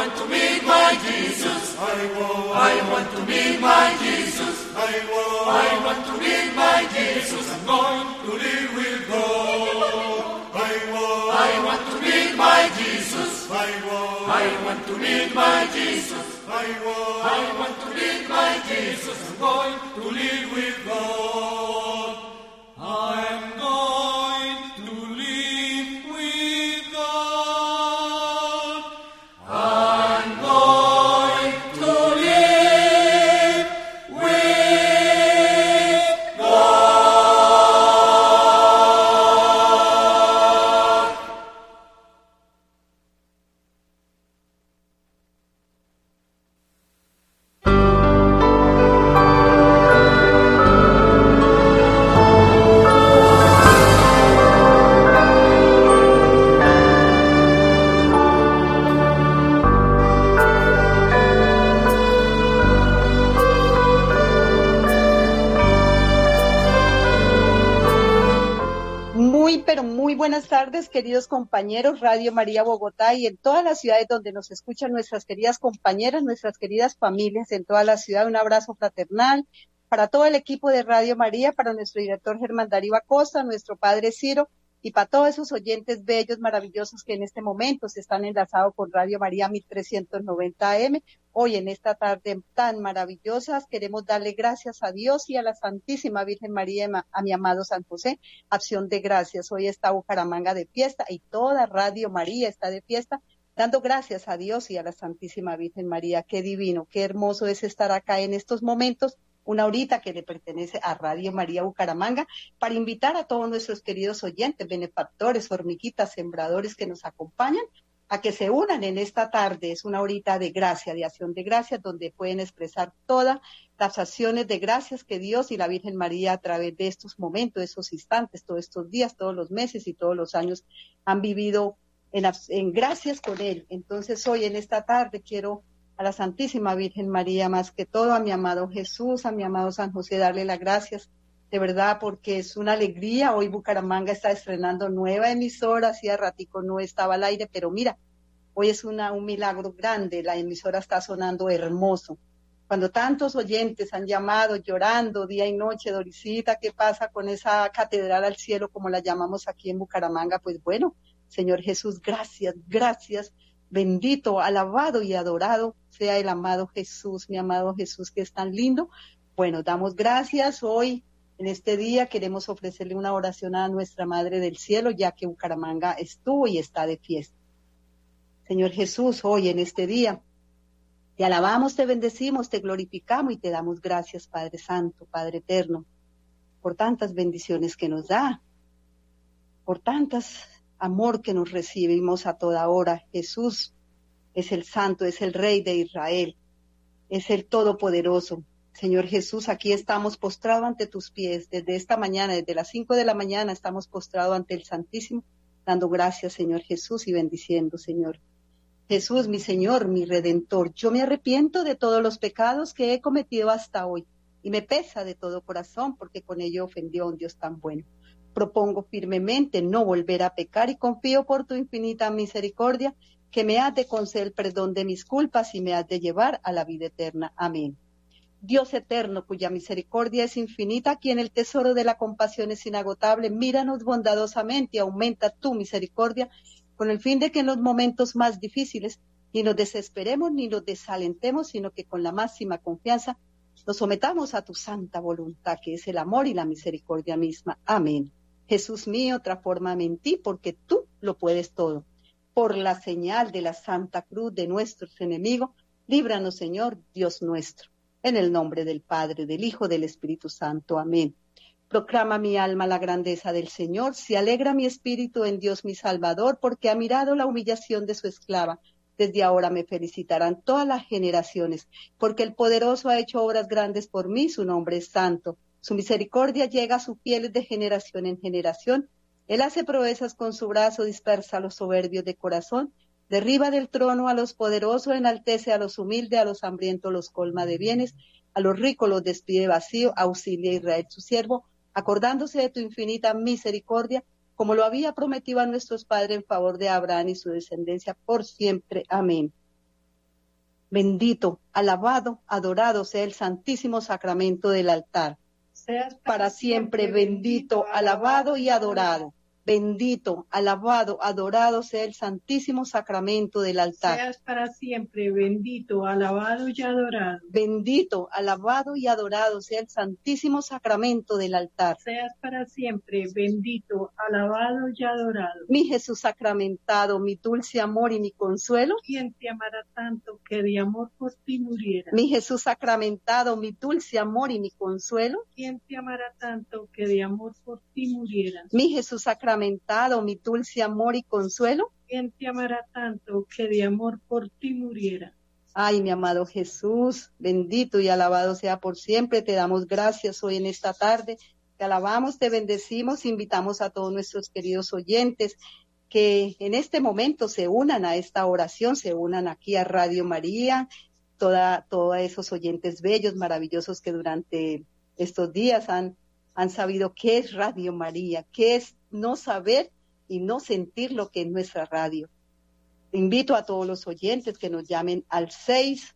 want to meet my Jesus. I want, I want to meet my Jesus. I want, I want to meet my Jesus. I'm going to live with God. I want, I want to meet my Jesus. I want, I want to meet my Jesus. I want, I want to meet my Jesus. I'm going to live with God. Tardes, queridos compañeros, Radio María Bogotá y en todas las ciudades donde nos escuchan nuestras queridas compañeras, nuestras queridas familias en toda la ciudad. Un abrazo fraternal para todo el equipo de Radio María, para nuestro director Germán Darío Acosta, nuestro padre Ciro y para todos esos oyentes bellos, maravillosos que en este momento se están enlazados con Radio María 1390 AM. Hoy en esta tarde tan maravillosa queremos darle gracias a Dios y a la Santísima Virgen María, a mi amado San José, acción de gracias. Hoy está Bucaramanga de fiesta y toda Radio María está de fiesta, dando gracias a Dios y a la Santísima Virgen María. Qué divino, qué hermoso es estar acá en estos momentos una horita que le pertenece a Radio María Bucaramanga, para invitar a todos nuestros queridos oyentes, benefactores, hormiguitas, sembradores que nos acompañan, a que se unan en esta tarde. Es una horita de gracia, de acción de gracias, donde pueden expresar todas las acciones de gracias que Dios y la Virgen María a través de estos momentos, esos instantes, todos estos días, todos los meses y todos los años han vivido en gracias con Él. Entonces hoy en esta tarde quiero a la Santísima Virgen María, más que todo a mi amado Jesús, a mi amado San José, darle las gracias, de verdad, porque es una alegría. Hoy Bucaramanga está estrenando nueva emisora, hacía ratico no estaba al aire, pero mira, hoy es una, un milagro grande, la emisora está sonando hermoso. Cuando tantos oyentes han llamado llorando día y noche, Dorisita, ¿qué pasa con esa catedral al cielo, como la llamamos aquí en Bucaramanga? Pues bueno, Señor Jesús, gracias, gracias bendito, alabado y adorado sea el amado Jesús, mi amado Jesús que es tan lindo. Bueno, damos gracias hoy. En este día queremos ofrecerle una oración a nuestra Madre del Cielo, ya que Bucaramanga estuvo y está de fiesta. Señor Jesús, hoy en este día te alabamos, te bendecimos, te glorificamos y te damos gracias, Padre Santo, Padre Eterno, por tantas bendiciones que nos da, por tantas amor que nos recibimos a toda hora. Jesús es el Santo, es el Rey de Israel, es el Todopoderoso. Señor Jesús, aquí estamos postrados ante tus pies. Desde esta mañana, desde las cinco de la mañana, estamos postrados ante el Santísimo, dando gracias, Señor Jesús, y bendiciendo, Señor. Jesús, mi Señor, mi Redentor, yo me arrepiento de todos los pecados que he cometido hasta hoy y me pesa de todo corazón porque con ello ofendió a un Dios tan bueno propongo firmemente no volver a pecar y confío por tu infinita misericordia que me has de conceder el perdón de mis culpas y me has de llevar a la vida eterna. Amén. Dios eterno, cuya misericordia es infinita, quien el tesoro de la compasión es inagotable, míranos bondadosamente y aumenta tu misericordia con el fin de que en los momentos más difíciles ni nos desesperemos ni nos desalentemos, sino que con la máxima confianza nos sometamos a tu santa voluntad, que es el amor y la misericordia misma. Amén. Jesús mío, transfórmame en ti, porque tú lo puedes todo. Por la señal de la Santa Cruz de nuestros enemigos, líbranos, Señor, Dios nuestro. En el nombre del Padre, del Hijo, del Espíritu Santo. Amén. Proclama mi alma la grandeza del Señor, se alegra mi espíritu en Dios mi Salvador, porque ha mirado la humillación de su esclava. Desde ahora me felicitarán todas las generaciones, porque el poderoso ha hecho obras grandes por mí, su nombre es santo. Su misericordia llega a sus fieles de generación en generación. Él hace proezas con su brazo, dispersa a los soberbios de corazón, derriba del trono a los poderosos, enaltece a los humildes, a los hambrientos los colma de bienes, a los ricos los despide vacío, auxilia a Israel su siervo, acordándose de tu infinita misericordia, como lo había prometido a nuestros padres en favor de Abraham y su descendencia por siempre. Amén. Bendito, alabado, adorado sea el santísimo sacramento del altar. Para siempre bendito, alabado y adorado Bendito, alabado, adorado sea el santísimo sacramento del altar. Seas para siempre bendito, alabado y adorado. Bendito, alabado y adorado sea el santísimo sacramento del altar. Seas para siempre bendito, alabado y adorado. Mi Jesús sacramentado, mi dulce amor y mi consuelo. ¿Quién te amará tanto que de amor por ti muriera? Mi Jesús sacramentado, mi dulce amor y mi consuelo. ¿Quién te amará tanto que de amor por ti muriera? Mi Jesús sacramentado mi dulce amor y consuelo? ¿Quién te amará tanto que de amor por ti muriera? Ay, mi amado Jesús, bendito y alabado sea por siempre. Te damos gracias hoy en esta tarde. Te alabamos, te bendecimos, invitamos a todos nuestros queridos oyentes que en este momento se unan a esta oración, se unan aquí a Radio María, toda, todos esos oyentes bellos, maravillosos que durante estos días han, han sabido qué es Radio María, qué es no saber y no sentir lo que es nuestra radio. Invito a todos los oyentes que nos llamen al 6,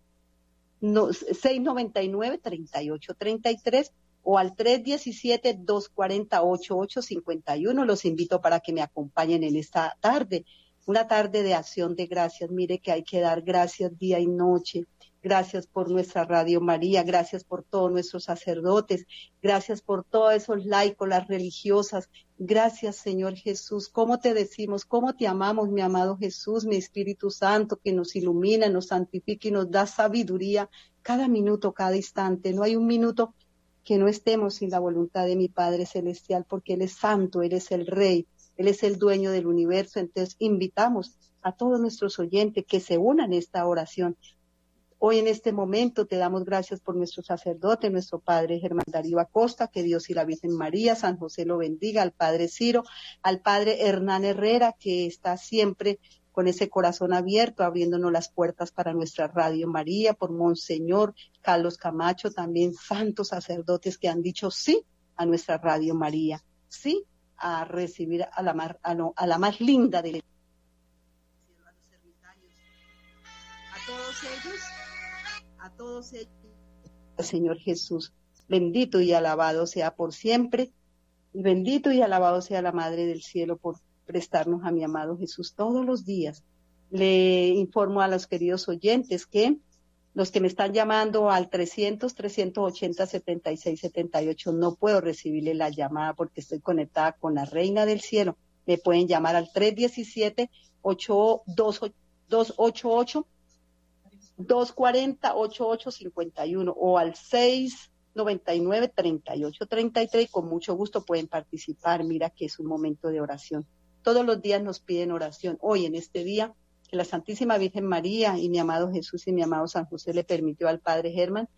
699-3833 o al 317-248-851. Los invito para que me acompañen en esta tarde, una tarde de acción de gracias. Mire que hay que dar gracias día y noche. Gracias por nuestra Radio María, gracias por todos nuestros sacerdotes, gracias por todos esos laicos, las religiosas. Gracias, Señor Jesús. ¿Cómo te decimos? ¿Cómo te amamos, mi amado Jesús, mi Espíritu Santo, que nos ilumina, nos santifica y nos da sabiduría cada minuto, cada instante? No hay un minuto que no estemos sin la voluntad de mi Padre Celestial, porque Él es santo, Él es el Rey, Él es el dueño del universo. Entonces, invitamos a todos nuestros oyentes que se unan a esta oración Hoy en este momento te damos gracias por nuestro sacerdote, nuestro padre Germán Darío Acosta, que Dios y la Virgen María, San José lo bendiga, al padre Ciro, al padre Hernán Herrera, que está siempre con ese corazón abierto, abriéndonos las puertas para nuestra Radio María, por Monseñor Carlos Camacho, también santos sacerdotes que han dicho sí a nuestra Radio María, sí a recibir a la, más, a, la más linda de a todos ellos todos ellos. Señor Jesús, bendito y alabado sea por siempre, y bendito y alabado sea la Madre del Cielo por prestarnos a mi amado Jesús todos los días. Le informo a los queridos oyentes que los que me están llamando al 300 380 76 78 no puedo recibirle la llamada porque estoy conectada con la Reina del Cielo. Me pueden llamar al 317 288 240-8851 o al 699-3833 y con mucho gusto pueden participar. Mira que es un momento de oración. Todos los días nos piden oración. Hoy, en este día, que la Santísima Virgen María y mi amado Jesús y mi amado San José le permitió al Padre Germán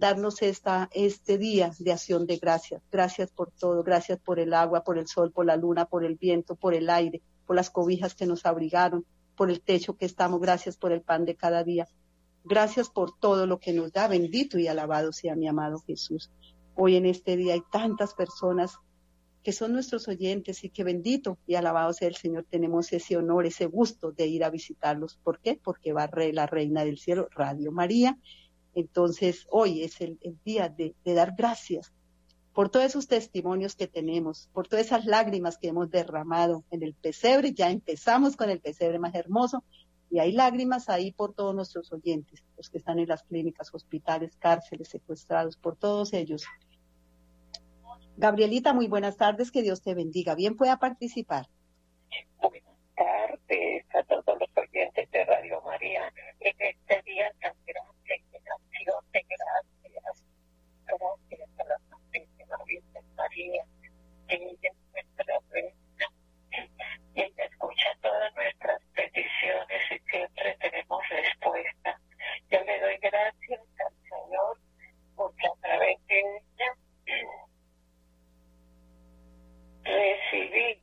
darnos esta, este día de acción de gracias. Gracias por todo, gracias por el agua, por el sol, por la luna, por el viento, por el aire, por las cobijas que nos abrigaron, por el techo que estamos, gracias por el pan de cada día. Gracias por todo lo que nos da. Bendito y alabado sea mi amado Jesús. Hoy en este día hay tantas personas que son nuestros oyentes y que bendito y alabado sea el Señor, tenemos ese honor, ese gusto de ir a visitarlos. ¿Por qué? Porque va la Reina del Cielo, Radio María. Entonces, hoy es el, día de, de, dar gracias por todos esos testimonios que tenemos, por todas esas lágrimas que hemos derramado en el pesebre. Ya empezamos con el pesebre más hermoso y hay lágrimas ahí por todos nuestros oyentes, los que están en las clínicas, hospitales, cárceles, secuestrados, por todos ellos. Gabrielita, muy buenas tardes, que Dios te bendiga. Bien pueda participar. Buenas tardes a todos los oyentes de Radio María. En este día tan grande, de gracias. Gracias a la Santísima Virgen María, ella es nuestra reina. Ella escucha todas nuestras siempre tenemos respuesta. Yo le doy gracias al Señor porque a través de ella recibí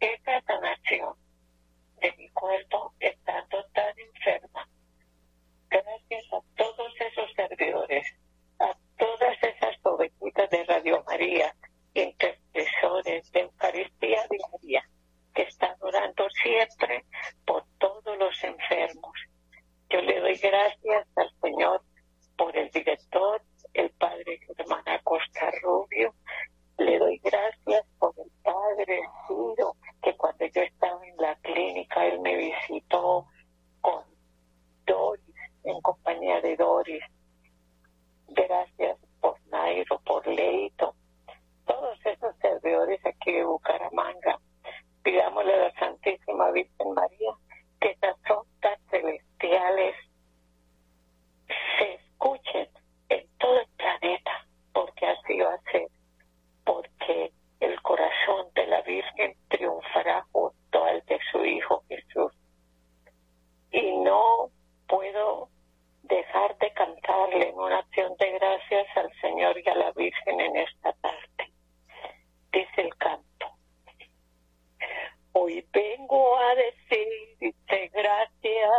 esta sanación de mi cuerpo estando tan enferma. Gracias a todos esos servidores, a todas esas ovejitas de Radio María, intercesores de Eucaristía Diaria que están orando siempre por todos los enfermos. Yo le doy gracias al Señor por el director, el padre Germán Acosta Rubio. Le doy gracias por el padre Ciro, que cuando yo estaba en la clínica, él me visitó con Doris, en compañía de Doris. Gracias por Nairo, por Leito, todos esos servidores aquí de Bucaramanga Pidámosle a la Santísima Virgen María que estas ondas celestiales se escuchen en todo el planeta, porque así va a ser, porque el corazón de la Virgen triunfará junto al de su Hijo Jesús. Y no puedo dejar de cantarle en una acción de gracias al Señor y a la Virgen en esta tarde. Dice el canto. Hoy vengo a decirte gracias,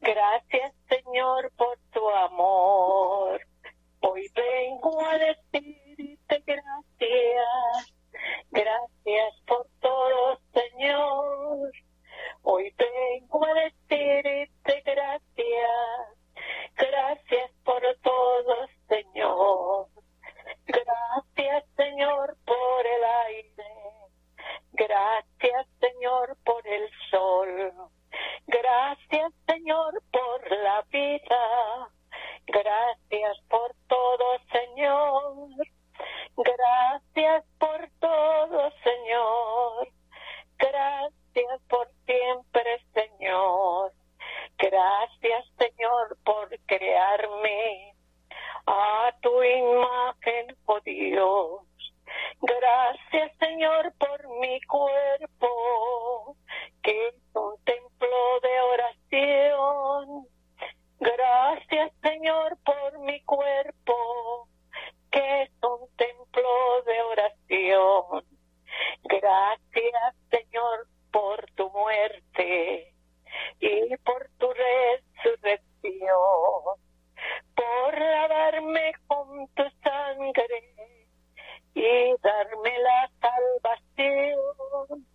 gracias Señor por tu amor. Hoy vengo a decirte gracias, gracias por todo Señor. Hoy vengo a decirte gracias, gracias por todo Señor. Gracias Señor por el aire. Gracias, Señor, por el sol. Gracias, Señor, por la vida. Gracias por todo, Señor. Gracias por todo, Señor. Gracias por siempre, Señor. Gracias, Señor, por crearme a tu imagen, oh Dios. Gracias, Señor, por mi cuerpo, que es un templo de oración. Gracias, Señor, por mi cuerpo, que es un templo de oración. Gracias, Señor, por tu muerte y por tu resurrección, por lavarme con tu sangre y darme la salvación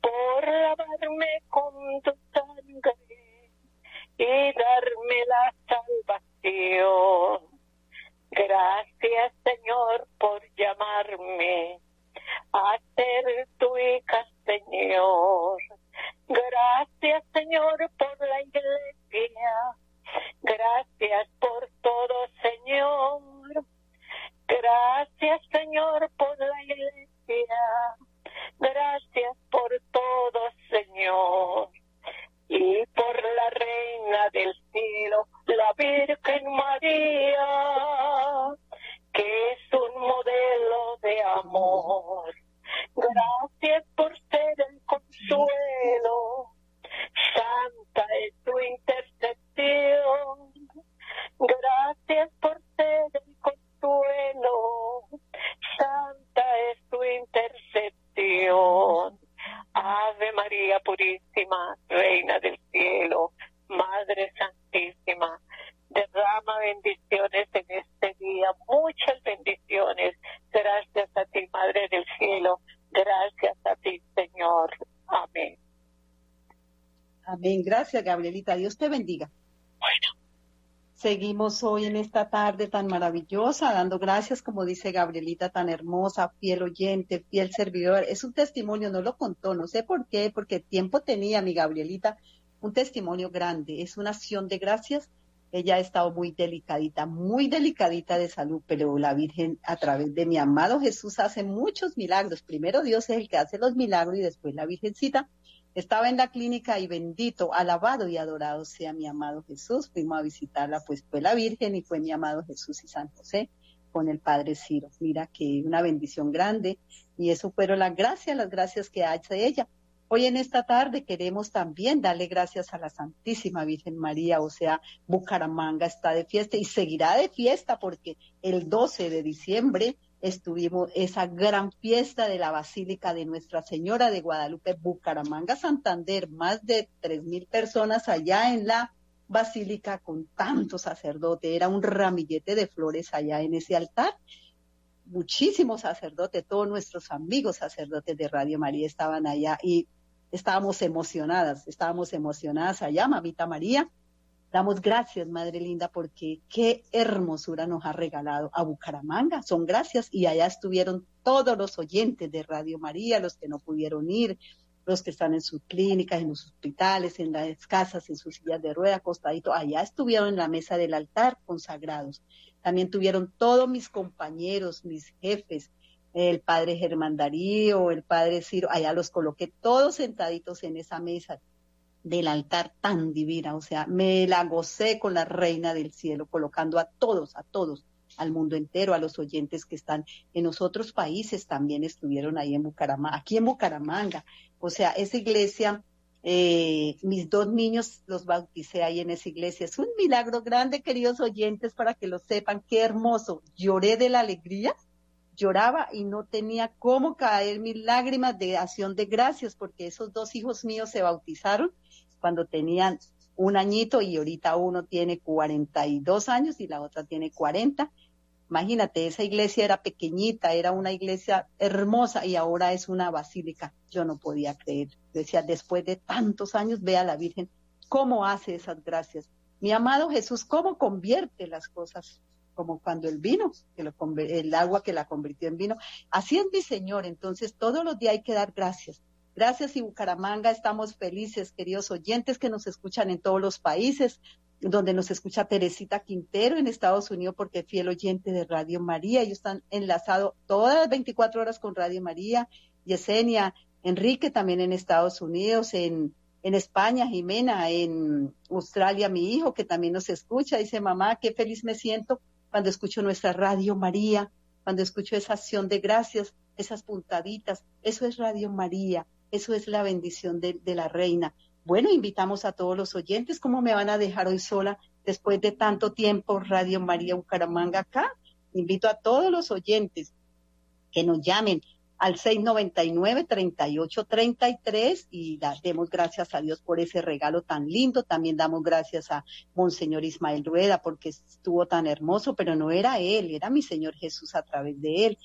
por lavarme con tu sangre y darme la salvación. Gracias Señor por llamarme a ser tu hija Señor. Gracias Señor por la iglesia. Gracias por todo Señor. Gracias, Señor, por la iglesia. Gracias por todo, Señor. Y por la reina del cielo, la Virgen María, que es un modelo de amor. Gracias por ser el consuelo. Santa es tu intercesión. Gracias por ser el consuelo. Santa es tu intercesión. Ave María Purísima, Reina del Cielo, Madre Santísima, derrama bendiciones en este día, muchas bendiciones. Gracias a ti, Madre del Cielo. Gracias a ti, Señor. Amén. Amén. Gracias, Gabrielita. Dios te bendiga. Bueno. Seguimos hoy en esta tarde tan maravillosa, dando gracias, como dice Gabrielita, tan hermosa, fiel oyente, fiel servidor. Es un testimonio, no lo contó, no sé por qué, porque tiempo tenía mi Gabrielita, un testimonio grande. Es una acción de gracias. Ella ha estado muy delicadita, muy delicadita de salud, pero la Virgen a través de mi amado Jesús hace muchos milagros. Primero Dios es el que hace los milagros y después la Virgencita estaba en la clínica y bendito, alabado y adorado sea mi amado Jesús. Fuimos a visitarla, pues fue la Virgen y fue mi amado Jesús y San José con el Padre Ciro. Mira que una bendición grande y eso fueron las gracias, las gracias que hace ella. Hoy en esta tarde queremos también darle gracias a la Santísima Virgen María, o sea, Bucaramanga está de fiesta y seguirá de fiesta porque el 12 de diciembre estuvimos esa gran fiesta de la Basílica de Nuestra Señora de Guadalupe, Bucaramanga, Santander, más de tres mil personas allá en la basílica con tantos sacerdotes, era un ramillete de flores allá en ese altar. Muchísimos sacerdotes, todos nuestros amigos sacerdotes de Radio María estaban allá y estábamos emocionadas, estábamos emocionadas allá, mamita María, Damos gracias, Madre Linda, porque qué hermosura nos ha regalado a Bucaramanga. Son gracias y allá estuvieron todos los oyentes de Radio María, los que no pudieron ir, los que están en sus clínicas, en los hospitales, en las casas, en sus sillas de rueda, acostadito. Allá estuvieron en la mesa del altar consagrados. También tuvieron todos mis compañeros, mis jefes, el padre Germán Darío, el padre Ciro, allá los coloqué todos sentaditos en esa mesa del altar tan divina, o sea, me la gocé con la reina del cielo, colocando a todos, a todos, al mundo entero, a los oyentes que están en los otros países también estuvieron ahí en Bucaramanga, aquí en Bucaramanga, o sea, esa iglesia, eh, mis dos niños los bauticé ahí en esa iglesia, es un milagro grande, queridos oyentes, para que lo sepan, qué hermoso, lloré de la alegría, lloraba y no tenía cómo caer mis lágrimas de acción de gracias, porque esos dos hijos míos se bautizaron cuando tenían un añito y ahorita uno tiene 42 años y la otra tiene 40. Imagínate, esa iglesia era pequeñita, era una iglesia hermosa y ahora es una basílica. Yo no podía creer. Decía, después de tantos años, ve a la Virgen, cómo hace esas gracias. Mi amado Jesús, cómo convierte las cosas, como cuando el vino, que lo, el agua que la convirtió en vino. Así es mi Señor. Entonces, todos los días hay que dar gracias. Gracias y Bucaramanga, estamos felices, queridos oyentes que nos escuchan en todos los países, donde nos escucha Teresita Quintero en Estados Unidos, porque fiel oyente de Radio María. Ellos están enlazados todas las 24 horas con Radio María. Yesenia, Enrique también en Estados Unidos, en, en España, Jimena, en Australia, mi hijo, que también nos escucha. Dice, mamá, qué feliz me siento cuando escucho nuestra Radio María, cuando escucho esa acción de gracias, esas puntaditas. Eso es Radio María. Eso es la bendición de, la reina. Bueno, invitamos a todos los oyentes. ¿Cómo me van a dejar hoy sola después de tanto tiempo Radio María Bucaramanga acá? Invito a todos los oyentes que nos llamen al 699-3833 y demos gracias a Dios por ese regalo tan lindo. También damos gracias a Monseñor Ismael Rueda porque estuvo tan hermoso, pero no era él, era mi Señor Jesús a través de él,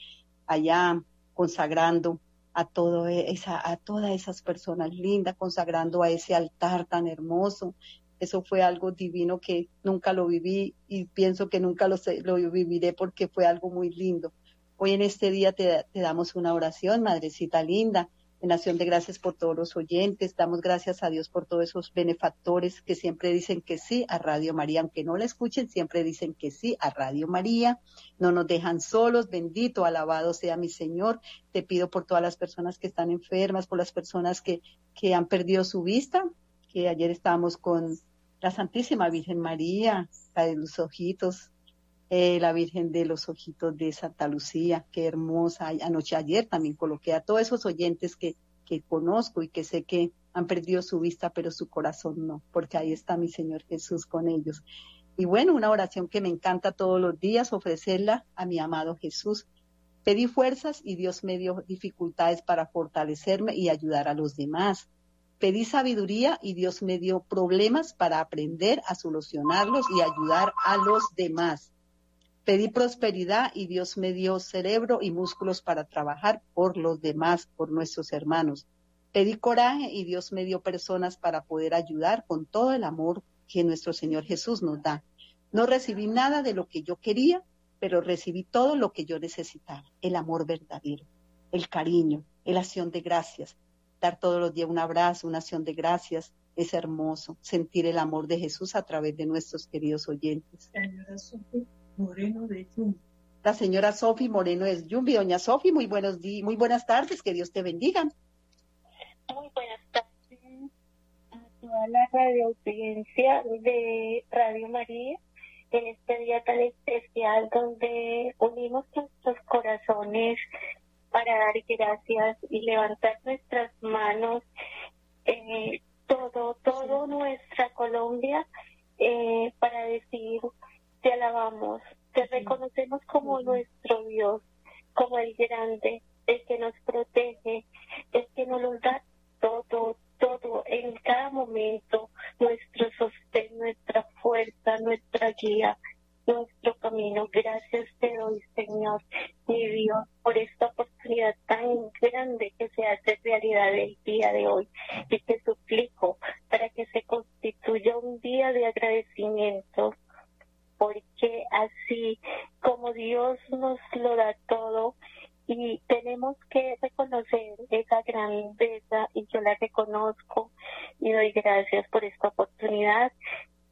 allá consagrando a, todo esa, a todas esas personas lindas, consagrando a ese altar tan hermoso. Eso fue algo divino que nunca lo viví y pienso que nunca lo, lo viviré porque fue algo muy lindo. Hoy en este día te, te damos una oración, Madrecita linda, en de gracias por todos los oyentes. Damos gracias a Dios por todos esos benefactores que siempre dicen que sí a Radio María, aunque no la escuchen, siempre dicen que sí a Radio María. No nos dejan solos. Bendito, alabado sea mi Señor. Te pido por todas las personas que están enfermas, por las personas que, que han perdido su vista, que ayer estábamos con la Santísima Virgen María, la de los ojitos, eh, la Virgen de los Ojitos de Santa Lucía, qué hermosa. Anoche ayer también coloqué a todos esos oyentes que, que conozco y que sé que han perdido su vista, pero su corazón no, porque ahí está mi Señor Jesús con ellos. Y bueno, una oración que me encanta todos los días, ofrecerla a mi amado Jesús. Pedí fuerzas y Dios me dio dificultades para fortalecerme y ayudar a los demás. Pedí sabiduría y Dios me dio problemas para aprender a solucionarlos y ayudar a los demás. Pedí prosperidad y Dios me dio cerebro y músculos para trabajar por los demás, por nuestros hermanos. Pedí coraje y Dios me dio personas para poder ayudar con todo el amor que nuestro Señor Jesús nos da. No recibí nada de lo que yo quería, pero recibí todo lo que yo necesitaba, el amor verdadero, el cariño, la acción de gracias. Dar todos los días un abrazo, una acción de gracias, es hermoso, sentir el amor de Jesús a través de nuestros queridos oyentes. Moreno de Yumbi. La señora Sofi Moreno es Yumbi. Doña Sofi, muy buenos días, muy buenas tardes, que Dios te bendiga. Muy buenas tardes a toda la radio audiencia de Radio María en este día tan especial donde unimos nuestros corazones para dar gracias y levantar nuestras manos, eh, todo, todo nuestra Colombia, eh, para decir te alabamos, te reconocemos como nuestro Dios, como el grande, el que nos protege, el que nos da todo, todo, en cada momento, nuestro sostén, nuestra fuerza, nuestra guía. nuestro camino. Gracias te doy, Señor, mi Dios, por esta oportunidad tan grande que se hace realidad el día de hoy. Y te suplico para que se constituya un día de agradecimiento, porque así como Dios nos lo da todo, y tenemos que reconocer esa grandeza y yo la reconozco y doy gracias por esta oportunidad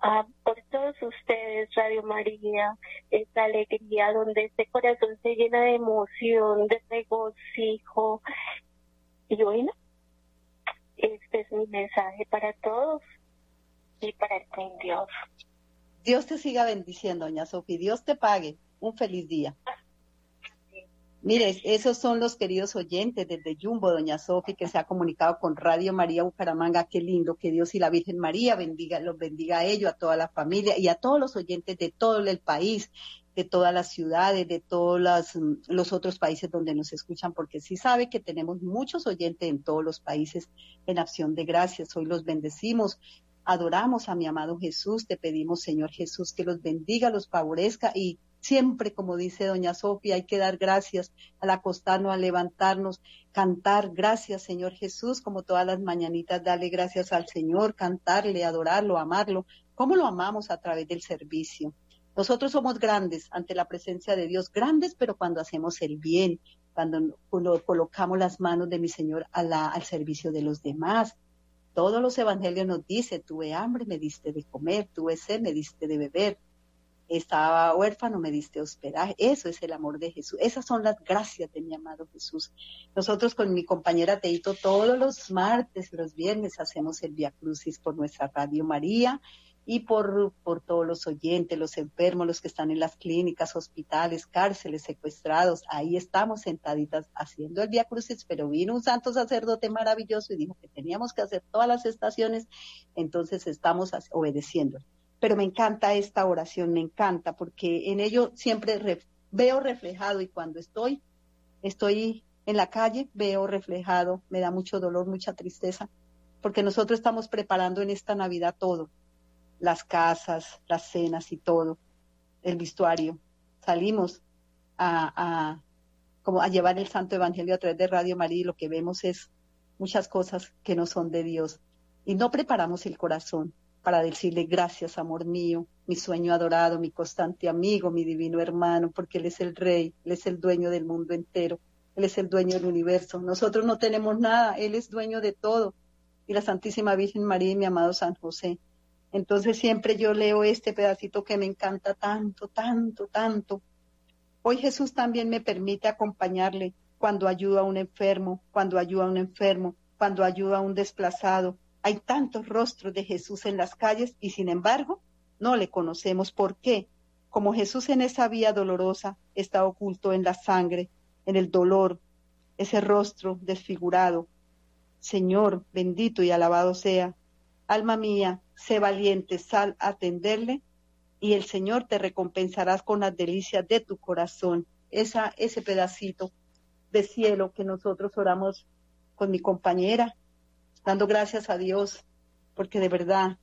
Ah, por todos ustedes, Radio María, esta alegría donde este corazón se llena de emoción, de regocijo. Y bueno, este es mi mensaje para todos y para el Dios. Dios te siga bendiciendo, doña Sofía. Dios te pague. Un feliz día. Mire, esos son los queridos oyentes desde Jumbo, doña Sofi, que se ha comunicado con Radio María Bucaramanga. Qué lindo, que Dios y la Virgen María bendiga, los bendiga a ellos, a toda la familia y a todos los oyentes de todo el país, de todas las ciudades, de todos los otros países donde nos escuchan, porque sí sabe que tenemos muchos oyentes en todos los países en acción de gracias. Hoy los bendecimos adoramos a mi amado Jesús, te pedimos, Señor Jesús, que los bendiga, los favorezca y Siempre, como dice doña Sofía, hay que dar gracias al acostarnos, al levantarnos, cantar gracias, Señor Jesús, como todas las mañanitas, darle gracias al Señor, cantarle, adorarlo, amarlo. ¿Cómo lo amamos a través del servicio? Nosotros somos grandes ante la presencia de Dios, grandes, pero cuando hacemos el bien, cuando, colocamos las manos de mi Señor al servicio de los demás. Todos los evangelios nos dicen, tuve hambre, me diste de comer, tuve sed, me diste de beber estaba huérfano, me diste hospedaje. Eso es el amor de Jesús. Esas son las gracias de mi amado Jesús. Nosotros con mi compañera Teito todos los martes, los viernes hacemos el Via Crucis por nuestra Radio María y por, por todos los oyentes, los enfermos, los que están en las clínicas, hospitales, cárceles, secuestrados. Ahí estamos sentaditas haciendo el Via Crucis, pero vino un santo sacerdote maravilloso y dijo que teníamos que hacer todas las estaciones, entonces estamos obedeciendo pero me encanta esta oración, me encanta, porque en ello siempre veo reflejado y cuando estoy, estoy en la calle, veo reflejado, me da mucho dolor, mucha tristeza, porque nosotros estamos preparando en esta Navidad todo, las casas, las cenas y todo, el vestuario. Salimos a, como a llevar el Santo Evangelio a través de Radio María y lo que vemos es muchas cosas que no son de Dios. Y no preparamos el corazón, para decirle gracias, amor mío, mi sueño adorado, mi constante amigo, mi divino hermano, porque Él es el Rey, Él es el dueño del mundo entero, Él es el dueño del universo. Nosotros no tenemos nada, Él es dueño de todo. Y la Santísima Virgen María y mi amado San José. Entonces siempre yo leo este pedacito que me encanta tanto, tanto, tanto. Hoy Jesús también me permite acompañarle cuando ayuda a un enfermo, cuando ayuda a un enfermo, cuando ayuda a un desplazado, hay tantos rostros de Jesús en las calles y sin embargo no le conocemos. ¿Por qué? Como Jesús en esa vía dolorosa está oculto en la sangre, en el dolor, ese rostro desfigurado. Señor, bendito y alabado sea. Alma mía, sé valiente, sal a atenderle y el Señor te recompensarás con las delicias de tu corazón. Esa, ese pedacito de cielo que nosotros oramos con mi compañera, dando gracias a Dios, porque de verdad,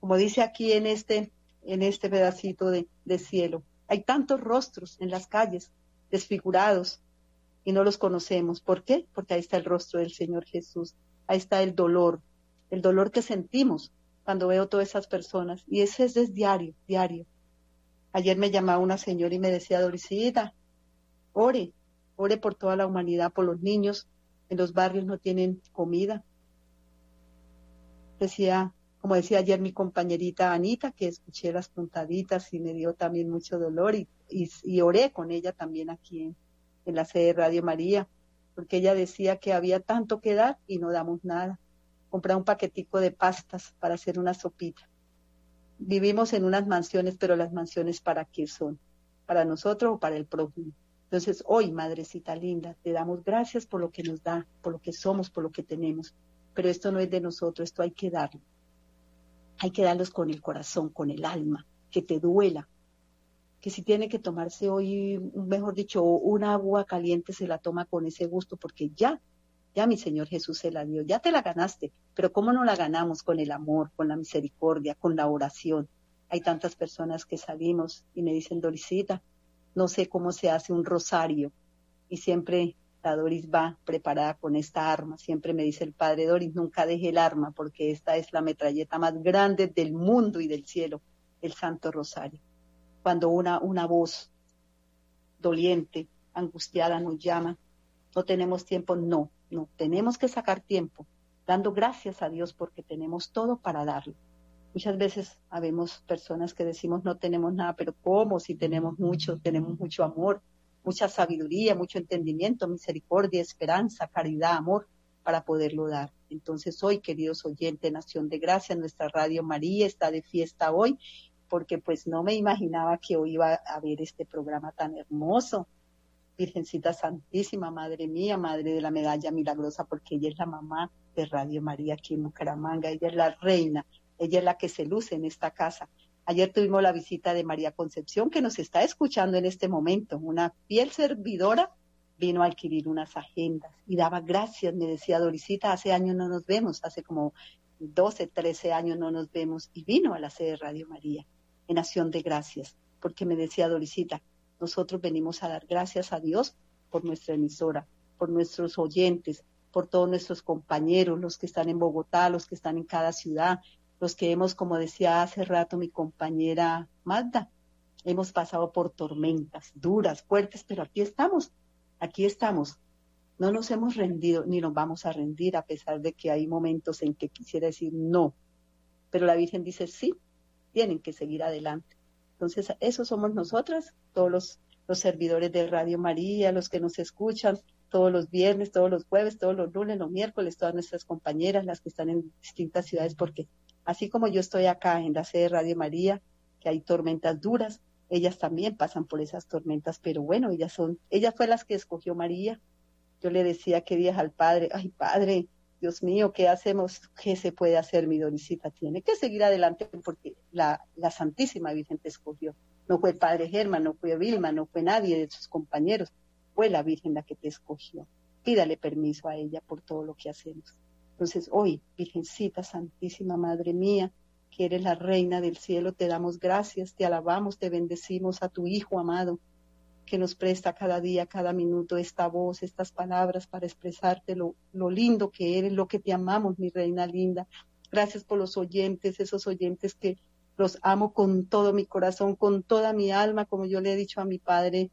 como dice aquí en este, en este pedacito de, de cielo, hay tantos rostros en las calles desfigurados y no los conocemos. ¿Por qué? Porque ahí está el rostro del Señor Jesús, ahí está el dolor, el dolor que sentimos cuando veo todas esas personas. Y ese es, diario, diario. Ayer me llamaba una señora y me decía, Dorisita, ore, ore por toda la humanidad, por los niños. En los barrios no tienen comida, decía, como decía ayer mi compañerita Anita, que escuché las puntaditas y me dio también mucho dolor y, y, oré con ella también aquí en, en la sede de Radio María, porque ella decía que había tanto que dar y no damos nada. Comprar un paquetico de pastas para hacer una sopita. Vivimos en unas mansiones, pero las mansiones para qué son? ¿Para nosotros o para el prójimo? Entonces, hoy, Madrecita linda, te damos gracias por lo que nos da, por lo que somos, por lo que tenemos pero esto no es de nosotros, esto hay que darlo. Hay que darlos con el corazón, con el alma, que te duela. Que si tiene que tomarse hoy, mejor dicho, un agua caliente, se la toma con ese gusto, porque ya, ya mi Señor Jesús se la dio, ya te la ganaste, pero ¿cómo no la ganamos con el amor, con la misericordia, con la oración? Hay tantas personas que salimos y me dicen, Dorisita, no sé cómo se hace un rosario. Y siempre la Doris va preparada con esta arma. Siempre me dice el padre Doris, nunca deje el arma porque esta es la metralleta más grande del mundo y del cielo, el Santo Rosario. Cuando una, una voz doliente, angustiada nos llama, no tenemos tiempo, no, no, tenemos que sacar tiempo, dando gracias a Dios porque tenemos todo para darle. Muchas veces habemos personas que decimos no tenemos nada, pero ¿cómo? Si tenemos mucho, tenemos mucho amor, mucha sabiduría, mucho entendimiento, misericordia, esperanza, caridad, amor para poderlo dar. Entonces hoy, queridos oyentes, Nación de Gracia, nuestra Radio María está de fiesta hoy, porque pues no me imaginaba que hoy iba a ver este programa tan hermoso. Virgencita Santísima, Madre mía, Madre de la Medalla Milagrosa, porque ella es la mamá de Radio María aquí en Bucaramanga, ella es la reina, ella es la que se luce en esta casa. Ayer tuvimos la visita de María Concepción, que nos está escuchando en este momento. Una fiel servidora vino a adquirir unas agendas y daba gracias. Me decía Dorisita, hace años no nos vemos, hace como 12, 13 años no nos vemos. Y vino a la sede de Radio María en acción de gracias, porque me decía Dorisita, nosotros venimos a dar gracias a Dios por nuestra emisora, por nuestros oyentes, por todos nuestros compañeros, los que están en Bogotá, los que están en cada ciudad, los que hemos, como decía hace rato mi compañera Magda, hemos pasado por tormentas duras, fuertes, pero aquí estamos, aquí estamos. No nos hemos rendido ni nos vamos a rendir a pesar de que hay momentos en que quisiera decir no. Pero la Virgen dice sí, tienen que seguir adelante. Entonces, eso somos nosotras, todos los, los servidores de Radio María, los que nos escuchan todos los viernes, todos los jueves, todos los lunes, los miércoles, todas nuestras compañeras, las que están en distintas ciudades, porque Así como yo estoy acá en la sede de Radio María, que hay tormentas duras, ellas también pasan por esas tormentas, pero bueno, ellas son, ella fue las que escogió María. Yo le decía que días al padre, ay padre, Dios mío, ¿qué hacemos? ¿Qué se puede hacer, mi Dorisita? Tiene que seguir adelante porque la, la Santísima Virgen te escogió. No fue el padre Germán, no fue Vilma, no fue nadie de sus compañeros, fue la Virgen la que te escogió. Pídale permiso a ella por todo lo que hacemos. Entonces, hoy, Virgencita Santísima Madre mía, que eres la Reina del cielo, te damos gracias, te alabamos, te bendecimos a tu Hijo amado, que nos presta cada día, cada minuto esta voz, estas palabras para expresarte lo, lindo que eres, lo que te amamos, mi Reina linda. Gracias por los oyentes, esos oyentes que los amo con todo mi corazón, con toda mi alma, como yo le he dicho a mi padre,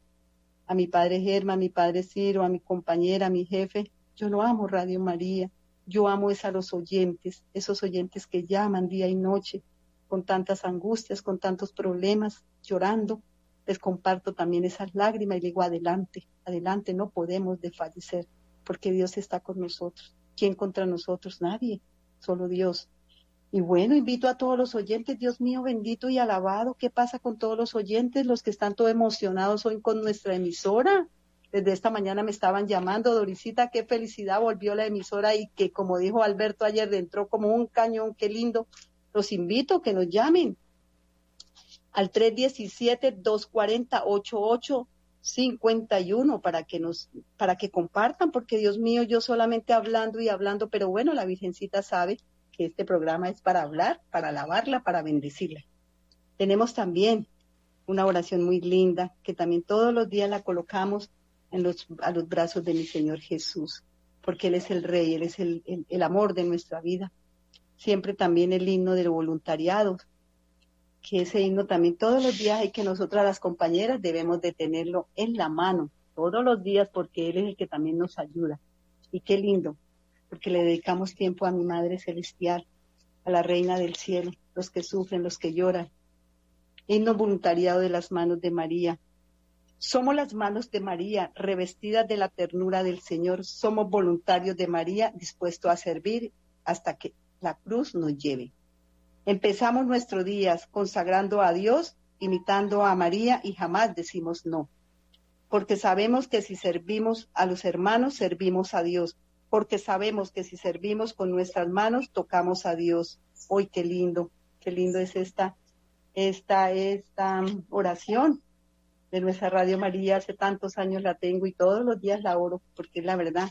a mi padre Germa, a mi padre Ciro, a mi compañera, a mi jefe. Yo lo amo, Radio María. Yo amo es a los oyentes, esos oyentes que llaman día y noche con tantas angustias, con tantos problemas, llorando. Les comparto también esas lágrimas y digo, adelante, adelante, no podemos desfallecer, porque Dios está con nosotros. ¿Quién contra nosotros? Nadie, solo Dios. Y bueno, invito a todos los oyentes, Dios mío bendito y alabado, ¿qué pasa con todos los oyentes, los que están todos emocionados hoy con nuestra emisora? Desde esta mañana me estaban llamando, Dorisita, qué felicidad, volvió la emisora y que como dijo Alberto ayer, entró como un cañón, qué lindo. Los invito a que nos llamen al 317-240-8851 para que nos, para que compartan, porque Dios mío, yo solamente hablando y hablando, pero bueno, la Virgencita sabe que este programa es para hablar, para alabarla, para bendecirla. Tenemos también una oración muy linda que también todos los días la colocamos los, a los brazos de mi Señor Jesús, porque Él es el Rey, Él es el, el, amor de nuestra vida. Siempre también el himno del voluntariado, que ese himno también todos los días hay que nosotras las compañeras debemos de tenerlo en la mano, todos los días, porque Él es el que también nos ayuda. Y qué lindo, porque le dedicamos tiempo a mi Madre Celestial, a la Reina del Cielo, los que sufren, los que lloran. Himno voluntariado de las manos de María, somos las manos de María, revestidas de la ternura del Señor. Somos voluntarios de María, dispuestos a servir hasta que la cruz nos lleve. Empezamos nuestros días consagrando a Dios, imitando a María y jamás decimos no. Porque sabemos que si servimos a los hermanos, servimos a Dios. Porque sabemos que si servimos con nuestras manos, tocamos a Dios. Hoy qué lindo, qué lindo es esta, esta, esta oración de nuestra Radio María, hace tantos años la tengo y todos los días la oro, porque es la verdad.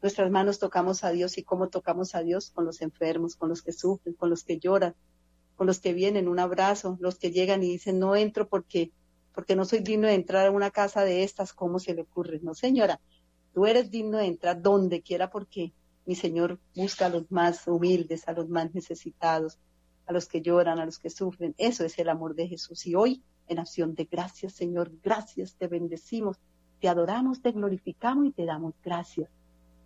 Nuestras manos tocamos a Dios y cómo tocamos a Dios con los enfermos, con los que sufren, con los que lloran, con los que vienen, un abrazo, los que llegan y dicen, no entro porque, porque no soy digno de entrar a una casa de estas, ¿cómo se le ocurre? No, señora, tú eres digno de entrar donde quiera porque mi Señor busca a los más humildes, a los más necesitados, a los que lloran, a los que sufren. Eso es el amor de Jesús. Y hoy, en acción de gracias, Señor, gracias, te bendecimos, te adoramos, te glorificamos y te damos gracias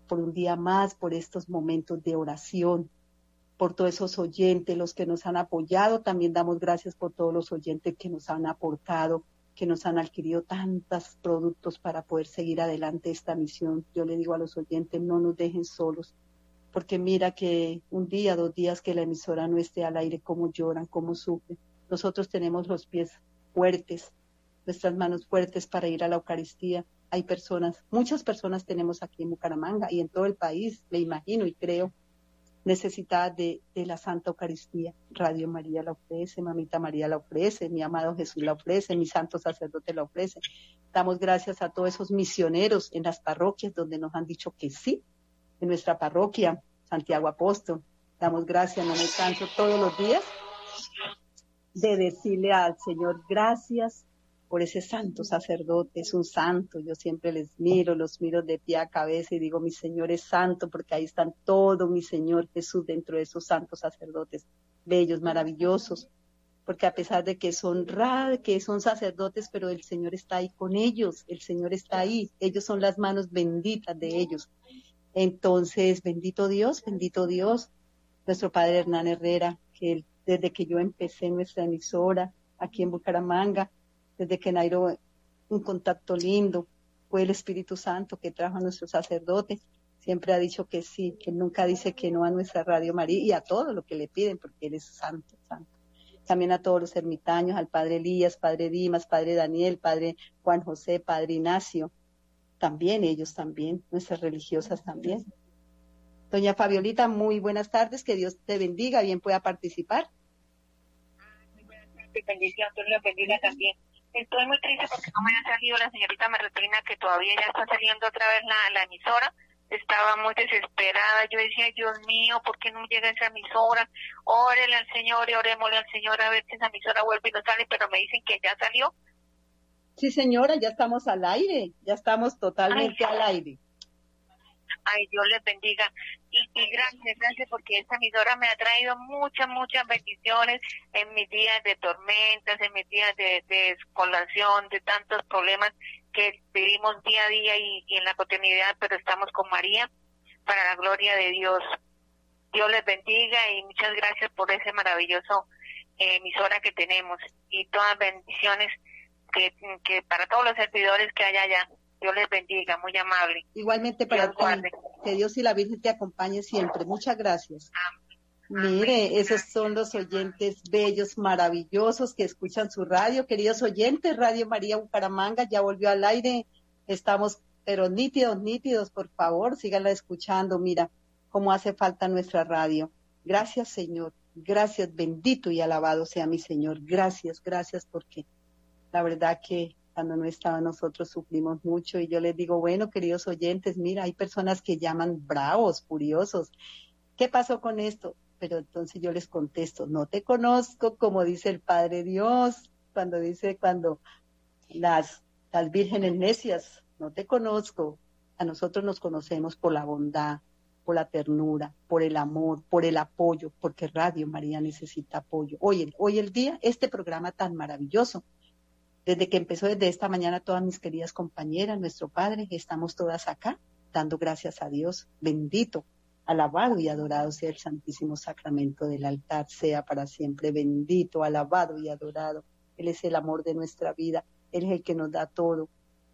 por un día más, por estos momentos de oración, por todos esos oyentes, los que nos han apoyado. También damos gracias por todos los oyentes que nos han aportado, que nos han adquirido tantos productos para poder seguir adelante esta misión. Yo le digo a los oyentes, no nos dejen solos, porque mira que un día, dos días que la emisora no esté al aire, cómo lloran, cómo sufren. Nosotros tenemos los pies fuertes, nuestras manos fuertes para ir a la Eucaristía. Hay personas, muchas personas tenemos aquí en Bucaramanga y en todo el país, me imagino y creo, necesitada de, la Santa Eucaristía. Radio María la ofrece, Mamita María la ofrece, mi amado Jesús la ofrece, mi santo sacerdote la ofrece. Damos gracias a todos esos misioneros en las parroquias donde nos han dicho que sí. En nuestra parroquia, Santiago Apóstol, damos gracias, no me canso todos los días de decirle al Señor gracias por ese santo sacerdote, es un santo, yo siempre les miro, los miro de pie a cabeza y digo, mi Señor es santo, porque ahí están todo mi Señor Jesús dentro de esos santos sacerdotes, bellos, maravillosos, porque a pesar de que son raros, que son sacerdotes, pero el Señor está ahí con ellos, el Señor está ahí, ellos son las manos benditas de ellos. Entonces, bendito Dios, bendito Dios, nuestro Padre Hernán Herrera, que desde que yo empecé nuestra emisora aquí en Bucaramanga, desde que Nairo un contacto lindo, fue el Espíritu Santo que trajo a nuestro sacerdote, siempre ha dicho que sí, que nunca dice que no a nuestra Radio María y a todo lo que le piden, porque él es santo, santo. También a todos los ermitaños, al Padre Elías, Padre Dimas, Padre Daniel, Padre Juan José, Padre Ignacio, también ellos también, nuestras religiosas también. Doña Fabiolita, muy buenas tardes, que Dios te bendiga, bien pueda participar. Muy buenas tardes, bendición, Dios le bendiga también. Estoy muy triste porque no me ha salido la señorita Merletrina, que todavía ya está saliendo otra vez la, la emisora. Estaba muy desesperada. Yo decía, Dios mío, ¿por qué no llega esa emisora? Órele al Señor y orémosle al Señor a ver si esa emisora vuelve y no sale, pero me dicen que ya salió. Sí, señora, ya estamos al aire, ya estamos totalmente al aire. Ay, Dios les bendiga. Y, gracias, gracias, porque esta emisora me ha traído muchas, muchas bendiciones en mis días de tormentas, en mis días de, de descolación, de tantos problemas que vivimos día a día y, y en la cotidianidad, pero estamos con María para la gloria de Dios. Dios les bendiga y muchas gracias por ese maravilloso eh, emisora que tenemos y todas bendiciones que, que para todos los servidores que hay allá. Dios les bendiga, muy amable. Igualmente para ti, que Dios y la Virgen te acompañe siempre. Muchas gracias. Mire, esos son los oyentes bellos, maravillosos que escuchan su radio. Queridos oyentes, Radio María Bucaramanga ya volvió al aire. Estamos, pero nítidos, nítidos, por favor, síganla escuchando. Mira cómo hace falta nuestra radio. Gracias, Señor. Gracias, bendito y alabado sea mi Señor. Gracias, gracias, porque la verdad que cuando no estaba nosotros sufrimos mucho y yo les digo, bueno, queridos oyentes, mira, hay personas que llaman bravos, furiosos. ¿Qué pasó con esto? Pero entonces yo les contesto, no te conozco, como dice el Padre Dios, cuando dice, cuando las, las vírgenes necias, no te conozco. A nosotros nos conocemos por la bondad, por la ternura, por el amor, por el apoyo, porque Radio María necesita apoyo. Hoy, hoy el día, este programa tan maravilloso, desde que empezó desde esta mañana todas mis queridas compañeras, nuestro Padre, estamos todas acá dando gracias a Dios. Bendito, alabado y adorado sea el Santísimo Sacramento del altar, sea para siempre bendito, alabado y adorado. Él es el amor de nuestra vida, Él es el que nos da todo.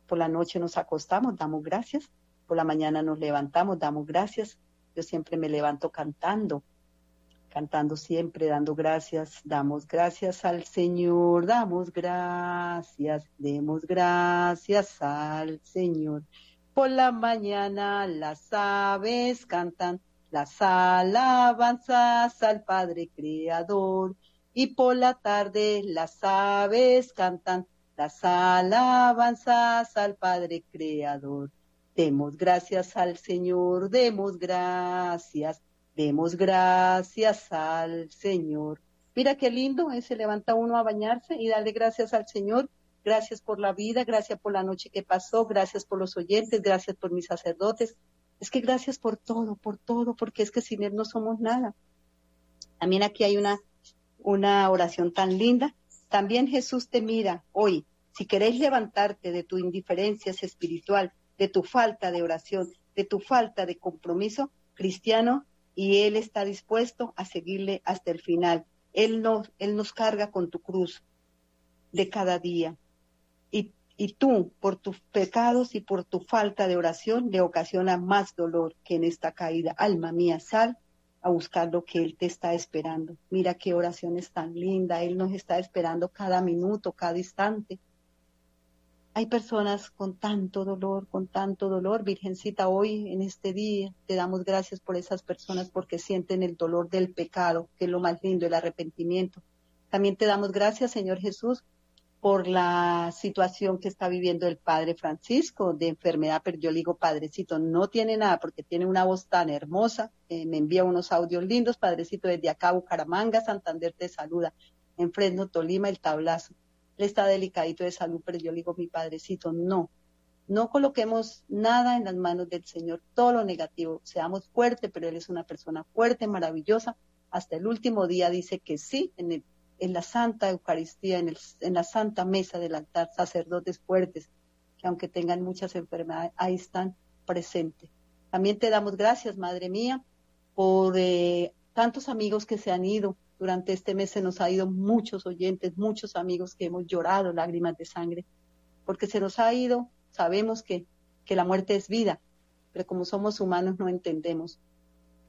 Por la noche nos acostamos, damos gracias. Por la mañana nos levantamos, damos gracias. Yo siempre me levanto cantando, cantando siempre, dando gracias, damos gracias al Señor, damos gracias, demos gracias al Señor. Por la mañana las aves cantan las alabanzas al Padre Creador y por la tarde las aves cantan las alabanzas al Padre Creador. Demos gracias al Señor, demos gracias Demos gracias al Señor. Mira qué lindo, eh, se levanta uno a bañarse y darle gracias al Señor. Gracias por la vida, gracias por la noche que pasó, gracias por los oyentes, gracias por mis sacerdotes. Es que gracias por todo, por todo, porque es que sin Él no somos nada. También aquí hay una, una oración tan linda. También Jesús te mira hoy. Si queréis levantarte de tu indiferencia espiritual, de tu falta de oración, de tu falta de compromiso cristiano, y Él está dispuesto a seguirle hasta el final. Él nos, él nos carga con tu cruz de cada día. Y, y tú, por tus pecados y por tu falta de oración, le ocasiona más dolor que en esta caída. Alma mía, sal a buscar lo que Él te está esperando. Mira qué oración es tan linda. Él nos está esperando cada minuto, cada instante. Hay personas con tanto dolor, con tanto dolor. Virgencita, hoy en este día te damos gracias por esas personas porque sienten el dolor del pecado, que es lo más lindo, el arrepentimiento. También te damos gracias, Señor Jesús, por la situación que está viviendo el Padre Francisco de enfermedad, pero yo le digo, Padrecito, no tiene nada porque tiene una voz tan hermosa, eh, me envía unos audios lindos, Padrecito, desde acá, Bucaramanga, Santander te saluda, en Fresno, Tolima, el tablazo. Él está delicadito de salud, pero yo le digo, mi Padrecito, no, no coloquemos nada en las manos del Señor, todo lo negativo, seamos fuertes, pero Él es una persona fuerte, maravillosa, hasta el último día dice que sí, en la Santa Eucaristía, en, el, la Santa Mesa del altar, sacerdotes fuertes, que aunque tengan muchas enfermedades, ahí están presentes. También te damos gracias, Madre mía, por eh, tantos amigos que se han ido. Durante este mes se nos ha ido muchos oyentes, muchos amigos que hemos llorado lágrimas de sangre, porque se nos ha ido, sabemos que, que la muerte es vida, pero como somos humanos no entendemos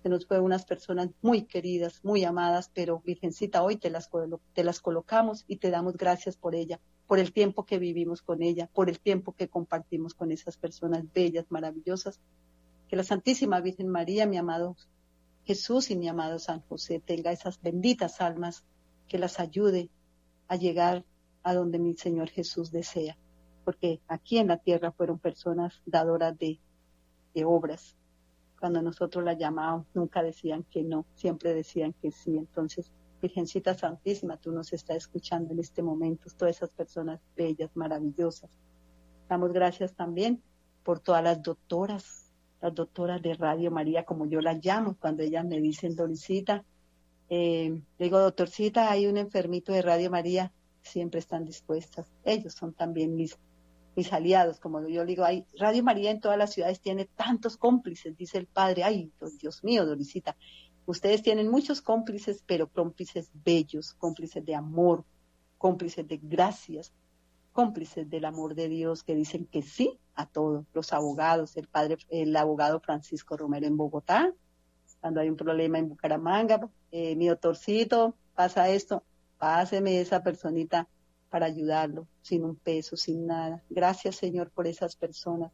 se nos fue unas personas muy queridas, muy amadas, pero Virgencita, hoy te las, te las colocamos y te damos gracias por ella, por el tiempo que vivimos con ella, por el tiempo que compartimos con esas personas bellas, maravillosas. Que la Santísima Virgen María, mi amado Jesús y mi amado San José, tenga esas benditas almas que las ayude a llegar a donde mi Señor Jesús desea, porque aquí en la tierra fueron personas dadoras de, obras, cuando nosotros la llamábamos, nunca decían que no, siempre decían que sí. Entonces, Virgencita Santísima, tú nos estás escuchando en este momento, todas esas personas bellas, maravillosas. Damos gracias también por todas las doctoras, las doctoras de Radio María, como yo las llamo, cuando ellas me dicen, Dorisita, eh, digo, doctorcita, hay un enfermito de Radio María, siempre están dispuestas. Ellos son también mis mis aliados, como yo digo, hay Radio María en todas las ciudades tiene tantos cómplices, dice el padre, ay, Dios mío, Dorisita, ustedes tienen muchos cómplices, pero cómplices bellos, cómplices de amor, cómplices de gracias, cómplices del amor de Dios que dicen que sí a todos, los abogados, el padre, el abogado Francisco Romero en Bogotá, cuando hay un problema en Bucaramanga, eh, mi doctorcito, pasa esto, páseme esa personita para ayudarlo, sin un peso, sin nada. Gracias, Señor, por esas personas.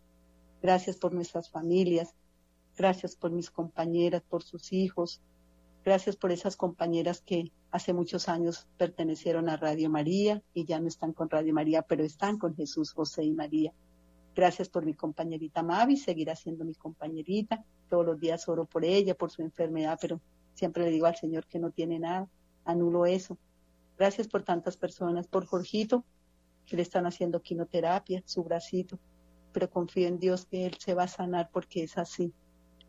Gracias por nuestras familias. Gracias por mis compañeras, por sus hijos. Gracias por esas compañeras que hace muchos años pertenecieron a Radio María y ya no están con Radio María, pero están con Jesús, José y María. Gracias por mi compañerita Mavi, seguirá siendo mi compañerita. Todos los días oro por ella, por su enfermedad, pero siempre le digo al Señor que no tiene nada. Anulo eso. Gracias por tantas personas, por Jorgito, que le están haciendo quinoterapia, su bracito, pero confío en Dios que Él se va a sanar porque es así.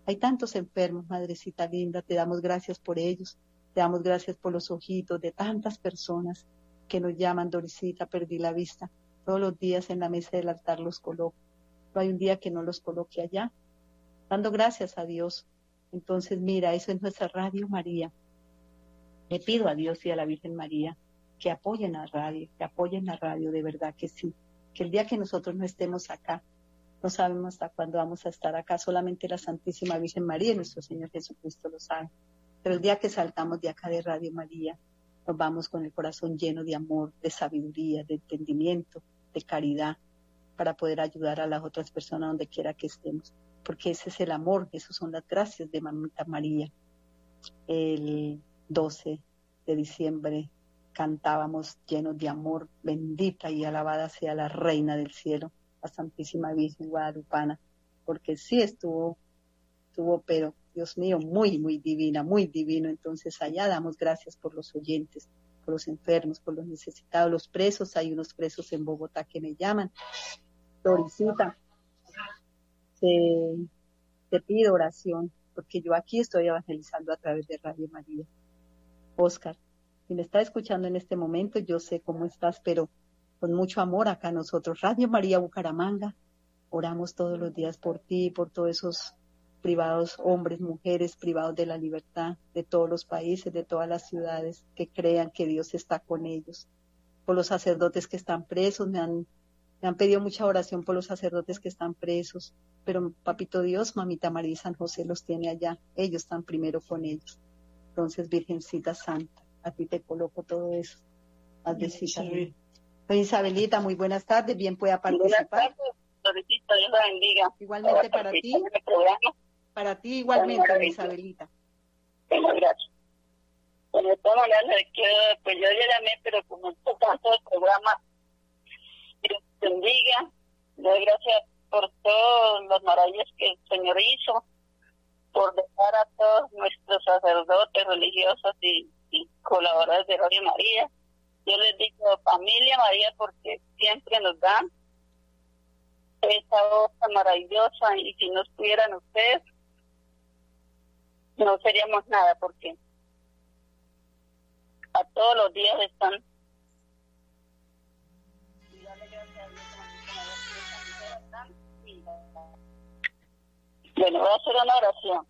Hay tantos enfermos, madrecita linda, te damos gracias por ellos, te damos gracias por los ojitos de tantas personas que nos llaman, Dorisita, perdí la vista. Todos los días en la mesa del altar los coloco. No hay un día que no los coloque allá, dando gracias a Dios. Entonces, mira, eso es nuestra Radio María. Le pido a Dios y a la Virgen María que apoyen a radio, que apoyen la radio, de verdad que sí. Que el día que nosotros no estemos acá, no sabemos hasta cuándo vamos a estar acá, solamente la Santísima Virgen María y nuestro Señor Jesucristo lo sabe. Pero el día que saltamos de acá de Radio María, nos vamos con el corazón lleno de amor, de sabiduría, de entendimiento, de caridad, para poder ayudar a las otras personas donde quiera que estemos. Porque ese es el amor, esas son las gracias de Mamita María. El 12 de diciembre cantábamos llenos de amor, bendita y alabada sea la Reina del Cielo, Santísima Virgen Guadalupana, porque sí estuvo, estuvo, pero Dios mío, muy, muy divina, muy divino. Entonces allá damos gracias por los oyentes, por los enfermos, por los necesitados, los presos. Hay unos presos en Bogotá que me llaman. Dorisita, te, te pido oración, porque yo aquí estoy evangelizando a través de Radio María. Oscar, si me está escuchando en este momento, yo sé cómo estás, pero con mucho amor acá nosotros, Radio María Bucaramanga, oramos todos los días por ti, por todos esos privados, hombres, mujeres, privados de la libertad de todos los países, de todas las ciudades, que crean que Dios está con ellos. Por los sacerdotes que están presos, me han, me han pedido mucha oración por los sacerdotes que están presos, pero Papito Dios, Mamita María y San José los tiene allá, ellos están primero con ellos. Entonces, Virgencita Santa, a ti te coloco todo eso. Doña Isabelita, muy buenas tardes, bien pueda participar. Buenas tardes, Dios la bendiga. Igualmente para ti. Para ti igualmente, Isabelita. Muchas gracias. Bueno, de todas maneras, pues yo ya llamé, pero como tanto el programa, Dios bendiga, doy gracias por todas las maravillas que el Señor hizo, por dejar a todos nuestros sacerdotes religiosos y, colaboradores de Radio María. Yo les digo familia María porque siempre nos dan esa voz maravillosa y si no estuvieran ustedes, no seríamos nada porque a todos los días están bueno, voy a hacer una oración.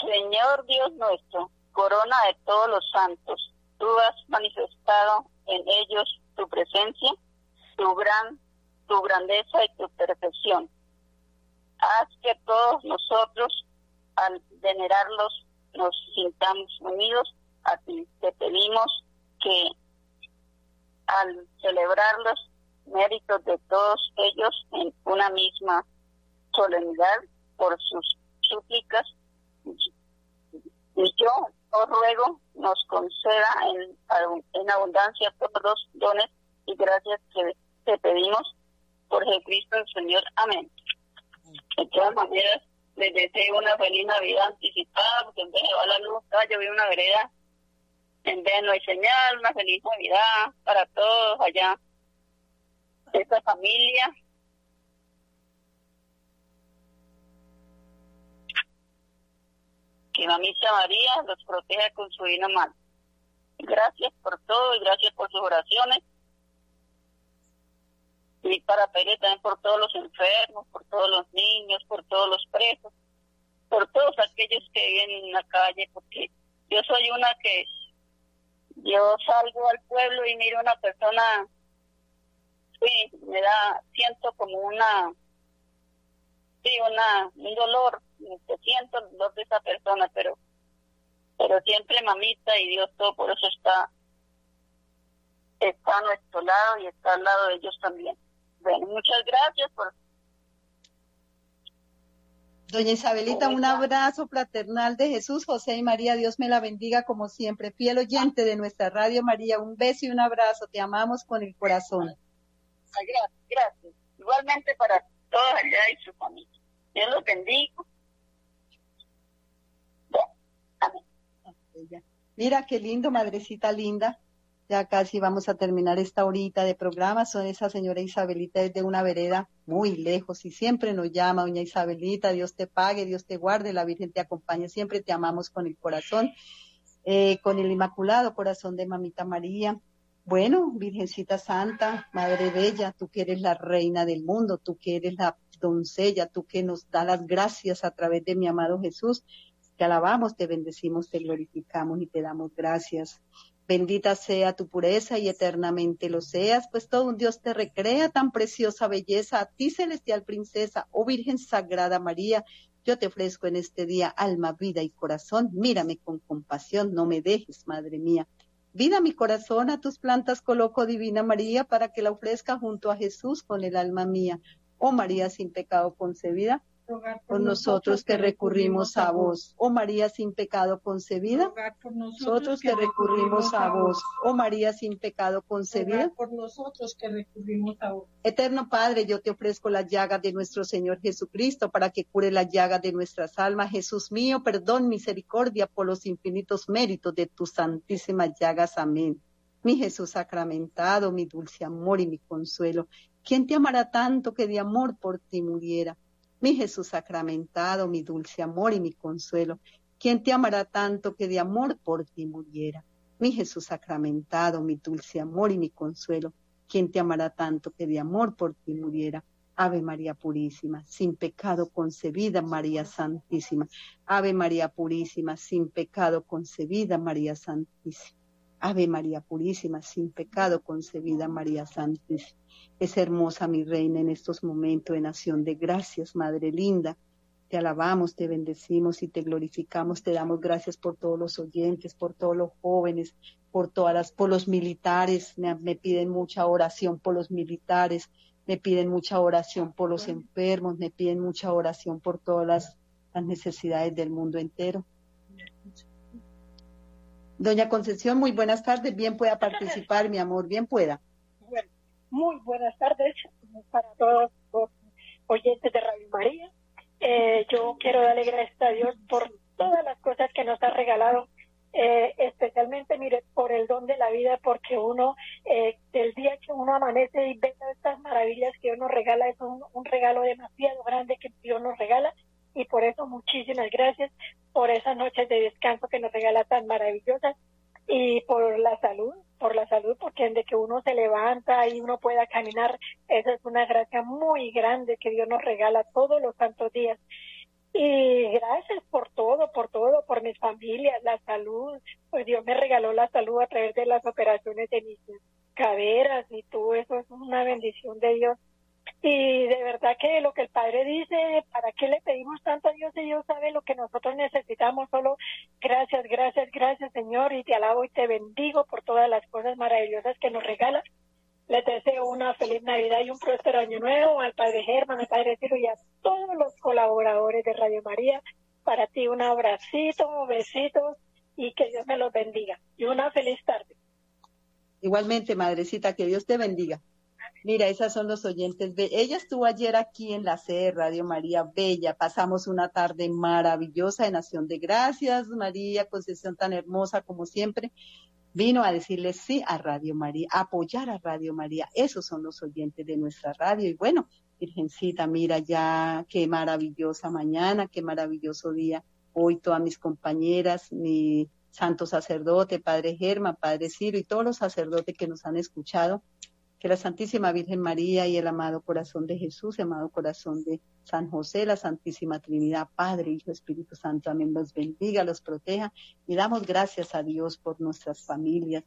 Señor Dios nuestro, corona de todos los santos, tú has manifestado en ellos tu presencia, tu gran, tu grandeza y tu perfección. Haz que todos nosotros al venerarlos nos sintamos unidos a ti. Te pedimos que al celebrar los méritos de todos ellos en una misma solemnidad por sus súplicas, y yo os ruego nos conceda en, abundancia todos los dones y gracias que te pedimos por Jesucristo el Señor. Amén. De todas maneras, les deseo una feliz Navidad anticipada, porque en vez de la luz, yo vi una vereda, en vez no hay señal, una feliz Navidad para todos allá, esta familia. Que Mamita María los proteja con su divina mano. Gracias por todo y gracias por sus oraciones. Y para pedir también por todos los enfermos, por todos los niños, por todos los presos, por todos aquellos que viven en la calle, porque yo soy una que yo salgo al pueblo y miro a una persona, sí, me da, siento como una, sí, una, un dolor, que siento el dolor de esa persona, pero, pero siempre mamita y Dios todo por eso está, está a nuestro lado y está al lado de ellos también. Bueno, muchas gracias por... Doña Isabelita, un abrazo fraternal de Jesús, José y María. Dios me la bendiga como siempre. Fiel oyente de nuestra Radio María, un beso y un abrazo. Te amamos con el corazón. Gracias, gracias. Igualmente para todos allá y su familia. Dios los bendiga. Mira qué lindo, madrecita linda. Ya casi vamos a terminar esta horita de programa. Son esa señora Isabelita desde una vereda muy lejos y siempre nos llama, doña Isabelita, Dios te pague, Dios te guarde, la Virgen te acompañe, siempre te amamos con el corazón, eh, con el Inmaculado Corazón de Mamita María. Bueno, Virgencita Santa, Madre Bella, tú que eres la reina del mundo, tú que eres la doncella, tú que nos da las gracias a través de mi amado Jesús. Te alabamos, te bendecimos, te glorificamos y te damos gracias. Bendita sea tu pureza y eternamente lo seas, pues todo un Dios te recrea tan preciosa belleza. A ti, celestial princesa, oh Virgen Sagrada María, yo te ofrezco en este día alma, vida y corazón. Mírame con compasión, no me dejes, Madre mía. Vida mi corazón, a tus plantas coloco, Divina María, para que la ofrezca junto a Jesús con el alma mía. Oh María sin pecado concebida, por nosotros que recurrimos a vos. Oh María sin pecado concebida, por nosotros que recurrimos a vos. Oh María sin pecado concebida, por nosotros que recurrimos a vos. Eterno Padre, yo te ofrezco las llagas de nuestro Señor Jesucristo para que cure las llagas de nuestras almas. Jesús mío, perdón, misericordia por los infinitos méritos de tus santísimas llagas. Amén. Mi Jesús sacramentado, mi dulce amor y mi consuelo. ¿Quién te amará tanto que de amor por ti muriera? Mi Jesús sacramentado, mi dulce amor y mi consuelo, ¿quién te amará tanto que de amor por ti muriera? Mi Jesús sacramentado, mi dulce amor y mi consuelo, ¿quién te amará tanto que de amor por ti muriera? Ave María Purísima, sin pecado concebida María Santísima. Ave María Purísima, sin pecado concebida María Santísima. Ave María Purísima, sin pecado concebida María Santísima. Es hermosa mi reina en estos momentos de nación de gracias, Madre linda. Te alabamos, te bendecimos y te glorificamos. Te damos gracias por todos los oyentes, por todos los jóvenes, por todas las, por los militares. Me, me piden mucha oración por los militares, me piden mucha oración por los enfermos, me piden mucha oración por todas las, las necesidades del mundo entero. Doña Concepción, muy buenas tardes. Bien pueda participar, mi amor, bien pueda. Bueno, muy buenas tardes para todos los oyentes de Radio María. Eh, yo quiero darle gracias a Dios por todas las cosas que nos ha regalado, eh, especialmente, mire, por el don de la vida, porque uno, eh, del día que uno amanece y ve todas estas maravillas que Dios nos regala, es un, un regalo demasiado grande que Dios nos regala y por eso muchísimas gracias por esas noches de descanso que nos regala tan maravillosas y por la salud, por la salud, porque de que uno se levanta y uno pueda caminar, esa es una gracia muy grande que Dios nos regala todos los santos días. Y gracias por todo, por todo, por mis familias, la salud. Pues Dios me regaló la salud a través de las operaciones de mis caderas y todo eso es una bendición de Dios. Y de verdad que lo que el Padre dice, ¿para qué le pedimos tanto a Dios si Dios sabe lo que nosotros necesitamos? Solo gracias, gracias, gracias Señor y te alabo y te bendigo por todas las cosas maravillosas que nos regalas. Les deseo una feliz Navidad y un próspero año nuevo al Padre Germán, al Padre Ciro y a todos los colaboradores de Radio María. Para ti un abracito, besitos y que Dios me los bendiga. Y una feliz tarde. Igualmente, madrecita, que Dios te bendiga. Mira, esas son los oyentes. Ella estuvo ayer aquí en la sede Radio María Bella. Pasamos una tarde maravillosa de Nación de Gracias, María Concesión tan hermosa como siempre. Vino a decirle sí a Radio María, a apoyar a Radio María. Esos son los oyentes de nuestra radio. Y bueno, Virgencita, mira ya qué maravillosa mañana, qué maravilloso día. Hoy todas mis compañeras, mi santo sacerdote, Padre Germán, Padre Ciro y todos los sacerdotes que nos han escuchado que la Santísima Virgen María y el amado corazón de Jesús, amado corazón de San José, la Santísima Trinidad, Padre, Hijo, Espíritu Santo, amén, los bendiga, los proteja y damos gracias a Dios por nuestras familias.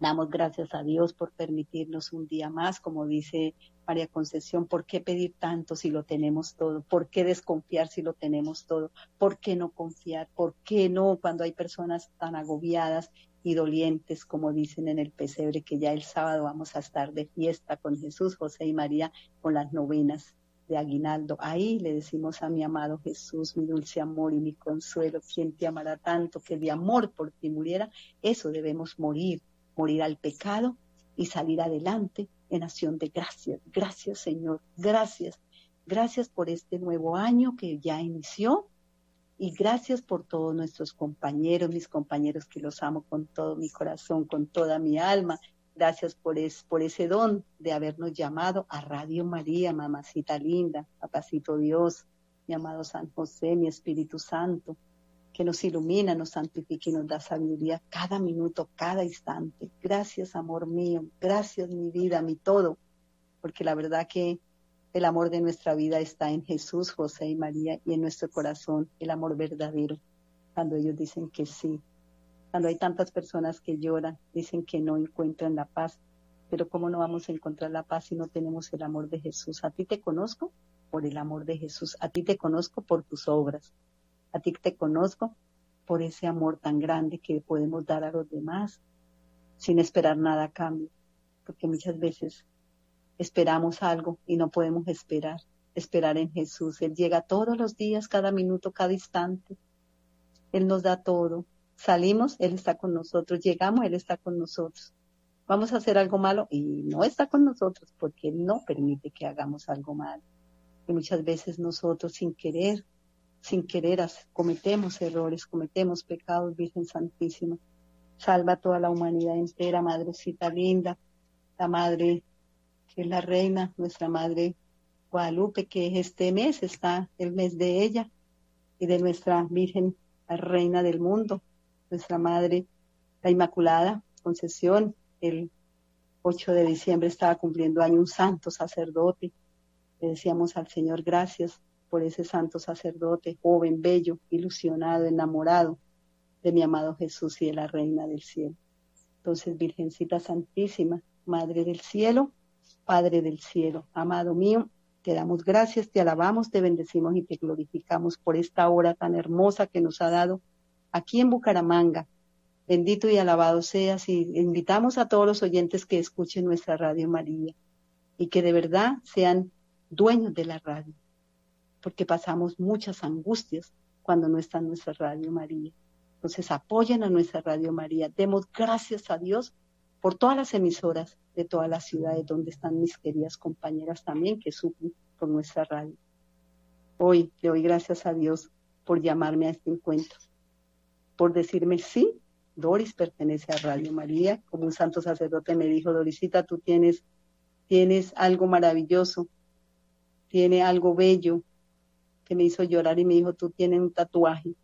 Damos gracias a Dios por permitirnos un día más, como dice María Concesión, ¿por qué pedir tanto si lo tenemos todo? ¿Por qué desconfiar si lo tenemos todo? ¿Por qué no confiar? ¿Por qué no cuando hay personas tan agobiadas y dolientes, como dicen en el pesebre, que ya el sábado vamos a estar de fiesta con Jesús, José y María, con las novenas de aguinaldo. Ahí le decimos a mi amado Jesús, mi dulce amor y mi consuelo, quien te amará tanto que de amor por ti muriera, eso debemos morir, morir al pecado y salir adelante en acción de gracias. Gracias Señor, gracias. Gracias por este nuevo año que ya inició y gracias por todos nuestros compañeros, mis compañeros que los amo con todo mi corazón, con toda mi alma. Gracias por, es, por ese don de habernos llamado a Radio María, mamacita linda, papacito Dios, mi amado San José, mi Espíritu Santo, que nos ilumina, nos santifica y nos da sabiduría cada minuto, cada instante. Gracias, amor mío, gracias, mi vida, mi todo, porque la verdad que el amor de nuestra vida está en Jesús, José y María y en nuestro corazón, el amor verdadero. Cuando ellos dicen que sí, cuando hay tantas personas que lloran, dicen que no encuentran la paz, pero ¿cómo no vamos a encontrar la paz si no tenemos el amor de Jesús? A ti te conozco por el amor de Jesús, a ti te conozco por tus obras, a ti te conozco por ese amor tan grande que podemos dar a los demás sin esperar nada a cambio, porque muchas veces esperamos algo y no podemos esperar. esperar en Jesús. Él llega todos los días, cada minuto, cada instante. Él nos da todo. Salimos, Él está con nosotros. Llegamos, Él está con nosotros. Vamos a hacer algo malo y no está con nosotros porque Él no permite que hagamos algo malo. Y muchas veces nosotros sin querer, sin querer cometemos errores, cometemos pecados, Virgen Santísima. Salva a toda la humanidad entera, Madrecita linda, la Madre que es la Reina, nuestra Madre Guadalupe, que este mes está el mes de ella y de nuestra Virgen, la Reina del mundo, nuestra Madre, la Inmaculada Concesión. El 8 de diciembre estaba cumpliendo año un santo sacerdote. Le decíamos al Señor gracias por ese santo sacerdote, joven, bello, ilusionado, enamorado de mi amado Jesús y de la Reina del Cielo. Entonces, Virgencita Santísima, Madre del Cielo, Padre del Cielo, amado mío, te damos gracias, te alabamos, te bendecimos y te glorificamos por esta hora tan hermosa que nos ha dado aquí en Bucaramanga. Bendito y alabado seas y invitamos a todos los oyentes que escuchen nuestra Radio María y que de verdad sean dueños de la radio, porque pasamos muchas angustias cuando no está nuestra Radio María. Entonces apoyen a nuestra Radio María. Demos gracias a Dios por todas las emisoras de todas las ciudades donde están mis queridas compañeras también que sufren por nuestra radio. Hoy le doy gracias a Dios por llamarme a este encuentro, por decirme sí, Doris pertenece a Radio María, como un santo sacerdote me dijo, Dorisita, tú tienes, tienes algo maravilloso, tiene algo bello que me hizo llorar y me dijo, tú tienes un tatuaje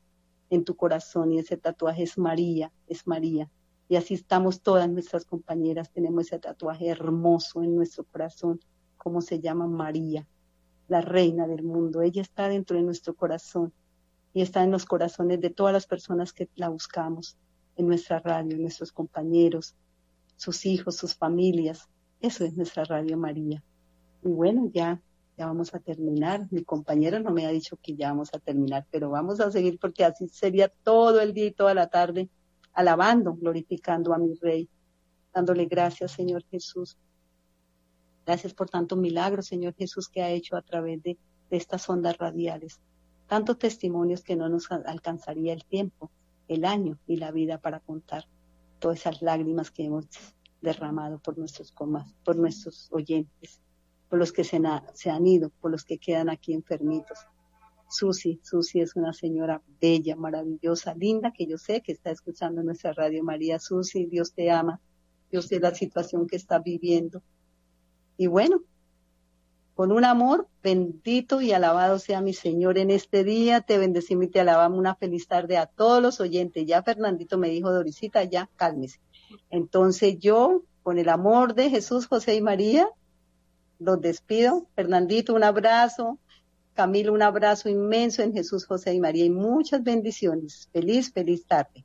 en tu corazón y ese tatuaje es María, es María. Y así estamos todas nuestras compañeras, tenemos ese tatuaje hermoso en nuestro corazón, como se llama María, la reina del mundo. Ella está dentro de nuestro corazón y está en los corazones de todas las personas que la buscamos, en nuestra radio, nuestros compañeros, sus hijos, sus familias. Eso es nuestra Radio María. Y bueno, ya, ya vamos a terminar. Mi compañero no me ha dicho que ya vamos a terminar, pero vamos a seguir porque así sería todo el día y toda la tarde alabando, glorificando a mi Rey, dándole gracias, Señor Jesús. Gracias por tanto milagro, Señor Jesús, que ha hecho a través de, estas ondas radiales. Tantos testimonios que no nos alcanzaría el tiempo, el año y la vida para contar todas esas lágrimas que hemos derramado por nuestros comas, por nuestros oyentes, por los que se, se han ido, por los que quedan aquí enfermitos. Susi. Susi es una señora bella, maravillosa, linda, que yo sé que está escuchando nuestra radio María. Susi, Dios te ama. Yo sé la situación que está viviendo. Y bueno, con un amor bendito y alabado sea mi Señor en este día. Te bendecimos y te alabamos. Una feliz tarde a todos los oyentes. Ya Fernandito me dijo, Dorisita, ya cálmese. Entonces yo, con el amor de Jesús, José y María, los despido. Fernandito, un abrazo. Camilo, un abrazo inmenso en Jesús, José y María y muchas bendiciones. Feliz, feliz tarde.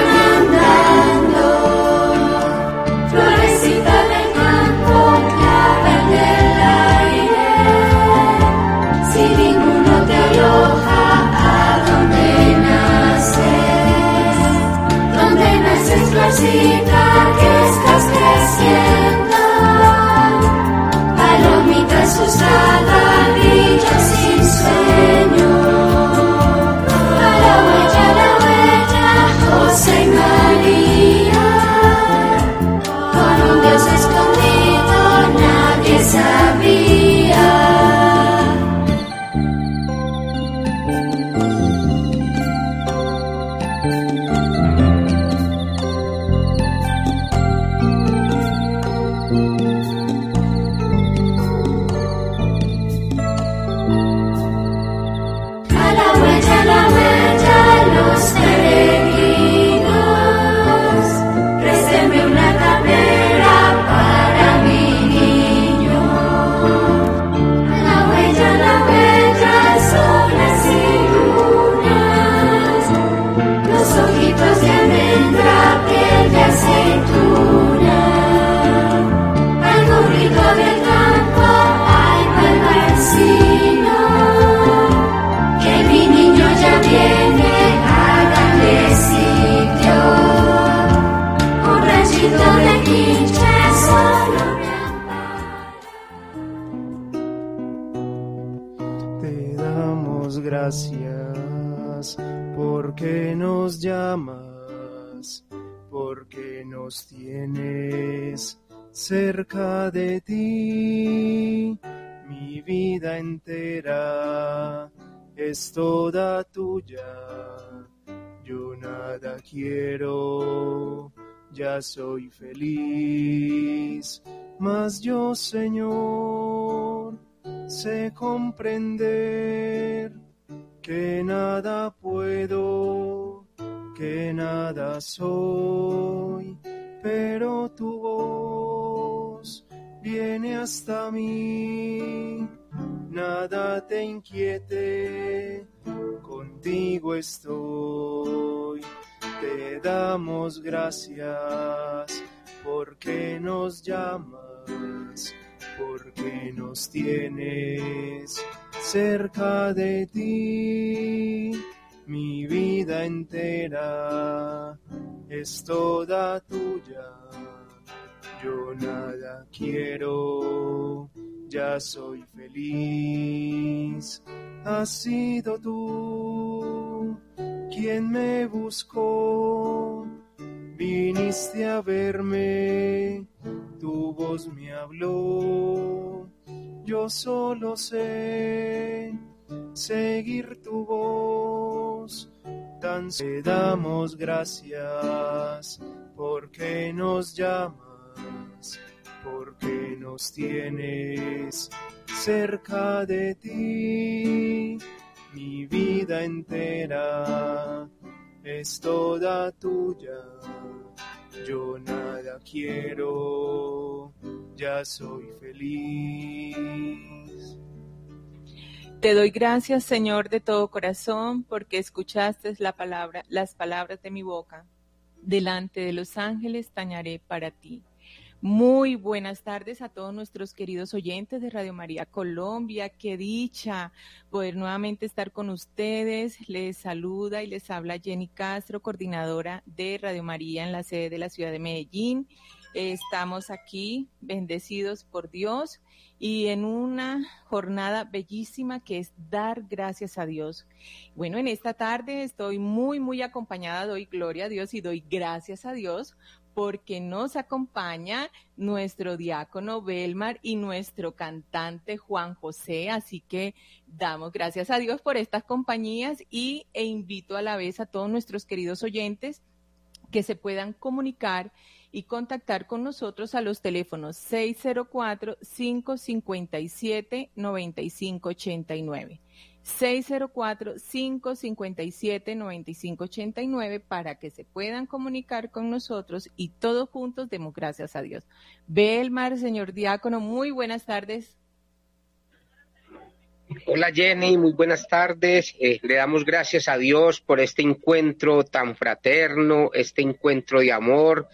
nadie es toda tuya. Yo nada quiero, ya soy feliz. Mas yo, Señor, sé comprender que nada puedo, que nada soy, pero tu voz viene hasta mí. Nada te inquiete, contigo estoy. Te damos gracias porque nos llamas, porque nos tienes cerca de ti. Mi vida entera es toda tuya. Yo nada quiero, ya soy feliz. Has sido tú quien me buscó. Viniste a verme, tu voz me habló yo solo sé seguir tu voz. Tan te damos gracias porque nos llamas, porque nos tienes cerca de ti. Mi vida entera es toda tuya. Yo nada quiero ya soy feliz. Te doy gracias, Señor, de todo corazón, porque escuchaste la palabra, las palabras de mi boca. Delante de los ángeles tañaré para ti. Muy buenas tardes a todos nuestros queridos oyentes de Radio María Colombia. Qué dicha poder nuevamente estar con ustedes. Les saluda y les habla Jenny Castro, coordinadora de Radio María en la sede de la ciudad de Medellín. Estamos aquí bendecidos por Dios y en una jornada bellísima que es dar gracias a Dios. Bueno, en esta tarde estoy muy, muy acompañada, doy gloria a Dios y doy gracias a Dios porque nos acompaña nuestro diácono Belmar y nuestro cantante Juan José. Así que damos gracias a Dios por estas compañías y e invito a la vez a todos nuestros queridos oyentes que se puedan comunicar y contactar con nosotros a los teléfonos 604-557-9589. 604-557-9589 para que se puedan comunicar con nosotros y todos juntos demos gracias a Dios. Belmar, señor diácono, muy buenas tardes. Hola Jenny, muy buenas tardes. Eh, le damos gracias a Dios por este encuentro tan fraterno, este encuentro de amor,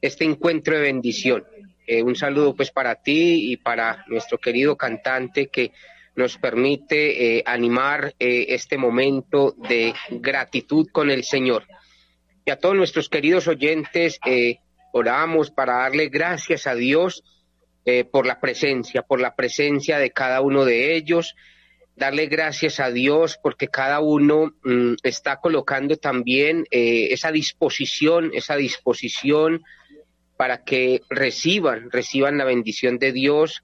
este encuentro de bendición. Eh, un saludo pues para ti y para nuestro querido cantante que nos permite eh, animar eh, este momento de gratitud con el Señor. Y a todos nuestros queridos oyentes, oramos para darle gracias a Dios por la presencia, por la presencia de cada uno de ellos, darle gracias a Dios porque cada uno mm, está colocando también esa disposición, esa disposición para que reciban, reciban la bendición de Dios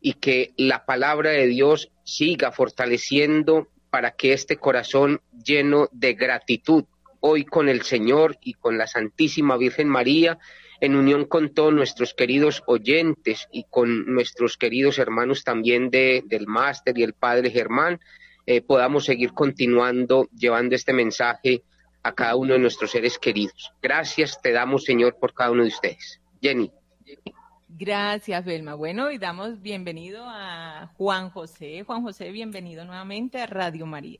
y que la palabra de Dios siga fortaleciendo para que este corazón lleno de gratitud hoy con el Señor y con la Santísima Virgen María, en unión con todos nuestros queridos oyentes y con nuestros queridos hermanos también de, del máster y el Padre Germán, eh, podamos seguir continuando llevando este mensaje a cada uno de nuestros seres queridos. Gracias te damos, Señor, por cada uno de ustedes. Jenny. Gracias, Belma. Bueno, y damos bienvenido a Juan José. Juan José, bienvenido nuevamente a Radio María.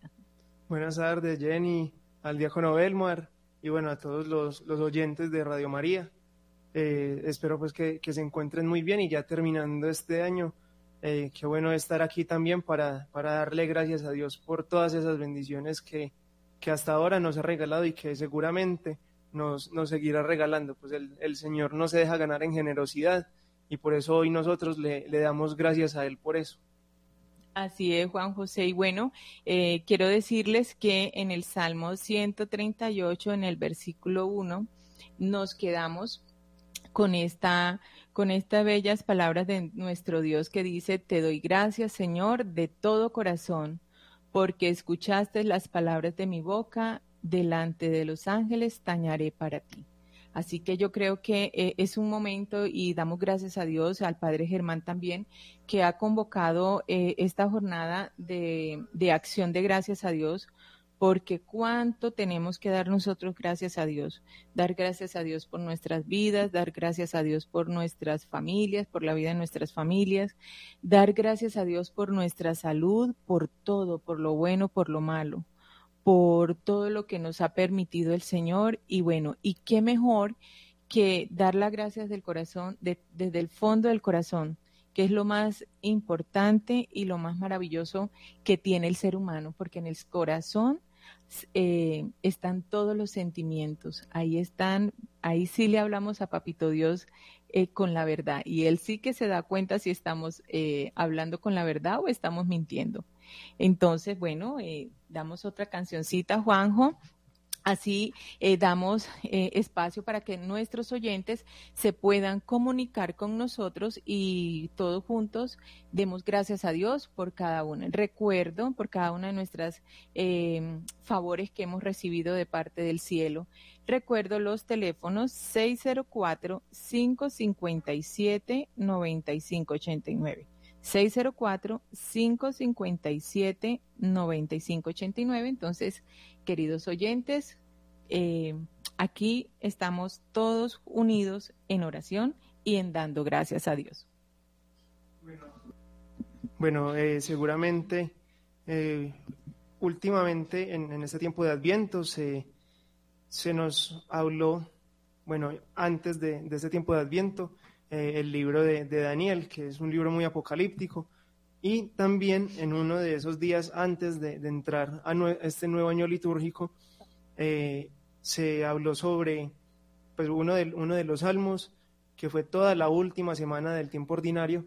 Buenas tardes, Jenny, al diácono Belmar y bueno, a todos los, los oyentes de Radio María. Eh, espero pues que, que, se encuentren muy bien y ya terminando este año, eh, qué bueno estar aquí también para, para darle gracias a Dios por todas esas bendiciones que, que hasta ahora nos ha regalado y que seguramente nos, nos seguirá regalando. Pues el, el, Señor no se deja ganar en generosidad y por eso hoy nosotros le, le damos gracias a Él por eso. Así es, Juan José. Y bueno, eh, quiero decirles que en el Salmo 138, en el versículo 1, nos quedamos con esta con estas bellas palabras de nuestro Dios que dice, te doy gracias, Señor, de todo corazón, porque escuchaste las palabras de mi boca, delante de los ángeles tañaré para ti. Así que yo creo que eh, es un momento y damos gracias a Dios, al Padre Germán también, que ha convocado eh, esta jornada de, de acción de gracias a Dios porque cuánto tenemos que dar nosotros gracias a Dios, dar gracias a Dios por nuestras vidas, dar gracias a Dios por nuestras familias, por la vida de nuestras familias, dar gracias a Dios por nuestra salud, por todo, por lo bueno, por lo malo, por todo lo que nos ha permitido el Señor. Y bueno, y qué mejor que dar las gracias del corazón, desde el fondo del corazón, que es lo más importante y lo más maravilloso que tiene el ser humano, porque en el corazón eh, están todos los sentimientos, ahí están, ahí sí le hablamos a Papito Dios eh, con la verdad. Y él sí que se da cuenta si estamos eh, hablando con la verdad o estamos mintiendo. Entonces, bueno, damos otra cancioncita, Juanjo, Así eh, damos eh, espacio para que nuestros oyentes se puedan comunicar con nosotros y todos juntos demos gracias a Dios por cada uno. Recuerdo por cada una de nuestras eh, favores que hemos recibido de parte del cielo. Recuerdo los teléfonos 604-557-9589. 604-557-9589. Entonces, queridos oyentes, eh, aquí estamos todos unidos en oración y en dando gracias a Dios. Bueno, eh, seguramente eh, últimamente en, este tiempo de Adviento se, se nos habló, bueno, antes de, de este tiempo de Adviento, el libro de, Daniel, que es un libro muy apocalíptico, y también en uno de esos días antes de, entrar a este nuevo año litúrgico, eh, se habló sobre pues, uno, de, uno de los salmos, que fue toda la última semana del tiempo ordinario,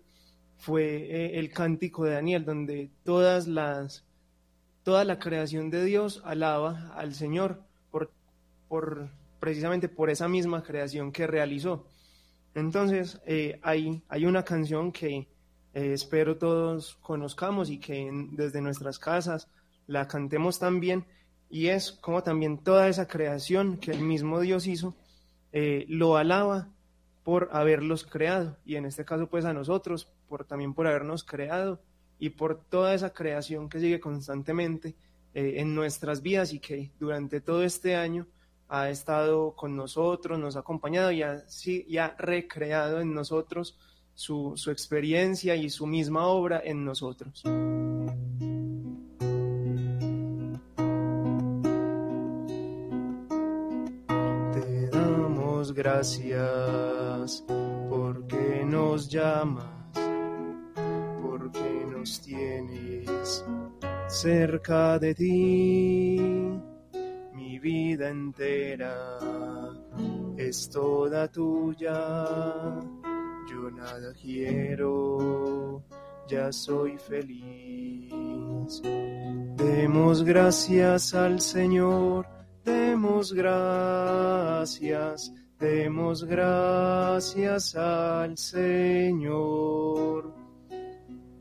fue eh, el cántico de Daniel, donde todas las, toda la creación de Dios alaba al Señor por, por, precisamente por esa misma creación que realizó. Entonces, eh, hay, hay una canción que eh, espero todos conozcamos y que desde nuestras casas la cantemos también, y es como también toda esa creación que el mismo Dios hizo, eh, lo alaba por haberlos creado, y en este caso pues a nosotros, por también por habernos creado, y por toda esa creación que sigue constantemente en nuestras vidas y que durante todo este año ha estado con nosotros, nos ha acompañado y ha, y ha recreado en nosotros su experiencia y su misma obra en nosotros. Te damos gracias porque nos llamas, porque nos tienes cerca de ti vida entera es toda tuya. Yo nada quiero, ya soy feliz. Demos gracias al Señor, demos gracias, demos gracias al Señor.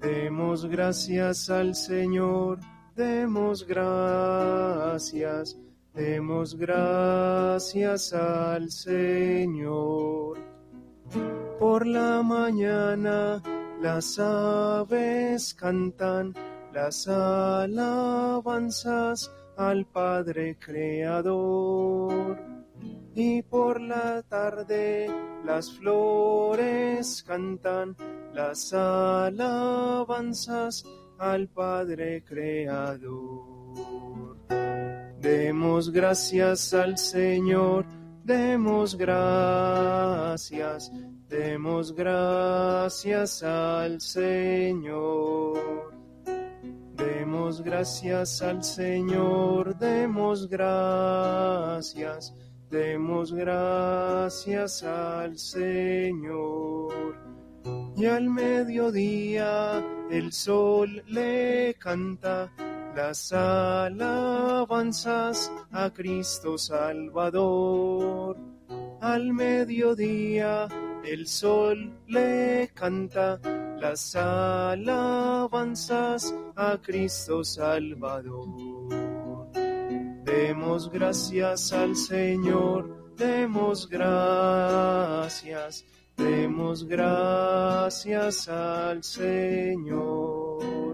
Demos gracias al Señor, demos gracias Demos gracias al Señor. Por la mañana las aves cantan las alabanzas al Padre Creador. Y por la tarde las flores cantan las alabanzas al Padre Creador. Demos gracias al Señor, demos gracias, demos gracias al Señor. Demos gracias al Señor, demos gracias, demos gracias al Señor. y al mediodía el sol le canta las alabanzas a Cristo Salvador. Al mediodía el sol le canta las alabanzas a Cristo Salvador. Demos gracias al Señor, demos gracias, demos gracias al Señor.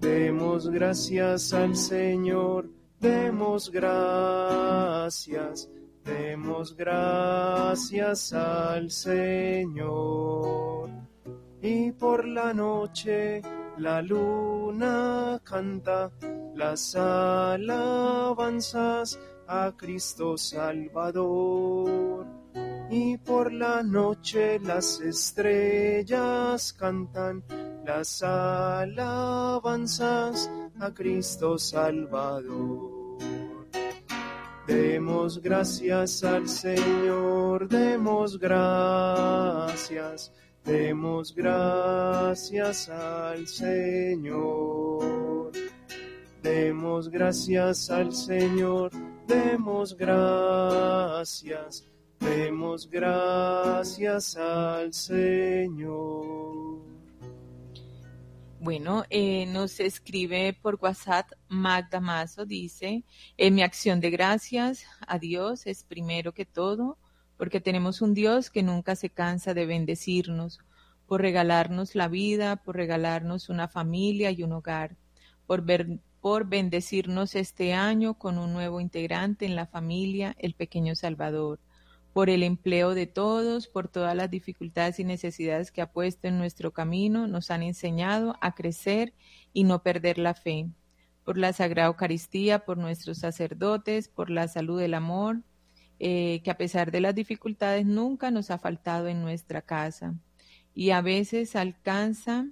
Demos gracias al Señor, demos gracias, demos gracias al Señor. Y por la noche la luna canta las alabanzas a Cristo Salvador. Y por la noche las estrellas cantan las alabanzas a Cristo Salvador. Demos gracias al Señor, demos gracias, demos gracias al Señor. Demos gracias al Señor, demos gracias, demos gracias al Señor. Bueno, eh, nos escribe por WhatsApp Magda Mazo, dice, en mi acción de gracias a Dios es primero que todo, porque tenemos un Dios que nunca se cansa de bendecirnos, por regalarnos la vida, por regalarnos una familia y un hogar, por, ver, por bendecirnos este año con un nuevo integrante en la familia, el pequeño Salvador por el empleo de todos, por todas las dificultades y necesidades que ha puesto en nuestro camino, nos han enseñado a crecer y no perder la fe, por la Sagrada Eucaristía, por nuestros sacerdotes, por la salud del amor, eh, que a pesar de las dificultades nunca nos ha faltado en nuestra casa. Y a veces alcanza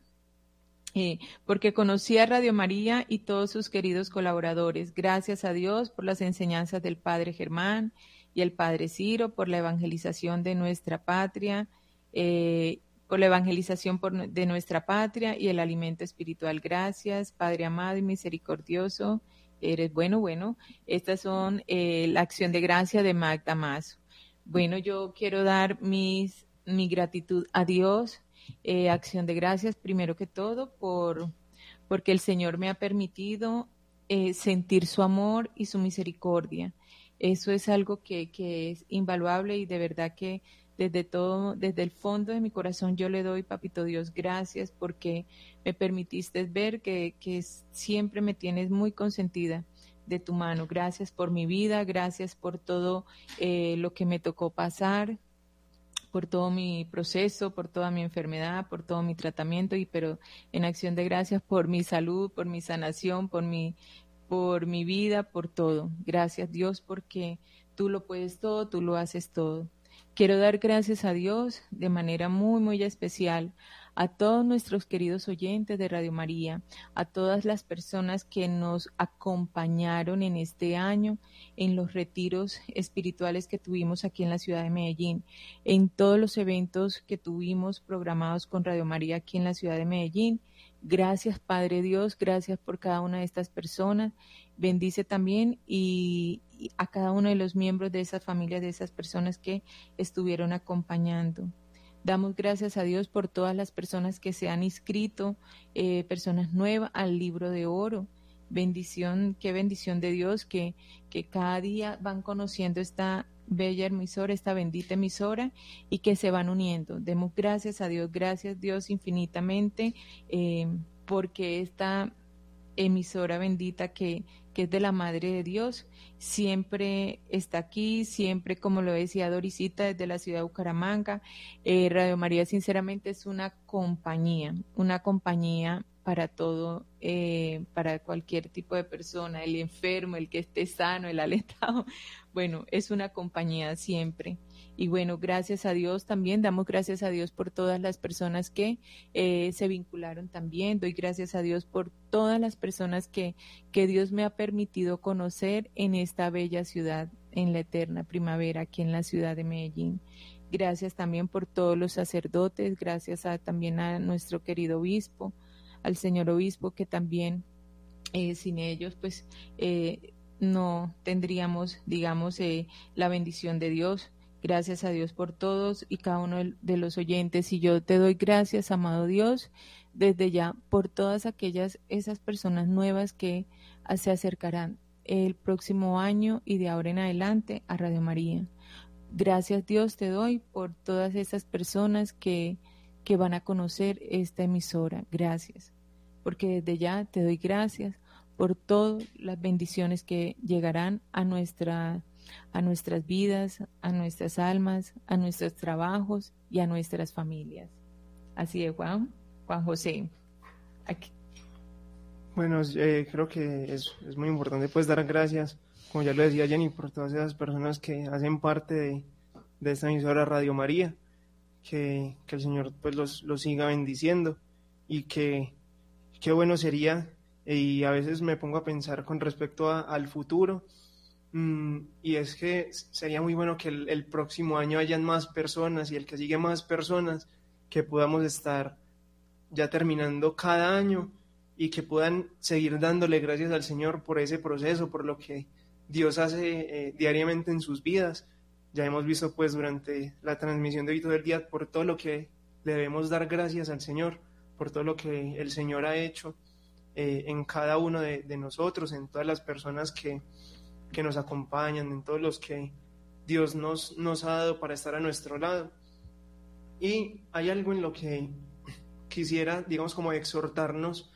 eh, porque conocí a Radio María y todos sus queridos colaboradores. Gracias a Dios por las enseñanzas del Padre Germán y el Padre Ciro, por la evangelización de nuestra patria, eh, por la evangelización por, de nuestra patria y el alimento espiritual. Gracias, Padre amado y misericordioso. Eres bueno, bueno. Estas son eh, la acción de gracia de Magda Mazo. Bueno, yo quiero dar mis, mi gratitud a Dios, eh, acción de gracias primero que todo por porque el Señor me ha permitido sentir su amor y su misericordia. Eso es algo que, que es invaluable y de verdad que desde todo, desde el fondo de mi corazón yo le doy, papito Dios, gracias porque me permitiste ver que, que siempre me tienes muy consentida de tu mano. Gracias por mi vida, gracias por todo eh, lo que me tocó pasar, por todo mi proceso, por toda mi enfermedad, por todo mi tratamiento y pero en acción de gracias por mi salud, por mi sanación, por mi por mi vida, por todo. Gracias Dios porque tú lo puedes todo, tú lo haces todo. Quiero dar gracias a Dios de manera muy, muy especial a todos nuestros queridos oyentes de Radio María, a todas las personas que nos acompañaron en este año en los retiros espirituales que tuvimos aquí en la ciudad de Medellín, en todos los eventos que tuvimos programados con Radio María aquí en la ciudad de Medellín. Gracias Padre Dios, gracias por cada una de estas personas. Bendice también y, a cada uno de los miembros de esas familias, de esas personas que estuvieron acompañando. Damos gracias a Dios por todas las personas que se han inscrito, eh, personas nuevas al libro de oro. Bendición, qué bendición de Dios que, que cada día van conociendo esta bella emisora, esta bendita emisora y que se van uniendo. Demos gracias a Dios, gracias Dios infinitamente eh, porque esta emisora bendita que, que es de la Madre de Dios, siempre está aquí, siempre, como lo decía Dorisita, desde la ciudad de Bucaramanga. Eh, Radio María, sinceramente, es una compañía, una compañía para todo, eh, para cualquier tipo de persona, el enfermo, el que esté sano, el alentado. Bueno, es una compañía siempre. Y bueno, gracias a Dios también, damos gracias a Dios por todas las personas que eh, se vincularon también. Doy gracias a Dios por todas las personas que, que Dios me ha permitido conocer en esta bella ciudad, en la eterna primavera, aquí en la ciudad de Medellín. Gracias también por todos los sacerdotes, gracias a, también a nuestro querido obispo, al señor obispo que también eh, sin ellos pues eh, no tendríamos, digamos, eh, la bendición de Dios. Gracias a Dios por todos y cada uno de los oyentes. Y yo te doy gracias, amado Dios, desde ya por todas aquellas, esas personas nuevas que se acercarán el próximo año y de ahora en adelante a Radio María. Gracias Dios te doy por todas esas personas que, que van a conocer esta emisora. Gracias. Porque desde ya te doy gracias por todas las bendiciones que llegarán a, nuestra, a nuestras vidas, a nuestras almas, a nuestros trabajos y a nuestras familias. Así es, Juan, Juan José. Bueno, eh, creo que es, muy importante pues dar gracias, como ya lo decía Jenny, por todas esas personas que hacen parte de, esta emisora Radio María, que, que el Señor pues los, los siga bendiciendo y que qué bueno sería y a veces me pongo a pensar con respecto al futuro mm, y es que sería muy bueno que el, próximo año hayan más personas y el que sigue más personas que podamos estar ya terminando cada año y que puedan seguir dándole gracias al Señor por ese proceso, por lo que Dios hace eh, diariamente en sus vidas. Ya hemos visto pues durante la transmisión de hoy todo el día por todo lo que debemos dar gracias al Señor, por todo lo que el Señor ha hecho eh, en cada uno de, nosotros, en todas las personas que, que, nos acompañan, en todos los que Dios nos, nos ha dado para estar a nuestro lado. Y hay algo en lo que quisiera, digamos, como exhortarnos,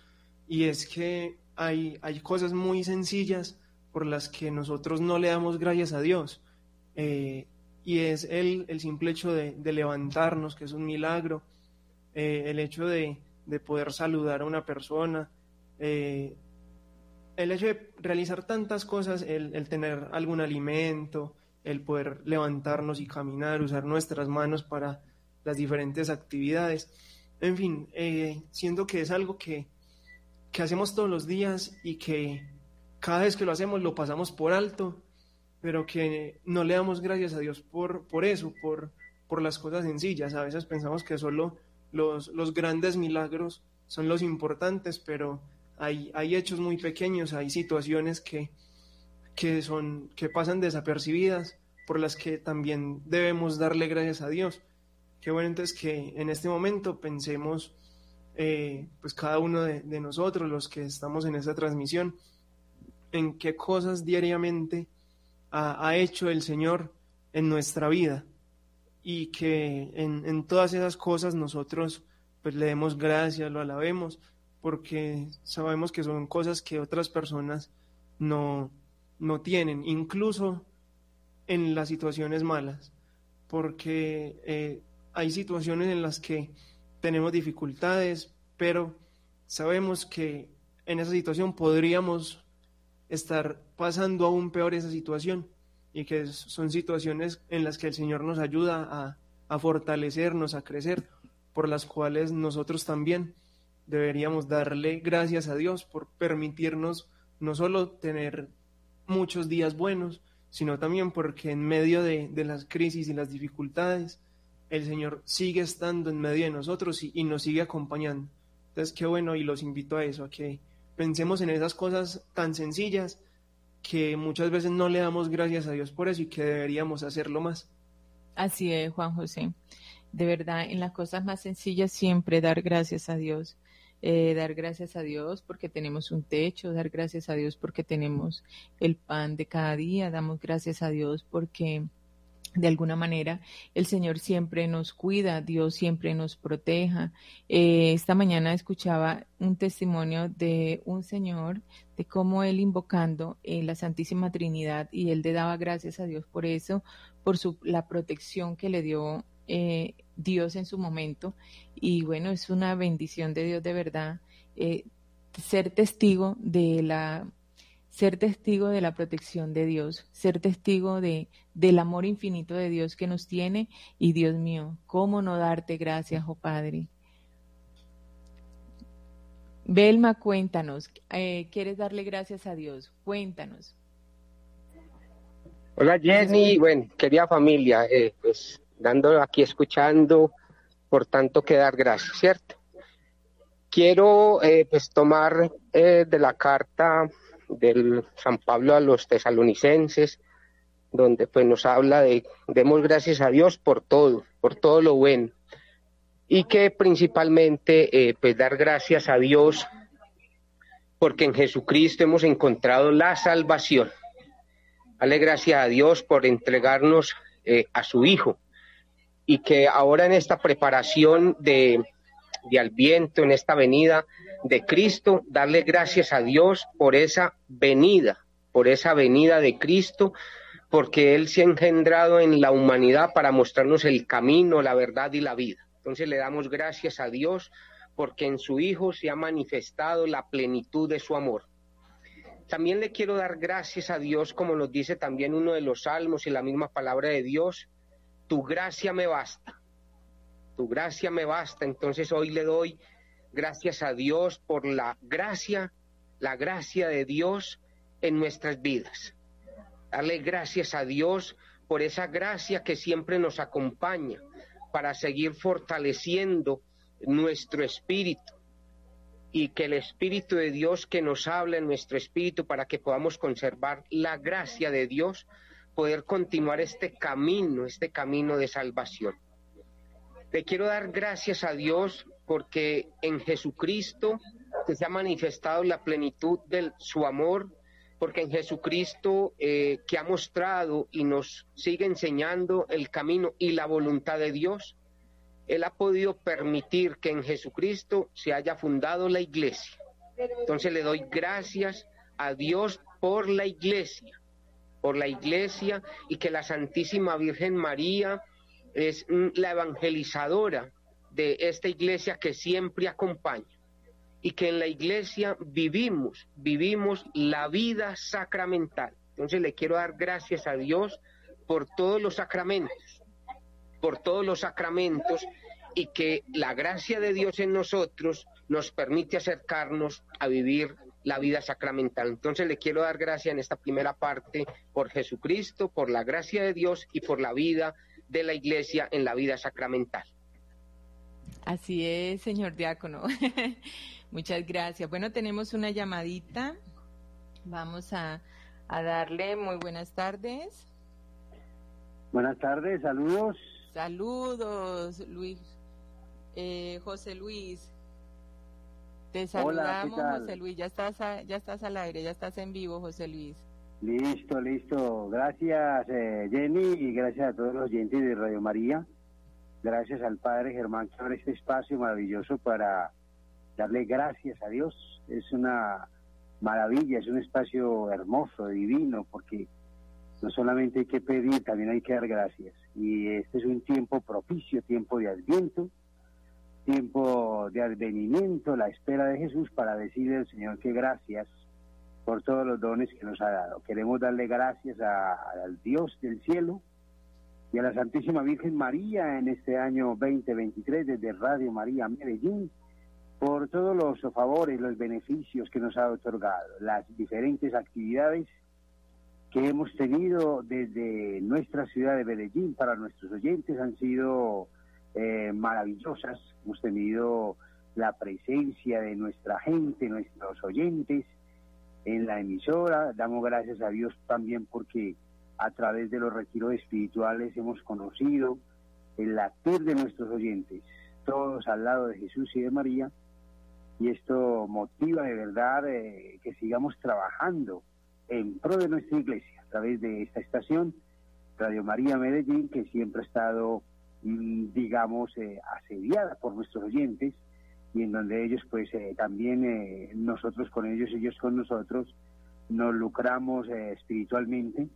y es que hay, hay cosas muy sencillas por las que nosotros no le damos gracias a Dios. Eh, y es el, el simple hecho de, de, levantarnos, que es un milagro, eh, el hecho de, de, poder saludar a una persona, eh, el hecho de realizar tantas cosas, el, el, tener algún alimento, el poder levantarnos y caminar, usar nuestras manos para las diferentes actividades. En fin, eh, siento que es algo que, que hacemos todos los días y que cada vez que lo hacemos lo pasamos por alto, pero que no le damos gracias a Dios por, por eso, por, por las cosas sencillas. A veces pensamos que solo los, los grandes milagros son los importantes, pero hay, hay hechos muy pequeños, hay situaciones que, que, son, que pasan desapercibidas, por las que también debemos darle gracias a Dios. Qué bueno entonces que en este momento pensemos, eh, pues cada uno de, nosotros, los que estamos en esta transmisión, en qué cosas diariamente ha hecho el Señor en nuestra vida y que en, en, todas esas cosas nosotros pues le demos gracias, lo alabemos, porque sabemos que son cosas que otras personas no, no tienen, incluso en las situaciones malas, porque eh, hay situaciones en las que tenemos dificultades, pero sabemos que en esa situación podríamos estar pasando aún peor esa situación y que son situaciones en las que el Señor nos ayuda a, a fortalecernos, a crecer, por las cuales nosotros también deberíamos darle gracias a Dios por permitirnos no solo tener muchos días buenos, sino también porque en medio de, de las crisis y las dificultades, el Señor sigue estando en medio de nosotros y, y, nos sigue acompañando. Entonces, qué bueno y los invito a eso, a que pensemos en esas cosas tan sencillas que muchas veces no le damos gracias a Dios por eso y que deberíamos hacerlo más. Así es, Juan José. De verdad, en las cosas más sencillas siempre dar gracias a Dios. Eh, dar gracias a Dios porque tenemos un techo, dar gracias a Dios porque tenemos el pan de cada día, damos gracias a Dios porque de alguna manera el Señor siempre nos cuida, Dios siempre nos proteja. Eh, esta mañana escuchaba un testimonio de un señor de cómo él invocando en la Santísima Trinidad y él le daba gracias a Dios por eso, por su, la protección que le dio eh, Dios en su momento. Y bueno, es una bendición de Dios de verdad eh, ser testigo de la ser testigo de la protección de Dios, ser testigo de, del amor infinito de Dios que nos tiene y Dios mío, ¿cómo no darte gracias, oh Padre? Belma, cuéntanos, eh, ¿quieres darle gracias a Dios? Cuéntanos. Hola Jenny, bueno, querida familia, eh, pues dando aquí escuchando, por tanto que dar gracias, ¿cierto? Quiero eh, pues tomar eh, de la carta del San Pablo a los tesalonicenses, donde pues nos habla de demos gracias a Dios por todo, por todo lo bueno, y que principalmente eh, pues dar gracias a Dios porque en Jesucristo hemos encontrado la salvación. Dale gracias a Dios por entregarnos eh, a su Hijo y que ahora en esta preparación de, de al viento, en esta venida de Cristo, darle gracias a Dios por esa venida, por esa venida de Cristo, porque Él se ha engendrado en la humanidad para mostrarnos el camino, la verdad y la vida. Entonces le damos gracias a Dios porque en su Hijo se ha manifestado la plenitud de su amor. También le quiero dar gracias a Dios, como nos dice también uno de los salmos y la misma palabra de Dios, tu gracia me basta, tu gracia me basta. Entonces hoy le doy gracias a Dios por la gracia, la gracia de Dios en nuestras vidas. Darle gracias a Dios por esa gracia que siempre nos acompaña para seguir fortaleciendo nuestro espíritu y que el Espíritu de Dios que nos habla en nuestro espíritu para que podamos conservar la gracia de Dios, poder continuar este camino, este camino de salvación. Le quiero dar gracias a Dios porque en Jesucristo se ha manifestado la plenitud de su amor, porque en Jesucristo eh, que ha mostrado y nos sigue enseñando el camino y la voluntad de Dios, él ha podido permitir que en Jesucristo se haya fundado la iglesia. Entonces le doy gracias a Dios por la iglesia, por la iglesia y que la Santísima Virgen María es la evangelizadora de esta iglesia que siempre acompaña y que en la iglesia vivimos, vivimos la vida sacramental. Entonces le quiero dar gracias a Dios por todos los sacramentos por todos los sacramentos y que la gracia de Dios en nosotros nos permite acercarnos a vivir la vida sacramental. Entonces le quiero dar gracia en esta primera parte por Jesucristo, por la gracia de Dios y por la vida de la iglesia en la vida sacramental. Así es, señor diácono. Muchas gracias. Bueno, tenemos una llamadita. Vamos a, a darle muy buenas tardes. Buenas tardes, saludos. Saludos, Luis. Eh, José Luis. Te saludamos, José Luis. Ya estás, ya estás al aire, ya estás en vivo, José Luis. Listo, listo. Gracias, eh, Jenny, y gracias a todos los oyentes de Radio María. Gracias al Padre Germán abre este espacio maravilloso para darle gracias a Dios. Es una maravilla, es un espacio hermoso, divino, porque no solamente hay que pedir, también hay que dar gracias. Y este es un tiempo propicio, tiempo de adviento, tiempo de advenimiento, la espera de Jesús para decirle al Señor que gracias por todos los dones que nos ha dado. Queremos darle gracias al Dios del cielo y a la Santísima Virgen María en este año 2023 desde Radio María Medellín por todos los favores, los beneficios que nos ha otorgado, las diferentes actividades que hemos tenido desde nuestra ciudad de Medellín para nuestros oyentes han sido eh, maravillosas. Hemos tenido la presencia de nuestra gente, nuestros oyentes en la emisora. Damos gracias a Dios también porque a través de los retiros espirituales hemos conocido el latir de nuestros oyentes, todos al lado de Jesús y de María. Y esto motiva de verdad eh, que sigamos trabajando en pro de nuestra iglesia a través de esta estación, Radio María Medellín, que siempre ha estado, mm, digamos, eh, asediada por nuestros oyentes y en donde ellos, pues eh, también eh, nosotros con ellos, ellos con nosotros, nos lucramos espiritualmente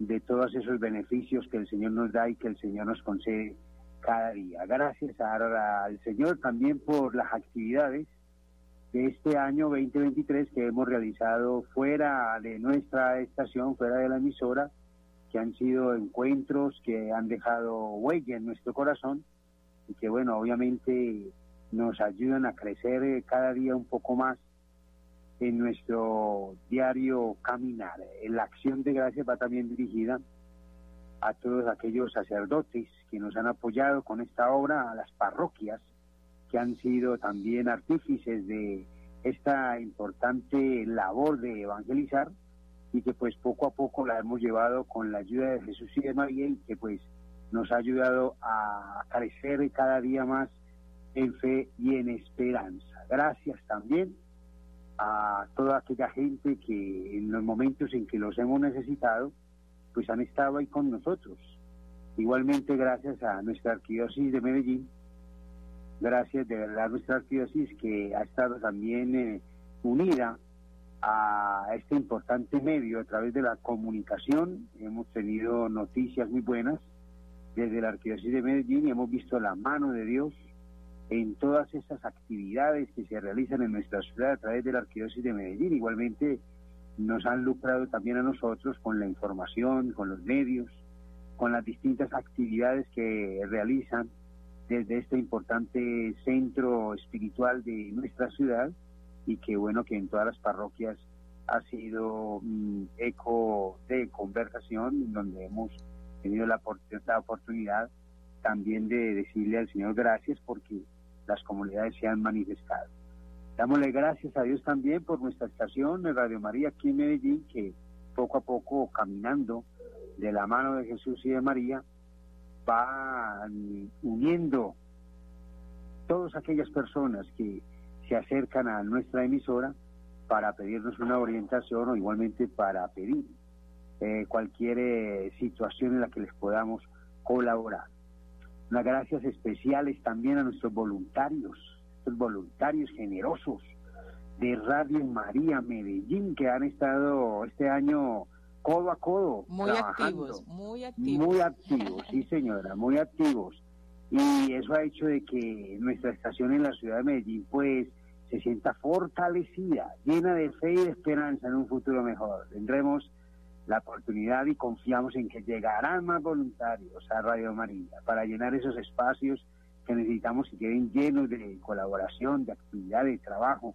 de todos esos beneficios que el Señor nos da y que el Señor nos concede cada día. Gracias al Señor también por las actividades de este año 2023 que hemos realizado fuera de nuestra estación, fuera de la emisora, que han sido encuentros que han dejado huella en nuestro corazón y que, bueno, obviamente nos ayudan a crecer eh, cada día un poco más en nuestro diario caminar. La acción de gracias va también dirigida a todos aquellos sacerdotes que nos han apoyado con esta obra, a las parroquias que han sido también artífices de esta importante labor de evangelizar y que pues poco a poco la hemos llevado con la ayuda de Jesús y de María y que pues nos ha ayudado a crecer cada día más en fe y en esperanza. Gracias también a toda aquella gente que en los momentos en que los hemos necesitado, pues han estado ahí con nosotros. Igualmente gracias a nuestra arquidiócesis de Medellín, gracias de verdad a nuestra arquidiócesis que ha estado también eh, unida a este importante medio a través de la comunicación. Hemos tenido noticias muy buenas desde la arquidiócesis de Medellín y hemos visto la mano de Dios en todas esas actividades que se realizan en nuestra ciudad a través de la arquidiócesis de Medellín. Igualmente nos han lucrado también a nosotros con la información, con los medios, con las distintas actividades que realizan desde este importante centro espiritual de nuestra ciudad y que bueno que en todas las parroquias ha sido mm, eco de conversación donde hemos tenido la, la oportunidad también de decirle al Señor gracias porque las comunidades se han manifestado. Dámosle gracias a Dios también por nuestra estación de Radio María aquí en Medellín, que poco a poco caminando de la mano de Jesús y de María, va uniendo todas aquellas personas que se acercan a nuestra emisora para pedirnos una orientación o igualmente para pedir eh, cualquier eh, situación en la que les podamos colaborar. Unas gracias especiales también a nuestros voluntarios, estos voluntarios generosos de Radio María Medellín que han estado este año codo a codo. Muy activos, muy activos. Muy activos, sí señora, muy activos. Y eso ha hecho de que nuestra estación en la ciudad de Medellín pues se sienta fortalecida, llena de fe y de esperanza en un futuro mejor. Tendremos la oportunidad y confiamos en que llegarán más voluntarios a Radio María para llenar esos espacios que necesitamos y queden llenos de colaboración, de actividad, de trabajo.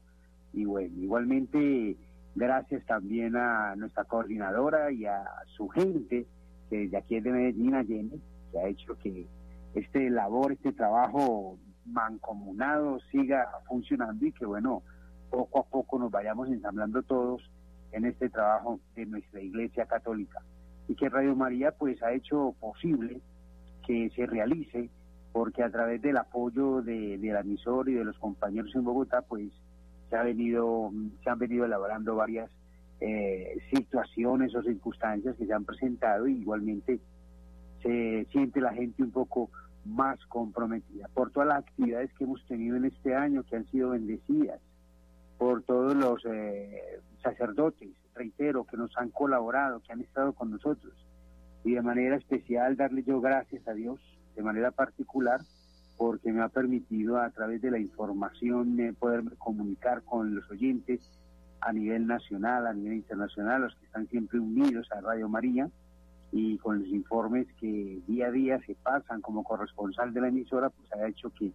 Y bueno, igualmente gracias también a nuestra coordinadora y a su gente, que desde aquí de Medellín, a Jenny, que ha hecho que este labor, este trabajo mancomunado siga funcionando y que bueno, poco a poco nos vayamos ensamblando todos en este trabajo de nuestra Iglesia Católica. Y que Radio María pues ha hecho posible que se realice porque a través del apoyo de, la emisor y de los compañeros en Bogotá pues se ha venido se han venido elaborando varias eh, situaciones o circunstancias que se han presentado y igualmente se siente la gente un poco más comprometida por todas las actividades que hemos tenido en este año que han sido bendecidas por todos los eh, sacerdotes, reitero, que nos han colaborado, que han estado con nosotros. Y de manera especial darle yo gracias a Dios, de manera particular, porque me ha permitido a través de la información eh, poder comunicar con los oyentes a nivel nacional, a nivel internacional, los que están siempre unidos a Radio María y con los informes que día a día se pasan como corresponsal de la emisora, pues ha hecho que,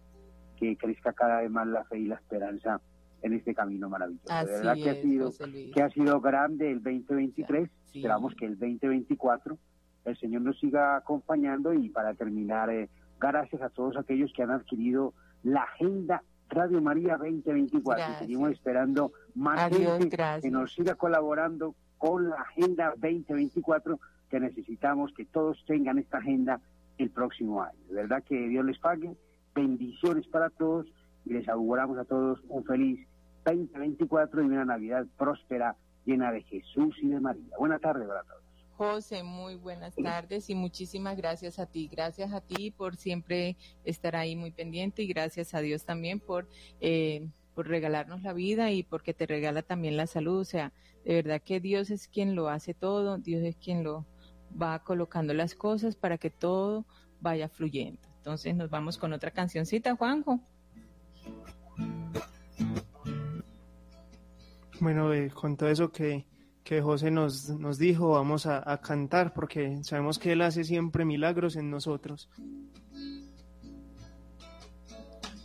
que crezca cada vez más la fe y la esperanza en este camino maravilloso. de verdad que, ha sido, que ha sido grande el 2023, esperamos que el 2024 el Señor nos siga acompañando y para terminar, eh, gracias a todos aquellos que han adquirido la agenda Radio María 2024. Seguimos esperando más gente que nos siga colaborando con la agenda 2024 que necesitamos que todos tengan esta agenda el próximo año. De verdad que Dios les pague, bendiciones para todos y les auguramos a todos un feliz 2024 y una Navidad próspera, llena de Jesús y de María. Buenas tardes para todos. José, muy buenas tardes y muchísimas gracias a ti. Gracias a ti por siempre estar ahí muy pendiente y gracias a Dios también por, eh, por regalarnos la vida y porque te regala también la salud. O sea, de verdad que Dios es quien lo hace todo, Dios es quien lo va colocando las cosas para que todo vaya fluyendo. Entonces nos vamos con otra cancioncita, Juanjo. Bueno, eh, con todo eso que, que José nos, nos dijo, vamos a, a cantar porque sabemos que Él hace siempre milagros en nosotros.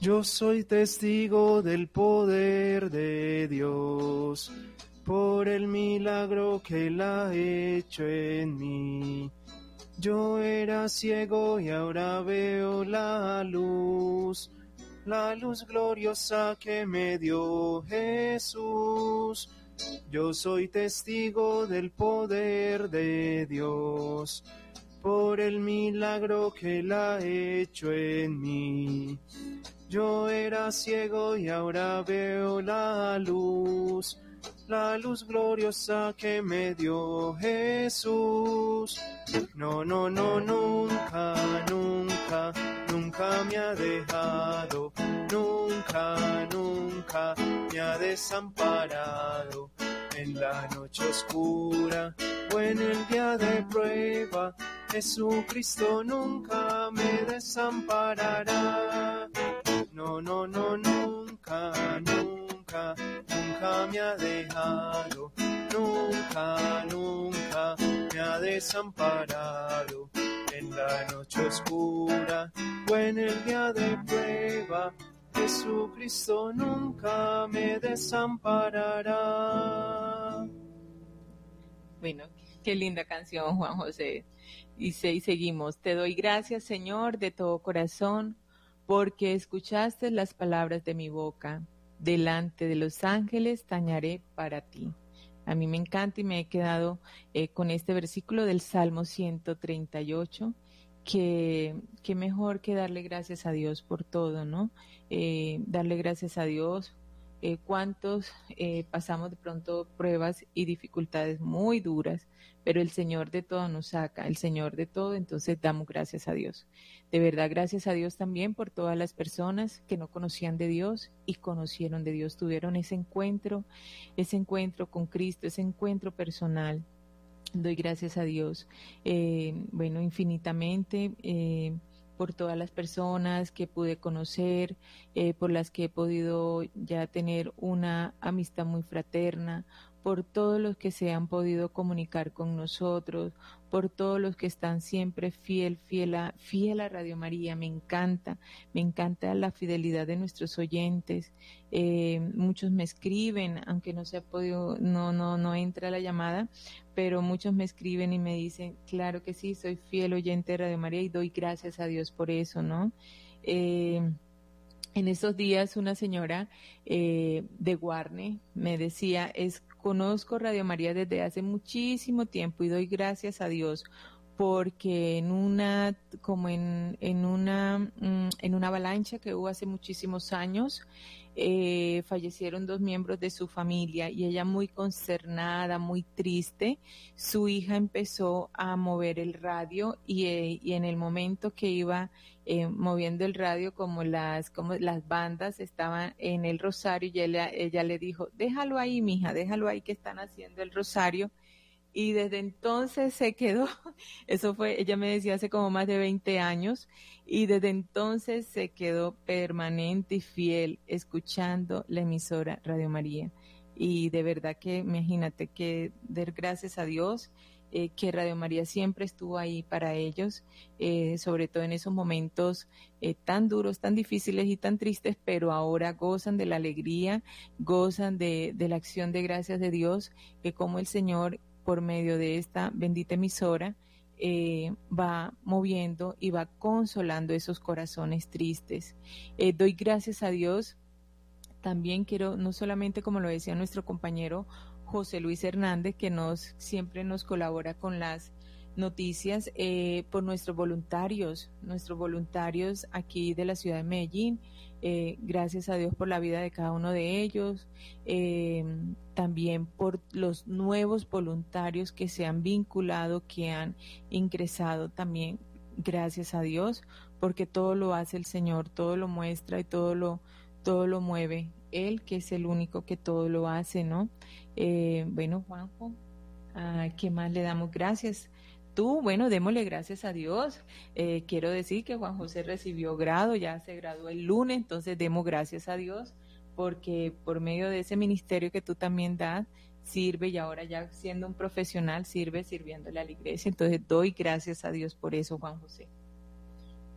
Yo soy testigo del poder de Dios por el milagro que Él ha hecho en mí. Yo era ciego y ahora veo la luz, la luz gloriosa que me dio Jesús. Yo soy testigo del poder de Dios por el milagro que Él ha hecho en mí. Yo era ciego y ahora veo la luz, la luz gloriosa que me dio Jesús. No, no, no, nunca, nunca, nunca me ha dejado, nunca, nunca me ha desamparado. En la noche oscura o en el día de prueba, Jesucristo nunca me desamparará. No, no, no, nunca, nunca, nunca me ha dejado, nunca, nunca me ha desamparado. En la noche oscura o en el día de prueba, Jesucristo nunca me desamparará. Bueno, qué linda canción, Juan José. Se- y seguimos. Te doy gracias, Señor, de todo corazón, porque escuchaste las palabras de mi boca. Delante de los ángeles tañaré para ti. A mí me encanta y me he quedado eh, con este versículo del Salmo 138, que, que mejor que darle gracias a Dios por todo, ¿no? Eh, darle gracias a Dios. Eh, cuántos eh, pasamos de pronto pruebas y dificultades muy duras, pero el Señor de todo nos saca, el Señor de todo, entonces damos gracias a Dios. De verdad, gracias a Dios también por todas las personas que no conocían de Dios y conocieron de Dios, tuvieron ese encuentro, ese encuentro con Cristo, ese encuentro personal. Doy gracias a Dios, eh, bueno, infinitamente. eh, por todas las personas que pude conocer, eh, por las que he podido ya tener una amistad muy fraterna, por todos los que se han podido comunicar con nosotros, por todos los que están siempre fiel, fiel a, fiel a Radio María. Me encanta, me encanta la fidelidad de nuestros oyentes. Eh, muchos me escriben, aunque no se ha podido, no, no, no entra la llamada, pero muchos me escriben y me dicen, claro que sí, soy fiel oyente de Radio María y doy gracias a Dios por eso, ¿no? Eh, en estos días una señora eh, de Guarne me decía, es, conozco Radio María desde hace muchísimo tiempo y doy gracias a Dios porque en una, como en, en una, mm, en una avalancha que hubo hace muchísimos años, eh, fallecieron dos miembros de su familia y ella muy concernada, muy triste, su hija empezó a mover el radio y, eh, y en el momento que iba eh, moviendo el radio como las como las bandas estaban en el rosario y ella, ella le dijo déjalo ahí mija déjalo ahí que están haciendo el rosario y desde entonces se quedó, eso fue, ella me decía hace como más de 20 años, y desde entonces se quedó permanente y fiel escuchando la emisora Radio María. Y de verdad que imagínate que dar gracias a Dios, eh, que Radio María siempre estuvo ahí para ellos, eh, sobre todo en esos momentos eh, tan duros, tan difíciles y tan tristes, pero ahora gozan de la alegría, gozan de, de la acción de gracias de Dios, que como el Señor por medio de esta bendita emisora eh, va moviendo y va consolando esos corazones tristes. Eh, doy gracias a Dios. También quiero, no solamente como lo decía nuestro compañero José Luis Hernández, que nos siempre nos colabora con las noticias, eh, por nuestros voluntarios, nuestros voluntarios aquí de la ciudad de Medellín. Eh, gracias a Dios por la vida de cada uno de ellos, eh, también por los nuevos voluntarios que se han vinculado, que han ingresado también, gracias a Dios, porque todo lo hace el Señor, todo lo muestra y todo lo, todo lo mueve. Él que es el único que todo lo hace, ¿no? Eh, bueno, Juanjo, ¿a ¿qué más le damos gracias? Tú, bueno, démosle gracias a Dios. Eh, quiero decir que Juan José recibió grado, ya se graduó el lunes, entonces demos gracias a Dios porque por medio de ese ministerio que tú también das, sirve y ahora ya siendo un profesional, sirve sirviéndole a la iglesia. Entonces doy gracias a Dios por eso, Juan José.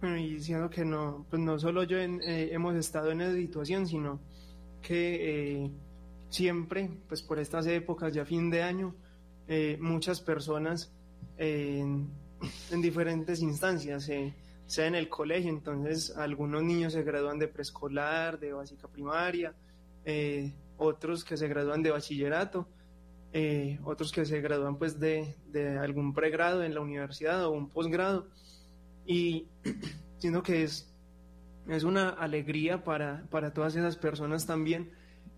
Bueno, y diciendo que no, pues no solo yo eh, hemos estado en esa situación, sino que eh, siempre, pues por estas épocas, ya fin de año, muchas personas eh, en diferentes instancias, eh, sea en el colegio, entonces algunos niños se gradúan de preescolar, de básica primaria, eh, otros que se gradúan de bachillerato, eh, otros que se gradúan pues de, de algún pregrado en la universidad o un posgrado. Y siento que es, es una alegría para, para todas esas personas también.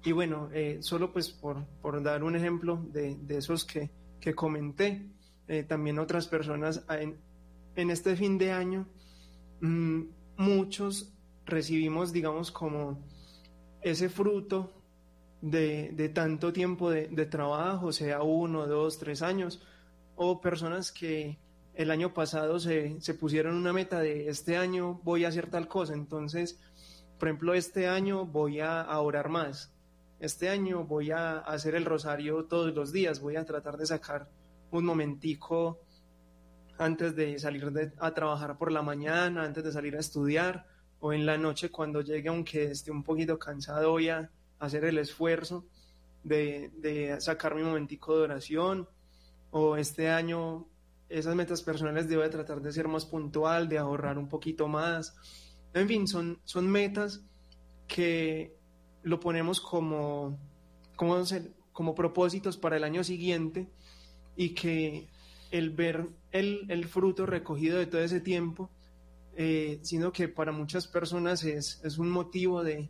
Y bueno, eh, solo pues por, por, dar un ejemplo de, de esos que, que comenté, eh, también otras personas en, este fin de año, mmm, muchos recibimos, digamos, como ese fruto de, de tanto tiempo de, de, trabajo, sea uno, dos, tres años, o personas que el año pasado se, se pusieron una meta de este año voy a hacer tal cosa, entonces, por ejemplo, este año voy a, a orar más, este año voy a hacer el rosario todos los días, voy a tratar de sacar un momentico antes de salir a trabajar por la mañana, antes de salir a estudiar, o en la noche cuando llegue, aunque esté un poquito cansado, voy a hacer el esfuerzo de, de sacar mi momentico de oración, o este año esas metas personales debo de tratar de ser más puntual, de ahorrar un poquito más. En fin, son, son metas que lo ponemos como, como, como propósitos para el año siguiente y que el ver el, el fruto recogido de todo ese tiempo, eh, sino que para muchas personas es, es un motivo de,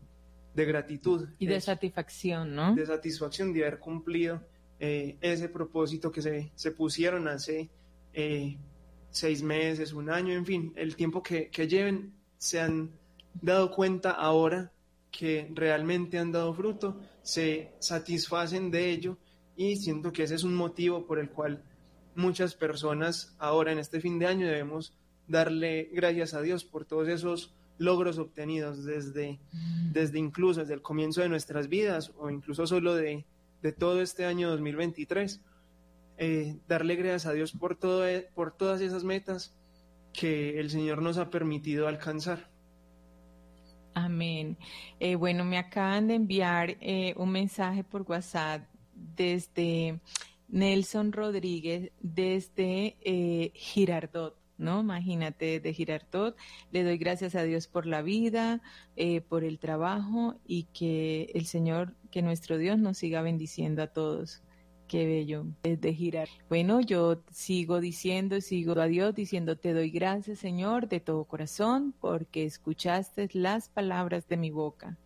de gratitud. Y de es, satisfacción, ¿no? De satisfacción de haber cumplido eh, ese propósito que se, se pusieron hace eh, seis meses, un año, en fin, el tiempo que, que lleven, se han dado cuenta ahora que realmente han dado fruto, se satisfacen de ello y siento que ese es un motivo por el cual muchas personas ahora en este fin de año debemos darle gracias a Dios por todos esos logros obtenidos desde, desde incluso desde el comienzo de nuestras vidas o incluso solo de, de todo este año 2023. Eh, darle gracias a Dios por, todo, por todas esas metas que el Señor nos ha permitido alcanzar. Amén. Eh, bueno, me acaban de enviar eh, un mensaje por WhatsApp desde Nelson Rodríguez, desde eh, Girardot. ¿no? Imagínate, de Girardot. Le doy gracias a Dios por la vida, eh, por el trabajo y que el Señor, que nuestro Dios nos siga bendiciendo a todos. Qué bello, desde girar. Bueno, yo sigo diciendo, sigo a Dios diciendo, te doy gracias, Señor, de todo corazón, porque escuchaste las palabras de mi boca.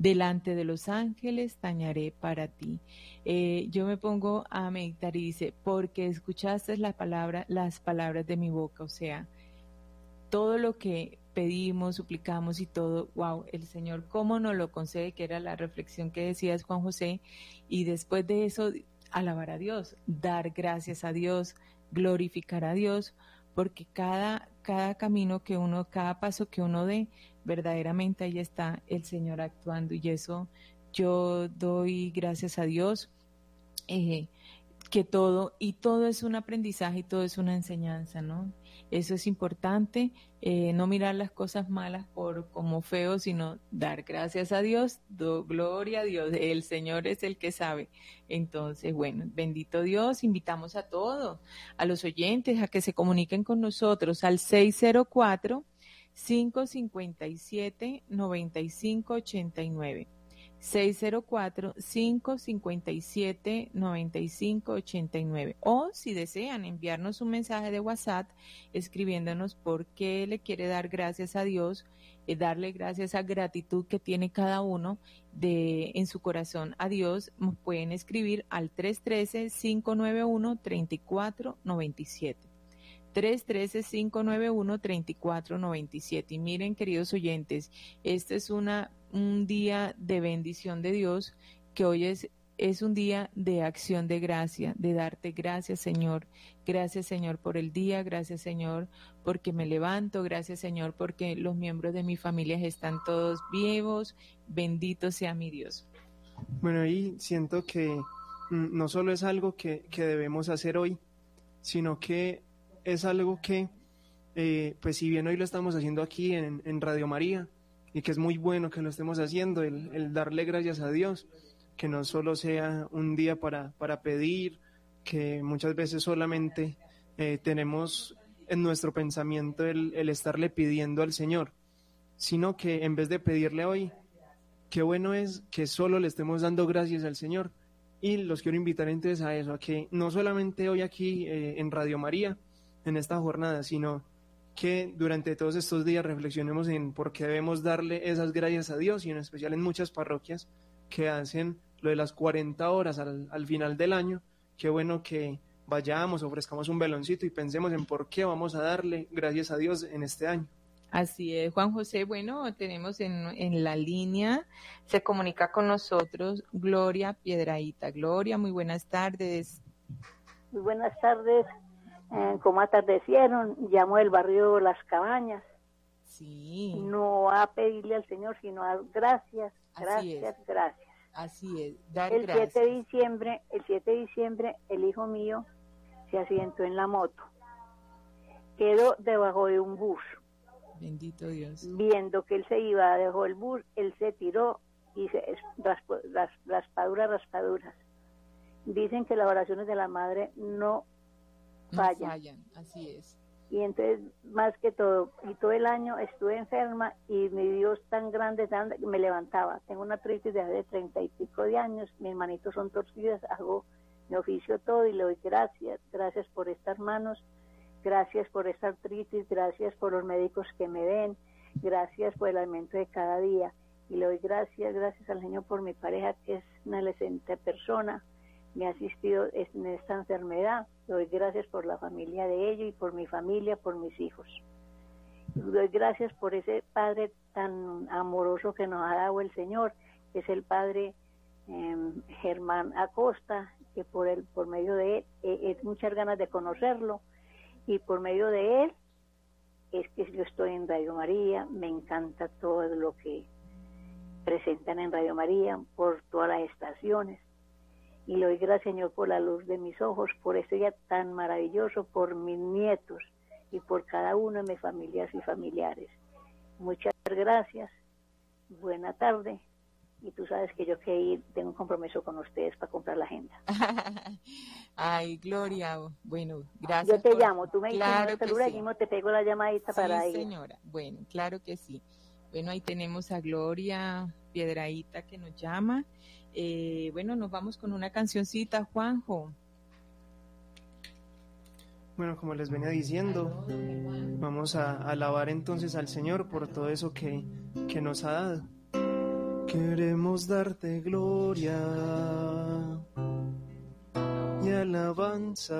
Delante de los ángeles tañaré para ti. Eh, yo me pongo a meditar y dice, porque escuchaste la palabra, las palabras de mi boca, o sea, todo lo que pedimos, suplicamos y todo, wow, el Señor cómo nos lo concede, que era la reflexión que decías Juan José, y después de eso alabar a Dios, dar gracias a Dios, glorificar a Dios, porque cada, cada camino que uno, cada paso que uno dé, verdaderamente ahí está el Señor actuando y eso yo doy gracias a Dios. Eh, que todo, y todo es un aprendizaje y todo es una enseñanza, ¿no? Eso es importante, eh, no mirar las cosas malas por como feo, sino dar gracias a Dios, do, gloria a Dios, el Señor es el que sabe. Entonces, bueno, bendito Dios, invitamos a todos, a los oyentes, a que se comuniquen con nosotros al 604 557 9589. 604-557-9589. O si desean enviarnos un mensaje de WhatsApp escribiéndonos por qué le quiere dar gracias a Dios, eh, darle gracias a gratitud que tiene cada uno de en su corazón a Dios, nos pueden escribir al 313-591-3497. 313-591-3497. Y miren, queridos oyentes, esta es una un día de bendición de Dios, que hoy es, es un día de acción de gracia, de darte gracias Señor. Gracias Señor por el día, gracias Señor porque me levanto, gracias Señor porque los miembros de mi familia están todos vivos, bendito sea mi Dios. Bueno, y siento que no solo es algo que, que debemos hacer hoy, sino que es algo que, eh, pues si bien hoy lo estamos haciendo aquí en, en Radio María, y que es muy bueno que lo estemos haciendo, el, darle gracias a Dios, que no solo sea un día para, para pedir, que muchas veces solamente eh, tenemos en nuestro pensamiento el, el estarle pidiendo al Señor, sino que en vez de pedirle hoy, qué bueno es que solo le estemos dando gracias al Señor. Y los quiero invitar entonces a eso, a que no solamente hoy aquí eh, en Radio María, en esta jornada, sino que durante todos estos días reflexionemos en por qué debemos darle esas gracias a Dios y en especial en muchas parroquias que hacen lo de las 40 horas al, al final del año. Qué bueno que vayamos, ofrezcamos un veloncito y pensemos en por qué vamos a darle gracias a Dios en este año. Así es, Juan José. Bueno, tenemos en, en la línea, se comunica con nosotros Gloria Piedraíta. Gloria, muy buenas tardes. Muy buenas tardes. Eh, como atardecieron, llamo del barrio Las Cabañas. Sí. No a pedirle al Señor, sino a gracias, gracias, gracias. Así es, dar El 7 gracias. de diciembre, el 7 de diciembre, el hijo mío se accidentó en la moto. Quedó debajo de un bus. Bendito Dios. Viendo que él se iba, dejó el bus, él se tiró y se raspo- ras- raspaduras, raspaduras. Dicen que las oraciones de la madre no No fallan. fallan, así es. y entonces más que todo y todo el año estuve enferma y mi Dios tan grande tan me levantaba tengo una artritis de hace treinta y pico de años mis manitos son torcidas hago mi oficio todo y le doy gracias gracias por estas manos gracias por esta artritis gracias por los médicos que me ven gracias por el alimento de cada día y le doy gracias gracias al Señor por mi pareja que es una excelente persona me ha asistido en esta enfermedad. Doy gracias por la familia de ellos y por mi familia, por mis hijos. Doy gracias por ese Padre tan amoroso que nos ha dado el Señor, que es el Padre eh, Germán Acosta, que por, él, por medio de él, eh, es muchas ganas de conocerlo, y por medio de él es que yo estoy en Radio María, me encanta todo lo que presentan en Radio María, por todas las estaciones y le doy gracias Señor por la luz de mis ojos, por este día tan maravilloso, por mis nietos y por cada uno de mis familias y familiares. Muchas gracias, buena tarde y tú sabes que yo que ir tengo un compromiso con ustedes para comprar la agenda. Ay, Gloria, bueno, gracias. Yo te por- llamo, tú me dices Claro celular sí. y mismo te pego la llamadita para Sí, ir. señora. Bueno, claro que sí. Bueno, ahí tenemos a Gloria Piedraíta que nos llama. Eh, bueno, nos vamos con una cancioncita, Juanjo. Bueno, como les venía diciendo, vamos a alabar entonces al Señor por todo eso que, que nos ha dado. Queremos darte gloria y alabanza,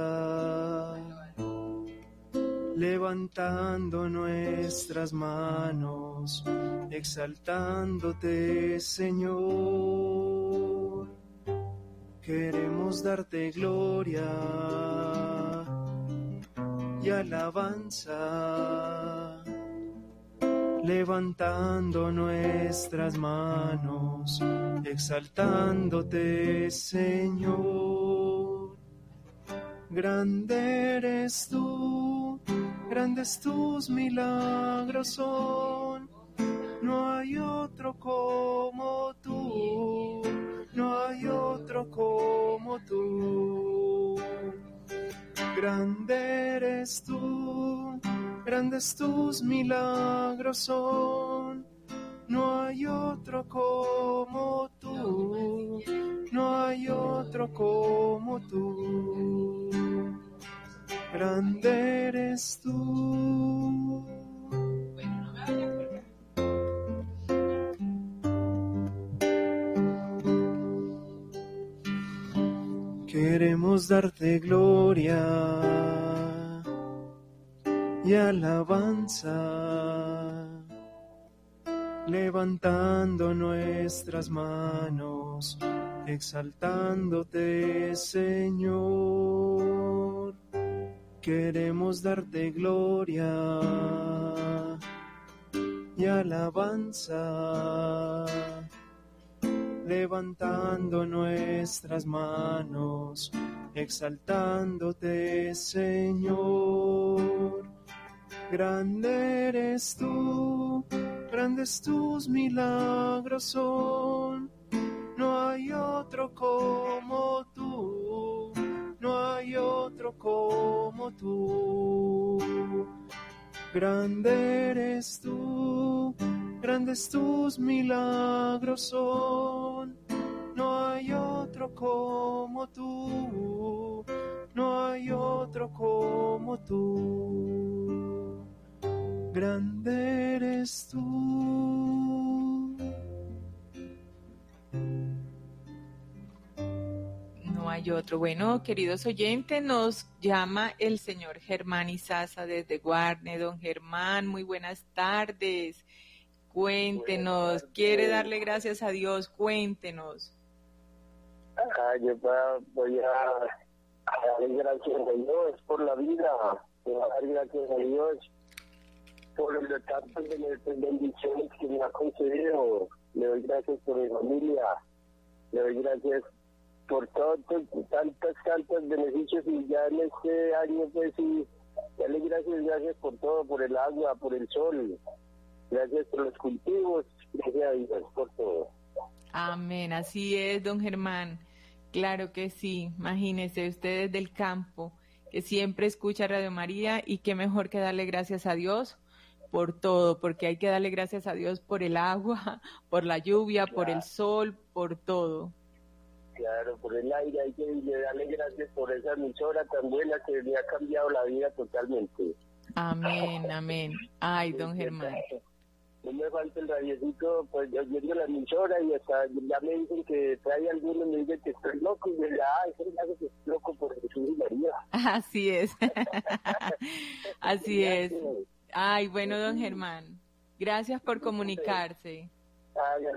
levantando nuestras manos, exaltándote, Señor. Queremos darte gloria y alabanza, levantando nuestras manos, exaltándote, Señor. Grande eres tú, grandes tus milagros son, no hay otro como tú, no hay otro como tú. Grande eres tú, grandes tus milagros son, no hay otro como tú, no hay otro como tú. Grande eres tú. Queremos darte gloria y alabanza, levantando nuestras manos, exaltándote, Señor. Queremos darte gloria y alabanza levantando nuestras manos, exaltándote, Señor. Grande eres tú, grandes tus milagros son, no hay otro como tú, hay otro como tú. Grande eres tú, grandes tus milagros son. No hay otro como tú, no hay otro como tú. Grande eres tú. No hay otro. Bueno, queridos oyentes, nos llama el señor Germán Izaza desde Guarne. Don Germán, muy buenas tardes. Cuéntenos, quiere darle gracias a Dios, cuéntenos. Ah, yo voy a, a dar gracias a Dios por la vida, voy a dar gracias a Dios por los tantas ben- bendiciones que me ha concedido. Le doy gracias por mi familia, le doy gracias por todos tantos, tantos beneficios y ya en este año pues sí, darle gracias, gracias por todo, por el agua, por el sol, gracias por los cultivos, gracias a Dios por todo. Amén, así es, don Germán. Claro que sí. Imagínese ustedes del campo que siempre escucha Radio María y qué mejor que darle gracias a Dios por todo, porque hay que darle gracias a Dios por el agua, por la lluvia, por el sol, por todo. Claro, por el aire, hay que darle gracias por esa emisora tan buena que me ha cambiado la vida totalmente. Amén, amén. Ay, don Germán. No me falta el radiocito, pues yo oyendo la emisora y hasta ya me dicen que trae alguno y me dicen que estoy loco y yo ya, ah, eso me hace que estoy loco por Jesús y María. Así es. Así es. Ay, bueno, don Germán. Gracias por comunicarse.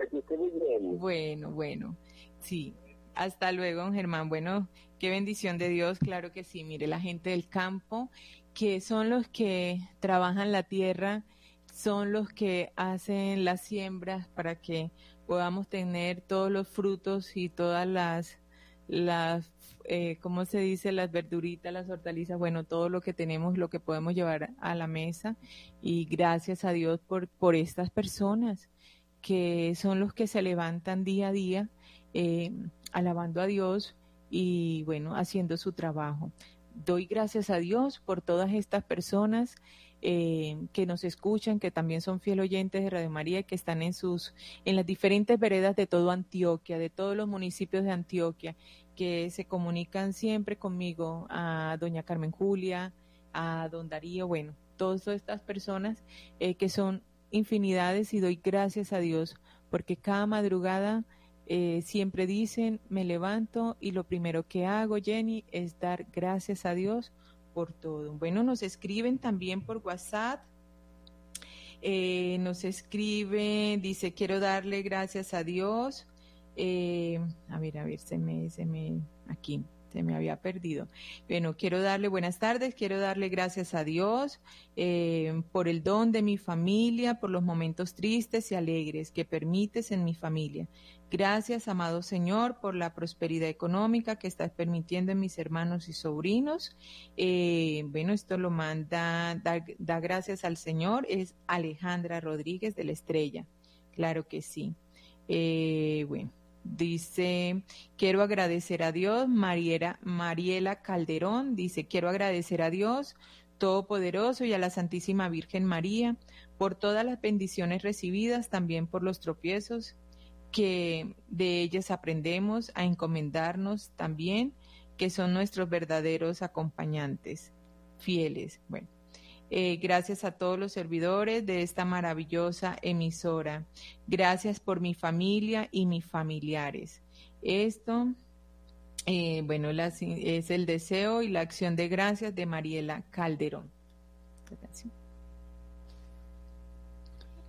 Que esté muy bien. Bueno, bueno. Sí. Hasta luego, don Germán. Bueno, qué bendición de Dios, claro que sí. Mire, la gente del campo, que son los que trabajan la tierra, son los que hacen las siembras para que podamos tener todos los frutos y todas las, las eh, ¿cómo se dice? Las verduritas, las hortalizas, bueno, todo lo que tenemos, lo que podemos llevar a la mesa. Y gracias a Dios por, por estas personas que son los que se levantan día a día eh, alabando a Dios y bueno, haciendo su trabajo. Doy gracias a Dios por todas estas personas eh, que nos escuchan, que también son fiel oyentes de Radio María, que están en sus, en las diferentes veredas de todo Antioquia, de todos los municipios de Antioquia, que se comunican siempre conmigo, a doña Carmen Julia, a don Darío, bueno, todas estas personas eh, que son infinidades y doy gracias a Dios porque cada madrugada eh, siempre dicen, me levanto y lo primero que hago, Jenny, es dar gracias a Dios por todo. Bueno, nos escriben también por WhatsApp. Eh, nos escribe, dice, quiero darle gracias a Dios. Eh, a ver, a ver, se me, se me, aquí, se me había perdido. Bueno, quiero darle buenas tardes, quiero darle gracias a Dios eh, por el don de mi familia, por los momentos tristes y alegres que permites en mi familia. Gracias, amado Señor, por la prosperidad económica que estás permitiendo en mis hermanos y sobrinos. Eh, bueno, esto lo manda, da, gracias al Señor, es Alejandra Rodríguez de la Estrella. Claro que sí. Eh, bueno, dice, quiero agradecer a Dios, Mariela, Mariela Calderón, dice, quiero agradecer a Dios Todopoderoso y a la Santísima Virgen María por todas las bendiciones recibidas, también por los tropiezos que de ellas aprendemos a encomendarnos también, que son nuestros verdaderos acompañantes, fieles. Bueno, eh, gracias a todos los servidores de esta maravillosa emisora. Gracias por mi familia y mis familiares. Esto, eh, bueno, es el deseo y la acción de gracias de Mariela Calderón.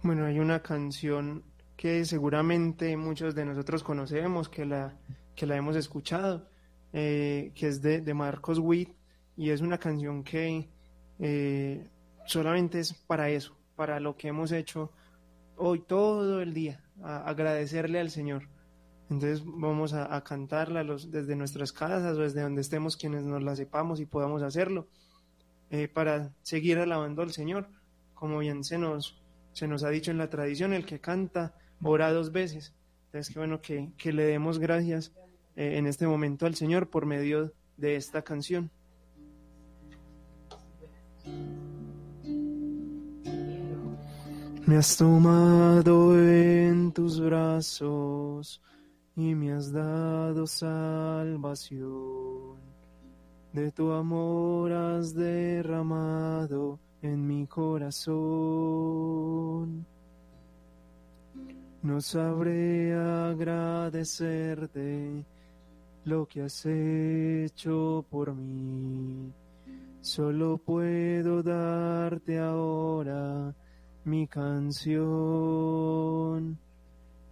Bueno, hay una canción que seguramente muchos de nosotros conocemos, que la, que la hemos escuchado, eh, que es de, de Marcos Witt, y es una canción que solamente es para eso, para lo que hemos hecho hoy todo el día, agradecerle al Señor. Entonces vamos a, cantarla los, desde nuestras casas o desde donde estemos quienes nos la sepamos y podamos hacerlo, eh, para seguir alabando al Señor, como bien se nos, se nos ha dicho en la tradición, el que canta ora dos veces. Entonces, qué bueno que, que le demos gracias eh, en este momento al Señor por medio de esta canción. Me has tomado en tus brazos y me has dado salvación. De tu amor has derramado en mi corazón. No sabré agradecerte lo que has hecho por mí. Solo puedo darte ahora mi canción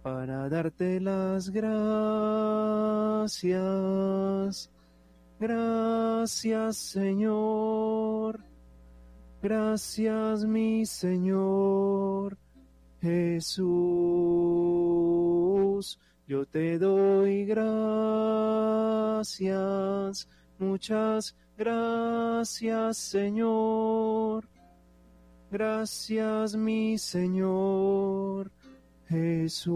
para darte las gracias. Gracias Señor, gracias mi Señor Jesús. Yo te doy gracias, muchas gracias Señor. Gracias mi Señor Jesús.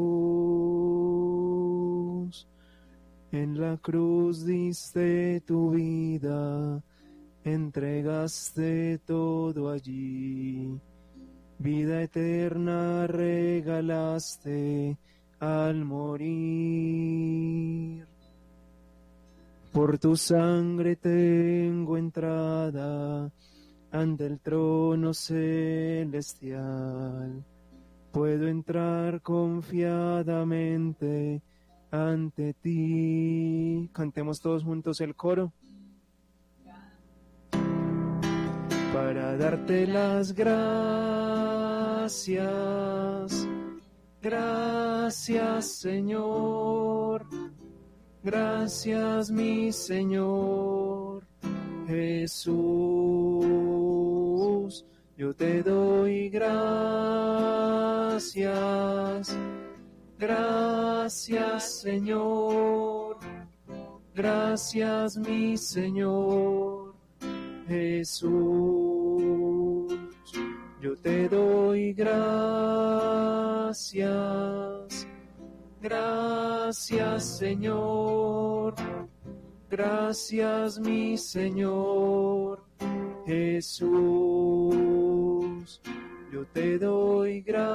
En la cruz diste tu vida, entregaste todo allí. Vida eterna regalaste al morir. Por tu sangre tengo entrada ante el trono celestial. Puedo entrar confiadamente ante ti. Cantemos todos juntos el coro. Para darte las gracias. Gracias Señor. Gracias mi Señor. Jesús. Yo te doy gracias. Gracias Señor, gracias mi Señor Jesús. Yo te doy gracias, gracias Señor, gracias mi Señor Jesús. Yo te doy gracias,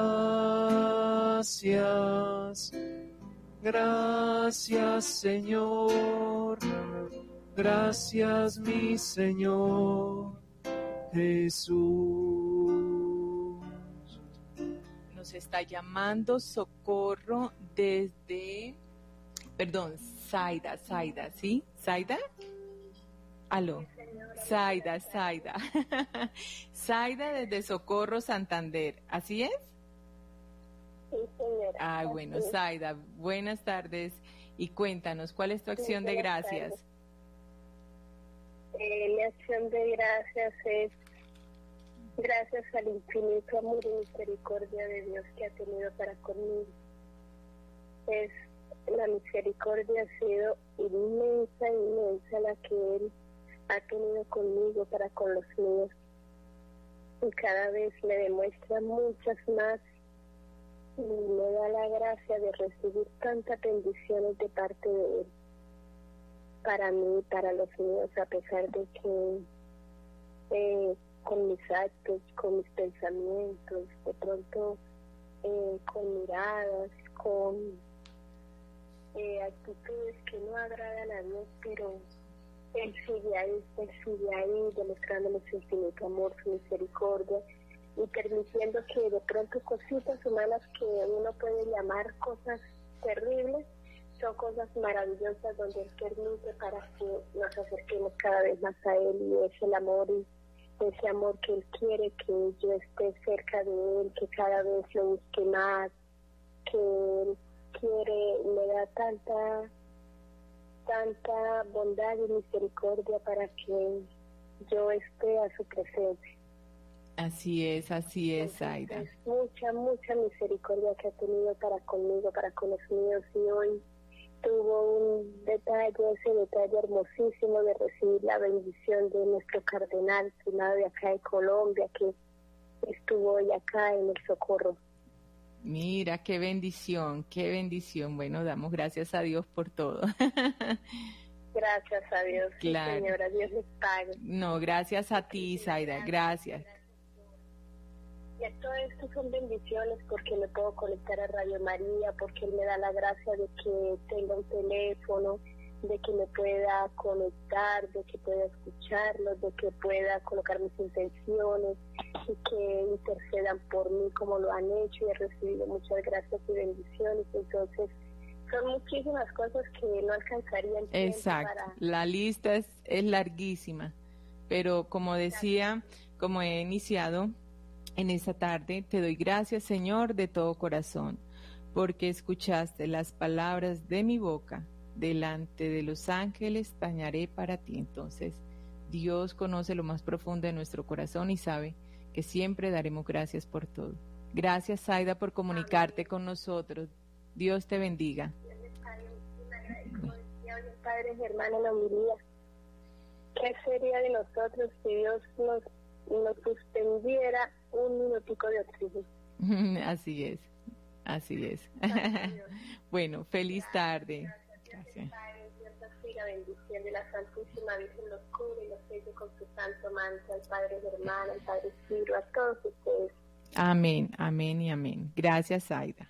gracias Señor, gracias mi Señor Jesús. Nos está llamando socorro desde, perdón, Zaida, Zaida, ¿sí? ¿Zaida? Aló. Zaida, Zaida. Zaida desde Socorro, Santander. ¿Así es? Sí, señora. Ah, bueno. Zaida, buenas tardes y cuéntanos, ¿cuál es tu acción de gracias? Eh, mi acción de gracias es gracias al infinito amor y misericordia de Dios que ha tenido para conmigo. Es la misericordia ha sido inmensa, inmensa la que Él ha tenido conmigo para con los míos. Y cada vez me demuestra muchas más y me da la gracia de recibir tantas bendiciones de parte de Él para mí, para los míos, a pesar de que eh, con mis actos, con mis pensamientos, de pronto eh, con miradas, con eh, actitudes que no agradan a Dios, pero Él sigue ahí, Él sigue ahí, demostrándome su infinito amor, su misericordia y permitiendo que de pronto cositas humanas que uno puede llamar cosas terribles, son cosas maravillosas donde Él permite para que nos acerquemos cada vez más a Él y es el amor y ese amor que Él quiere que yo esté cerca de Él, que cada vez lo busque más, que Él quiere, me da tanta, tanta bondad y misericordia para que yo esté a su presencia. Así es, así es, Zaida. Es mucha, mucha misericordia que ha tenido para conmigo, para con los míos y hoy tuvo un detalle, ese detalle hermosísimo de recibir la bendición de nuestro cardenal primado de acá de Colombia que estuvo hoy acá en el socorro. Mira, qué bendición, qué bendición. Bueno, damos gracias a Dios por todo. Gracias a Dios, Claro. señora, Dios les pague. No, gracias a ti, Zaida, gracias. Y todo esto son bendiciones porque me puedo conectar a Radio María, porque Él me da la gracia de que tenga un teléfono, de que me pueda conectar, de que pueda escucharlos, de que pueda colocar mis intenciones y que intercedan por mí como lo han hecho y he recibido muchas gracias y bendiciones. Entonces, son muchísimas cosas que no alcanzaría el tiempo Exacto. para... La lista es, es larguísima, pero como decía, como he iniciado en esta tarde, te doy gracias, Señor, de todo corazón, porque escuchaste las palabras de mi boca. Delante de los ángeles tañaré para ti. Entonces, Dios conoce lo más profundo de nuestro corazón y sabe que siempre daremos gracias por todo. Gracias, Aida, por comunicarte con nosotros. Dios te bendiga. Padre Germán en la homilía. ¿Qué sería de nosotros si Dios nos, nos suspendiera un minutico de oxígeno? Así es, así es. bueno, feliz tarde. Gracias. Padre, Dios así la bendición de la Santísima Virgen los cubre y los selle con su santo manto al Padre Germán, al Padre Ciro, a todos ustedes. Amén, amén y amén. Gracias, Aida.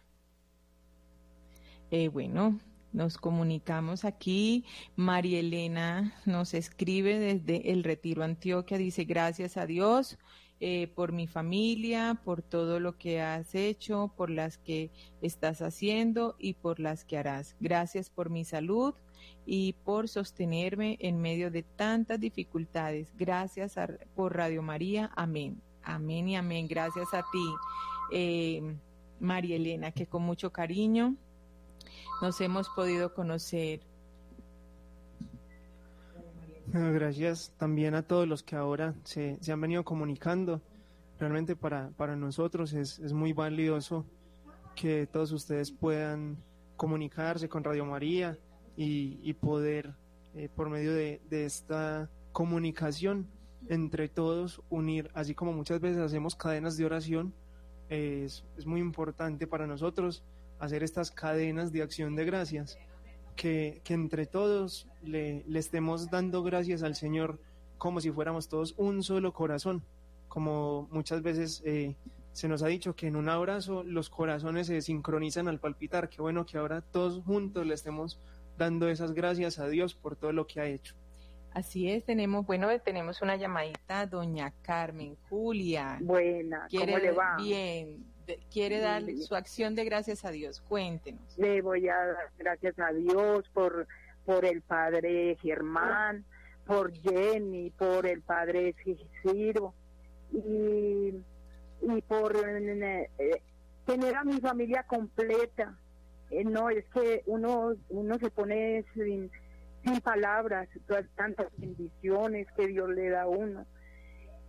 Eh, bueno, nos comunicamos aquí. María Elena nos escribe desde el Retiro Antioquia. Dice, gracias a Dios eh, por mi familia, por todo lo que has hecho, por las que estás haciendo y por las que harás. Gracias por mi salud y por sostenerme en medio de tantas dificultades. Gracias por Radio María. Amén. Amén y amén. Gracias a ti, eh, María Elena, que con mucho cariño nos hemos podido conocer. Bueno, Gracias también a todos los que ahora se, se han venido comunicando. Realmente para, para nosotros es, es muy valioso que todos ustedes puedan comunicarse con Radio María y, y poder, eh, por medio de, de esta comunicación entre todos, unir, así como muchas veces hacemos cadenas de oración, es, es muy importante para nosotros hacer estas cadenas de acción de gracias que, que entre todos le, le estemos dando gracias al Señor como si fuéramos todos un solo corazón, como muchas veces eh, se nos ha dicho que en un abrazo los corazones se sincronizan al palpitar, qué bueno que ahora todos juntos le estemos dando esas gracias a Dios por todo lo que ha hecho. Así es, tenemos, bueno, tenemos una llamadita, doña Carmen Julia. Buena, ¿cómo le va? Bien, quiere dar su acción de gracias a Dios. Cuéntenos. Le voy a dar gracias a Dios por, por el padre Germán, por Jenny, por el padre Ciro y, y por eh, eh, tener a mi familia completa. Eh, no, es que uno, uno se pone sin, sin palabras, todas tantas bendiciones que Dios le da a uno.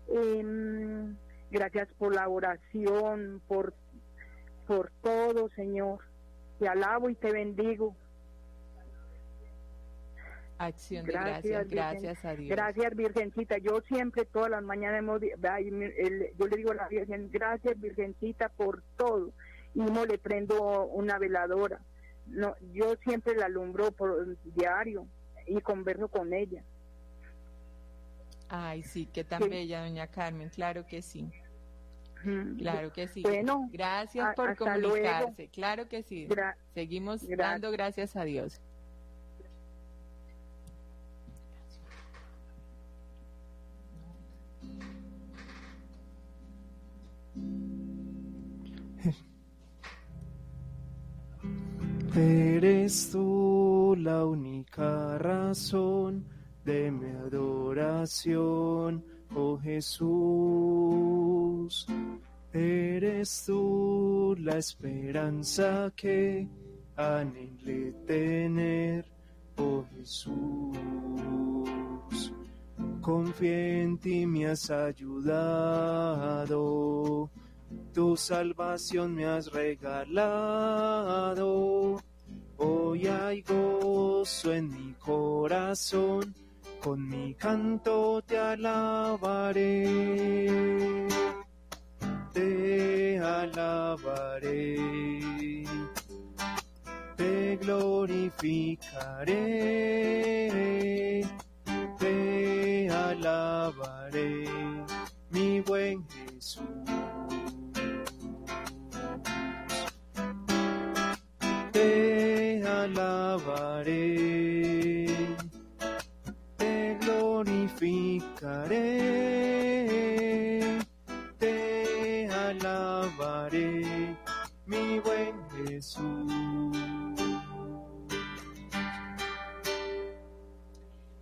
Em, gracias por la oración, por, por todo, Señor. Te alabo y te bendigo. Acción de gracias, gracias a Dios. Gracias, Virgencita. Yo siempre, todas las mañanas, hemos yo le digo a la Virgen, gracias, Virgencita, por todo. Y no le prendo una veladora. No, yo siempre la alumbro por diario y converso con ella. Ay, sí, qué tan Sí. bella, doña Carmen, claro que sí. Claro que sí. Bueno, gracias a- por luego. comunicarse. Claro que sí. Gra- Seguimos dando gracias a Dios. Eres tú la única razón de mi adoración, oh Jesús. Eres tú la esperanza que anhelé tener, oh Jesús. Confié en ti, me has ayudado tu salvación me has regalado. Hoy hay gozo en mi corazón, con mi canto te alabaré, te alabaré, te glorificaré, te alabaré, mi buen Jesús. Te alabaré. Te alabaré, mi buen Jesús.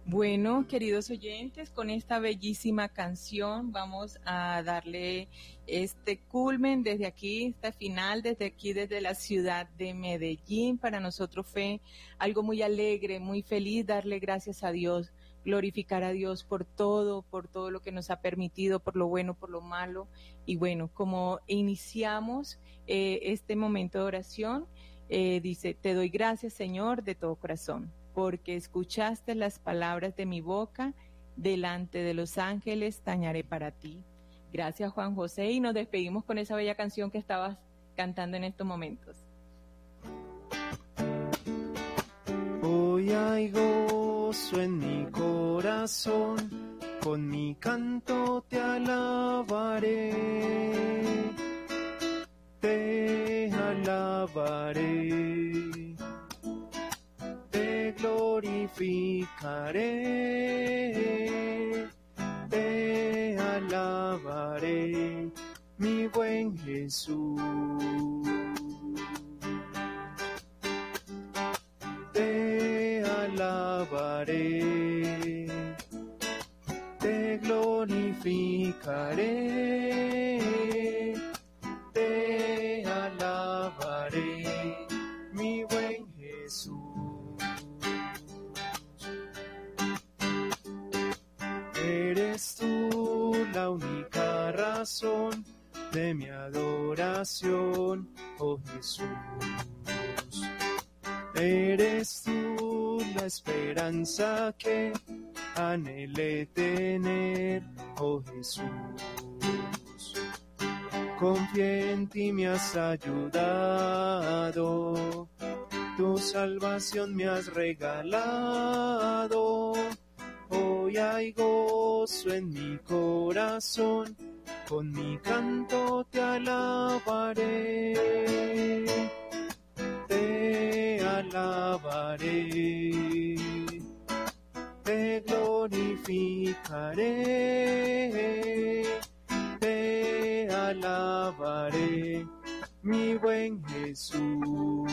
Bueno, queridos oyentes, con esta bellísima canción vamos a darle este culmen desde aquí, esta final, desde aquí, desde la ciudad de Medellín. Para nosotros fue algo muy alegre, muy feliz darle gracias a Dios, glorificar a Dios por todo, por todo lo que nos ha permitido, por lo bueno, por lo malo. Y bueno, como iniciamos eh, este momento de oración, eh, dice, te doy gracias Señor de todo corazón porque escuchaste las palabras de mi boca, delante de los ángeles tañaré para ti. Gracias Juan José y nos despedimos con esa bella canción que estabas cantando en estos momentos. Hoy hay gozo en mi corazón, con mi canto te alabaré, te alabaré. Glorificaré, te alabaré, mi buen Jesús. Alabaré, te glorificaré, te alabaré, mi buen Jesús. Eres tú la única razón de mi adoración, oh Jesús. Eres tú la esperanza que anhelé tener, oh Jesús. Confié en ti, me has ayudado, tu salvación me has regalado. Hoy hay gozo en mi corazón, con mi canto te alabaré, alabaré, te glorificaré, te alabaré, mi buen Jesús.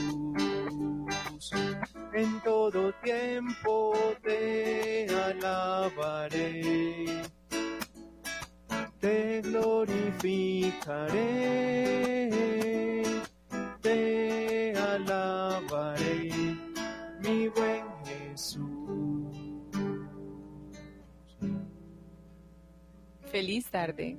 En todo tiempo te alabaré, te glorificaré, te alabaré, mi buen Jesús. Feliz tarde.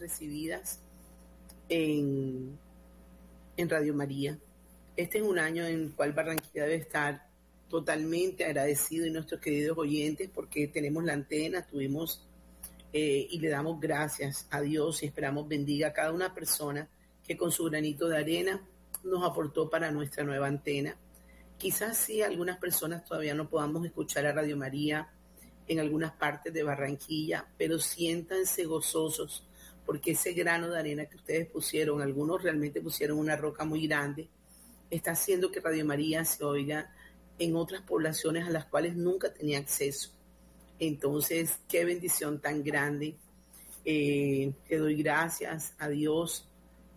Recibidas en, en Radio María. Este es un año en el cual Barranquilla debe estar totalmente agradecido y nuestros queridos oyentes porque tenemos la antena, tuvimos eh, y le damos gracias a Dios y esperamos bendiga a cada una persona que con su granito de arena nos aportó para nuestra nueva antena. Quizás sí algunas personas todavía no podamos escuchar a Radio María en algunas partes de Barranquilla, pero siéntanse gozosos porque ese grano de arena que ustedes pusieron, algunos realmente pusieron una roca muy grande, está haciendo que Radio María se oiga en otras poblaciones a las cuales nunca tenía acceso. Entonces, qué bendición tan grande. Eh, te doy gracias a Dios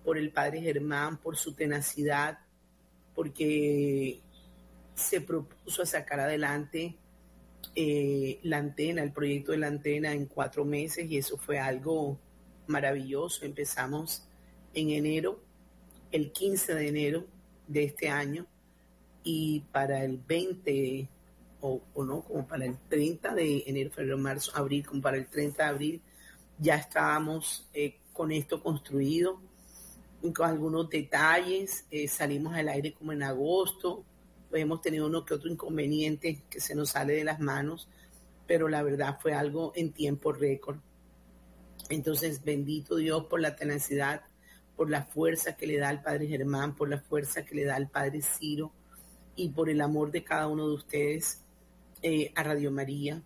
por el Padre Germán, por su tenacidad, porque se propuso a sacar adelante eh, la antena, el proyecto de la antena en cuatro meses y eso fue algo maravilloso. Empezamos en enero, el 15 de enero de este año y para el 20 o, no, como para el 30 de enero, febrero, marzo, abril, como para el 30 de abril, ya estábamos eh, con esto construido, con algunos detalles, eh, salimos al aire como en agosto, pues hemos tenido uno que otro inconveniente que se nos sale de las manos, pero la verdad fue algo en tiempo récord. Entonces, bendito Dios por la tenacidad, por la fuerza que le da al Padre Germán, por la fuerza que le da al Padre Ciro y por el amor de cada uno de ustedes eh, a Radio María.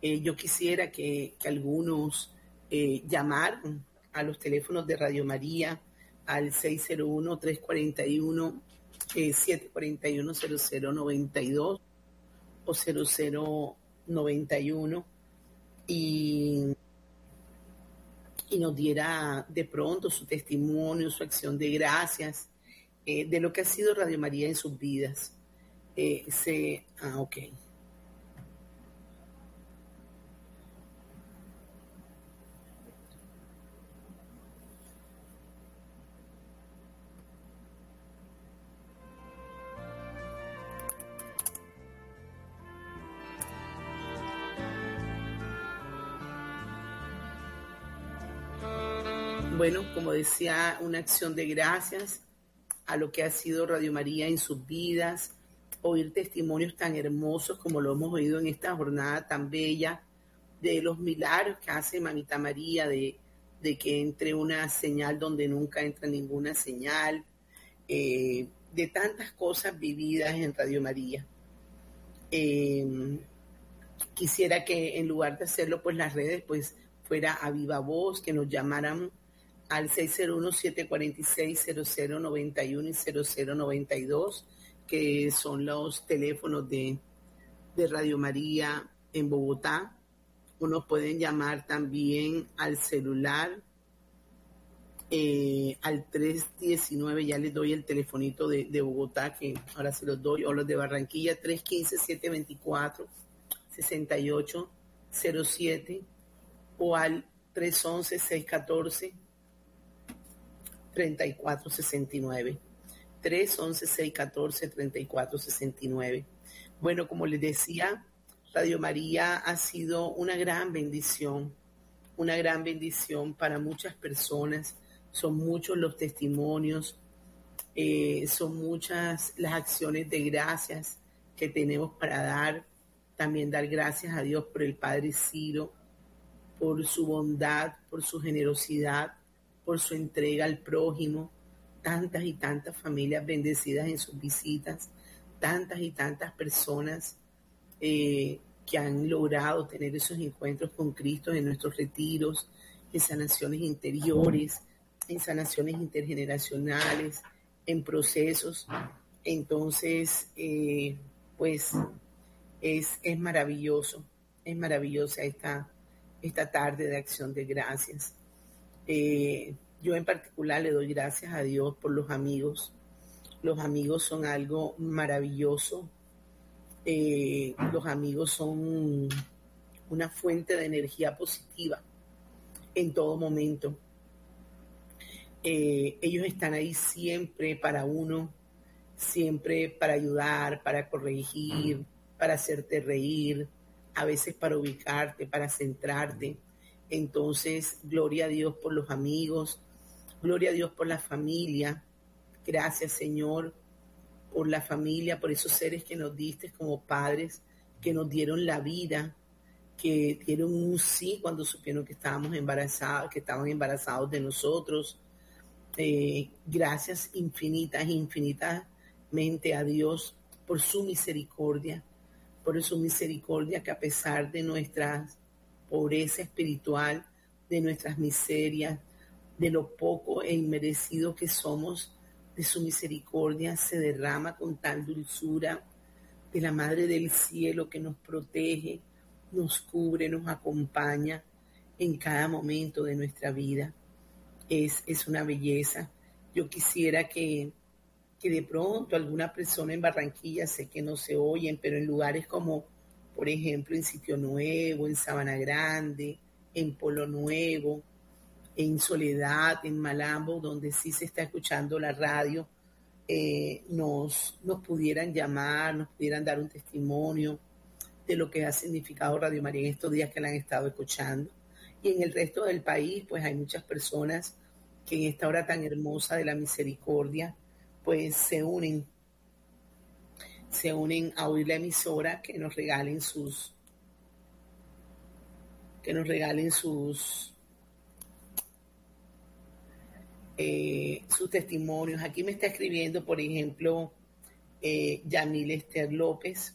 Eh, yo quisiera que, algunos eh, llamaran a los teléfonos de Radio María al 601-341. 741-0092 o 0091 y, y nos diera de pronto su testimonio, su acción de gracias de lo que ha sido Radio María en sus vidas. se, ah, ok. Decía, una acción de gracias a lo que ha sido Radio María en sus vidas, oír testimonios tan hermosos como lo hemos oído en esta jornada tan bella, de los milagros que hace Mamita María, de, que entre una señal donde nunca entra ninguna señal, eh, de tantas cosas vividas en Radio María. Eh, quisiera que en lugar de hacerlo, pues las redes, pues fuera a viva voz, que nos llamaran al 601-746-0091 y 0092, que son los teléfonos de, Radio María en Bogotá. Unos pueden llamar también al celular, eh, al 319, ya les doy el telefonito de, de, Bogotá, que ahora se los doy, o los de Barranquilla, 315-724-6807, o al 311-614. 3469. 311 614 3469. Bueno, como les decía, Radio María ha sido una gran bendición, una gran bendición para muchas personas. Son muchos los testimonios, eh, son muchas las acciones de gracias que tenemos para dar. También dar gracias a Dios por el Padre Ciro, por su bondad, por su generosidad, por su entrega al prójimo, tantas y tantas familias bendecidas en sus visitas, tantas y tantas personas eh, que han logrado tener esos encuentros con Cristo en nuestros retiros, en sanaciones interiores, en sanaciones intergeneracionales, en procesos. Entonces, eh, pues es, es maravilloso, es maravillosa esta, esta tarde de acción de gracias. Eh, yo en particular le doy gracias a Dios por los amigos. Los amigos son algo maravilloso. Eh, los amigos son una fuente de energía positiva en todo momento. Eh, ellos están ahí siempre para uno, siempre para ayudar, para corregir, para hacerte reír, a veces para ubicarte, para centrarte. Entonces, gloria a Dios por los amigos, gloria a Dios por la familia. Gracias, Señor, por la familia, por esos seres que nos diste como padres, que nos dieron la vida, que dieron un sí cuando supieron que estábamos embarazados, que estaban embarazados de nosotros. Eh, gracias infinitas, infinitamente a Dios por su misericordia, por su misericordia que a pesar de nuestras pobreza espiritual, de nuestras miserias, de lo poco e inmerecido que somos, de su misericordia se derrama con tal dulzura, de la Madre del Cielo que nos protege, nos cubre, nos acompaña en cada momento de nuestra vida. Es, es una belleza. Yo quisiera que, que de pronto alguna persona en Barranquilla sé que no se oyen, pero en lugares como, por ejemplo, en Sitio Nuevo, en Sabana Grande, en Polo Nuevo, en Soledad, en Malambo, donde sí se está escuchando la radio, eh, nos, nos pudieran llamar, nos pudieran dar un testimonio de lo que ha significado Radio María en estos días que la han estado escuchando. Y en el resto del país, pues hay muchas personas que en esta hora tan hermosa de la misericordia, pues se unen, se unen a oír la emisora, que nos regalen sus, que nos regalen sus, eh, sus testimonios. Aquí me está escribiendo, por ejemplo, eh, Yamil Esther López.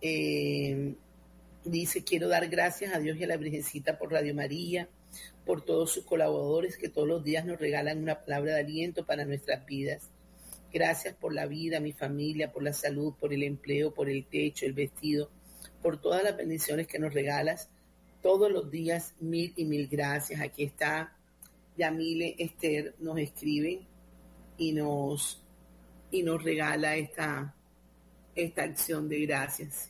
Eh, dice, quiero dar gracias a Dios y a la Virgencita por Radio María, por todos sus colaboradores que todos los días nos regalan una palabra de aliento para nuestras vidas. Gracias por la vida, mi familia, por la salud, por el empleo, por el techo, el vestido, por todas las bendiciones que nos regalas todos los días. Mil y mil gracias. Aquí está Yamile Esther, nos escribe y nos, y nos regala esta, esta acción de gracias.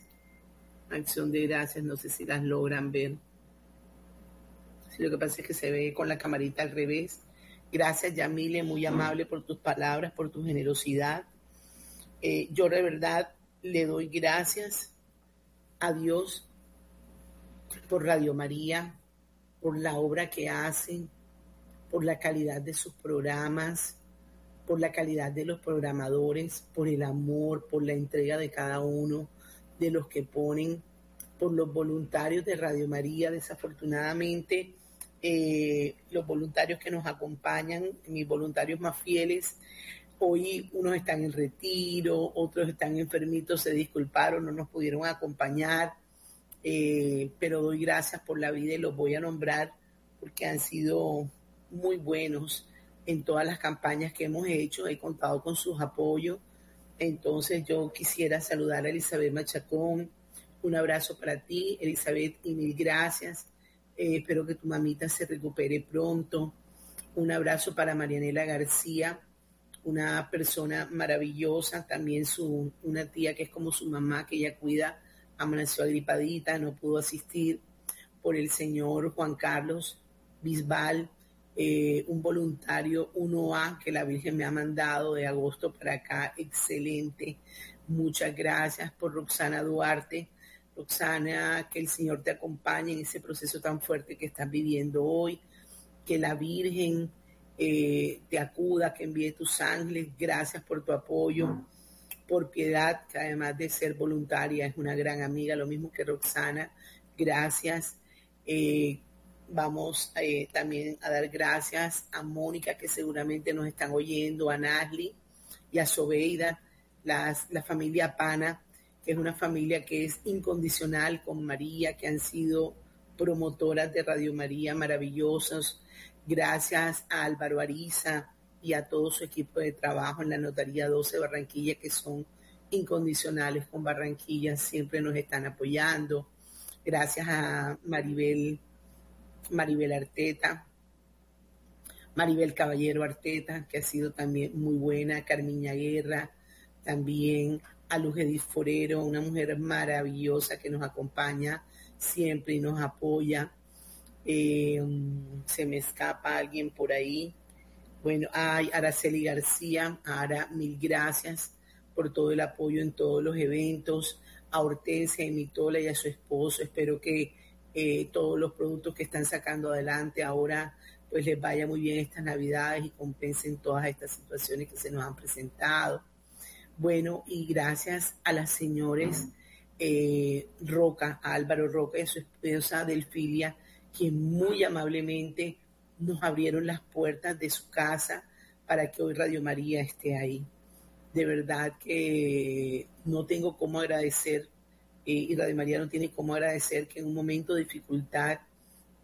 Acción de gracias, no sé si las logran ver. Si lo que pasa es que se ve con la camarita al revés. Gracias, Yamile, muy amable por tus palabras, por tu generosidad. Eh, yo de verdad le doy gracias a Dios por Radio María, por la obra que hacen, por la calidad de sus programas, por la calidad de los programadores, por el amor, por la entrega de cada uno de los que ponen, por los voluntarios de Radio María. Desafortunadamente, eh, los voluntarios que nos acompañan, mis voluntarios más fieles, hoy unos están en retiro, otros están enfermitos, se disculparon, no nos pudieron acompañar, eh, pero doy gracias por la vida y los voy a nombrar porque han sido muy buenos en todas las campañas que hemos hecho, he contado con sus apoyos. Entonces yo quisiera saludar a Elizabeth Machacón, un abrazo para ti, Elizabeth, y mil gracias. Eh, espero que tu mamita se recupere pronto. Un abrazo para Marianela García, una persona maravillosa, también su, una tía que es como su mamá, que ella cuida, amaneció agripadita, no pudo asistir, por el señor Juan Carlos Bisbal, eh, un voluntario 1A que la Virgen me ha mandado de agosto para acá, excelente. Muchas gracias por Roxana Duarte. Roxana, que el Señor te acompañe en ese proceso tan fuerte que estás viviendo hoy, que la Virgen eh, te acuda, que envíe tus ángeles. Gracias por tu apoyo, por piedad, que además de ser voluntaria es una gran amiga, lo mismo que Roxana. Gracias. Eh, Vamos eh, también a dar gracias a Mónica, que seguramente nos están oyendo, a Nasli y a Sobeida, las, la familia Pana, que es una familia que es incondicional con María, que han sido promotoras de Radio María maravillosos. Gracias a Álvaro Ariza y a todo su equipo de trabajo en la Notaría 12 Barranquilla, que son incondicionales con Barranquilla, siempre nos están apoyando. Gracias a Maribel Maribel Arteta, Maribel Caballero Arteta, que ha sido también muy buena, Carmiña Guerra, también a Luz Forero, una mujer maravillosa que nos acompaña siempre y nos apoya. Eh, se me escapa alguien por ahí. Bueno, hay Araceli García, Ara, mil gracias por todo el apoyo en todos los eventos. A Hortensia y Mitola y a su esposo, espero que eh, todos los productos que están sacando adelante ahora pues les vaya muy bien estas navidades y compensen todas estas situaciones que se nos han presentado. Bueno, y gracias a las señores eh, Roca, a Álvaro Roca y a su esposa Delfilia, que muy amablemente nos abrieron las puertas de su casa para que hoy Radio María esté ahí. De verdad que no tengo cómo agradecer eh, y Radio María no tiene cómo agradecer que en un momento de dificultad,